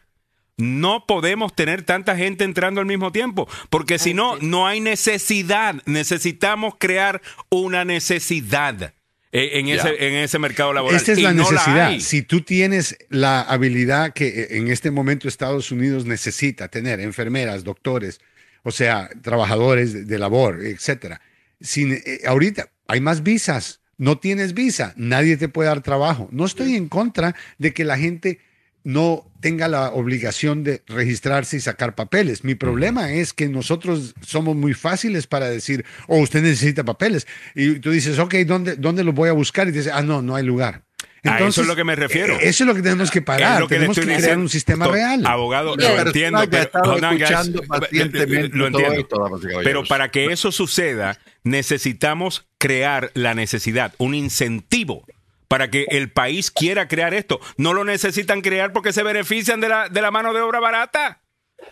A: No podemos tener tanta gente entrando al mismo tiempo, porque si no, no hay necesidad. Necesitamos crear una necesidad eh, en, ese, en ese mercado laboral.
I: Esta es
A: y
I: la
A: no
I: necesidad. si tú tienes la habilidad que eh, en este momento Estados Unidos necesita tener, enfermeras, doctores, o sea, trabajadores de, de labor, etcétera. Sin, eh, ahorita hay más visas. No tienes visa, nadie te puede dar trabajo. No estoy en contra de que la gente no tenga la obligación de registrarse y sacar papeles. Mi problema es que nosotros somos muy fáciles para decir, oh, usted necesita papeles. Y tú dices, ok, ¿dónde, dónde los voy a buscar? Y dices, ah, no, no hay lugar.
A: A eso es lo que me refiero.
I: eh, Eso es lo que tenemos que
A: Es
I: parar.
A: lo que
I: tenemos que crear
A: diciendo.
I: un sistema real.
A: Abogado, lo entiendo, pero,
B: escuchando pacientemente
A: lo
B: todo
A: entiendo.
B: esto.
A: Pero para que eso suceda, necesitamos crear la necesidad, un incentivo para que el país quiera crear esto. No lo necesitan crear porque se benefician de la, de la mano de obra barata.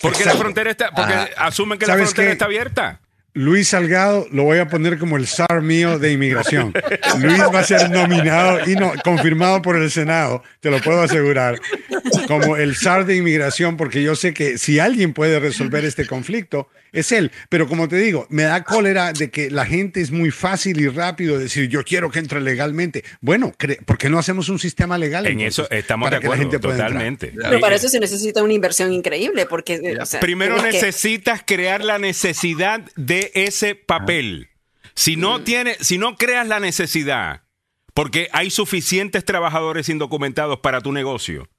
A: Porque la frontera está, porque
I: Ah.
A: asumen que la
I: ¿Sabes
A: frontera
I: qué?
A: está abierta.
I: Luis Salgado lo voy a poner como el zar mío de inmigración. Luis va a ser nominado y no, confirmado por el Senado, te lo puedo asegurar, como el zar de inmigración, porque yo sé que si alguien puede resolver este conflicto, es él. Pero como te digo, me da cólera de que la gente es muy fácil y rápido decir, yo quiero que entre legalmente. Bueno, ¿por qué no hacemos un sistema legal?
A: En eso estamos de acuerdo, totalmente.
C: Pero para eso se necesita una inversión increíble, porque eh, o sea,
A: Primero
C: que-
A: necesitas crear la necesidad de ese papel. Si no tiene, si no creas la necesidad, porque hay suficientes trabajadores indocumentados para tu negocio.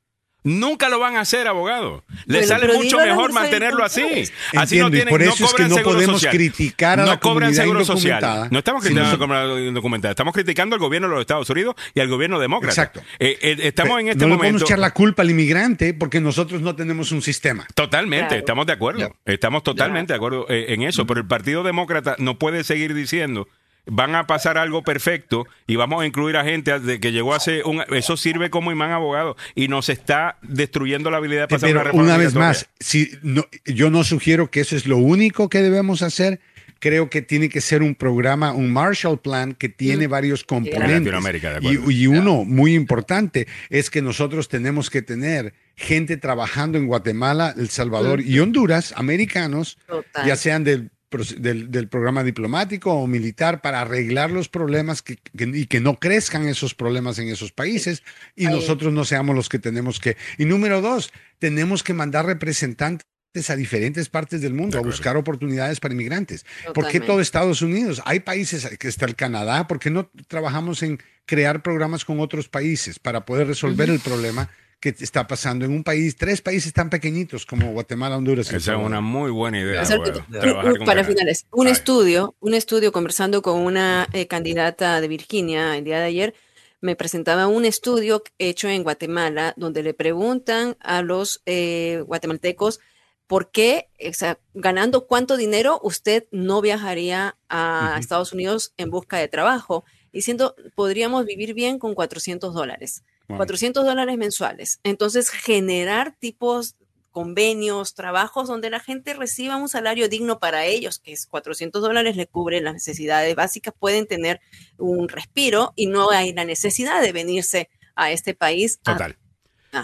A: Nunca lo van a hacer, abogado. Les
C: Bueno,
A: sale mucho mejor mantenerlo así.
C: indocumentados.
A: Así no
I: Entiendo, y
A: tienen,
I: por
A: no
I: eso es que no
A: seguro
I: podemos
A: social.
I: criticar a
A: no
I: la
A: cobran
I: comunidad
A: seguro social. No estamos criticando a la comunidad indocumentada, estamos criticando al gobierno de los Estados Unidos y al gobierno demócrata.
I: Exacto.
A: Eh, eh, estamos en este
I: no
A: momento.
I: podemos echar la culpa al inmigrante porque nosotros no tenemos un sistema.
A: Totalmente,
I: Claro.
A: estamos de acuerdo. Estamos totalmente de acuerdo eh, en eso, pero el Partido Demócrata no puede seguir diciendo van a pasar algo perfecto y vamos a incluir a gente de que llegó hace un eso sirve como imán abogado y nos está destruyendo la habilidad de pasar
I: Pero
A: una reforma
I: una vez más, si no, yo no sugiero que eso es lo único que debemos hacer. Creo que tiene que ser un programa, un Marshall Plan que tiene varios componentes.
A: Latinoamérica, de acuerdo.
I: y, y uno muy importante es que nosotros tenemos que tener gente trabajando en Guatemala, El Salvador y Honduras, americanos,
C: Total.
I: ya sean del, del, del programa diplomático o militar, para arreglar los problemas que, que- y que no crezcan esos problemas en esos países y
C: Ahí.
I: nosotros no seamos los que tenemos que. Y número dos, tenemos que mandar representantes a diferentes partes del mundo a buscar oportunidades para inmigrantes. ¿Por qué
C: Totalmente.
I: todo Estados Unidos? Hay países que está el Canadá, ¿por qué no trabajamos en crear programas con otros países para poder resolver el problema que está pasando en un país, tres países tan pequeñitos como Guatemala, Honduras
A: Esa es una muy buena idea.
C: Para
A: Canadá.
C: finales, un estudio, un estudio conversando con una eh, candidata de Virginia el día de ayer, me presentaba un estudio hecho en Guatemala donde le preguntan a los eh, guatemaltecos por qué, o sea, ganando cuánto dinero usted no viajaría a Estados Unidos en busca de trabajo, diciendo podríamos vivir bien con 400 dólares.
P: Wow.
C: 400 dólares mensuales. Entonces, generar tipos, convenios, trabajos donde la gente reciba un salario digno para ellos, que es 400 dólares, le cubre las necesidades básicas, pueden tener un respiro y no hay la necesidad de venirse a este país
A: Total.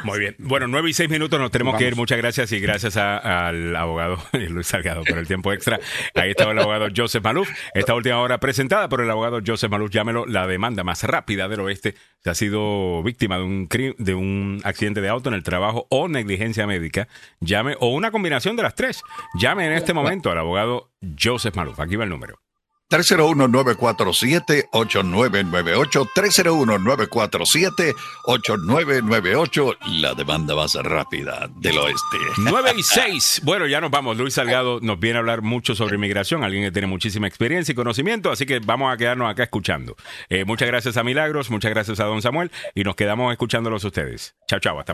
A: Muy bien. Bueno, nueve y seis minutos nos tenemos que ir. Muchas gracias y gracias al abogado Luis Salgado por el tiempo extra. Ahí estaba el abogado Joseph Maluf. Esta última hora presentada por el abogado Joseph Maluf. Llámelo la demanda más rápida del oeste. Se ha sido víctima de un, de un accidente de auto en el trabajo o negligencia médica. Llame o una combinación de las tres. Llame en este momento al abogado Joseph Maluf. Aquí va el número.
B: 301-947-8998, 301-947-8998, la demanda más rápida del oeste.
A: 9 y 6. Bueno, ya nos vamos. Luis Salgado nos viene a hablar mucho sobre inmigración, alguien que tiene muchísima experiencia y conocimiento, así que vamos a quedarnos acá escuchando. Eh, muchas gracias a Milagros, muchas gracias a Don Samuel y nos quedamos escuchándolos ustedes. Chao, chao, hasta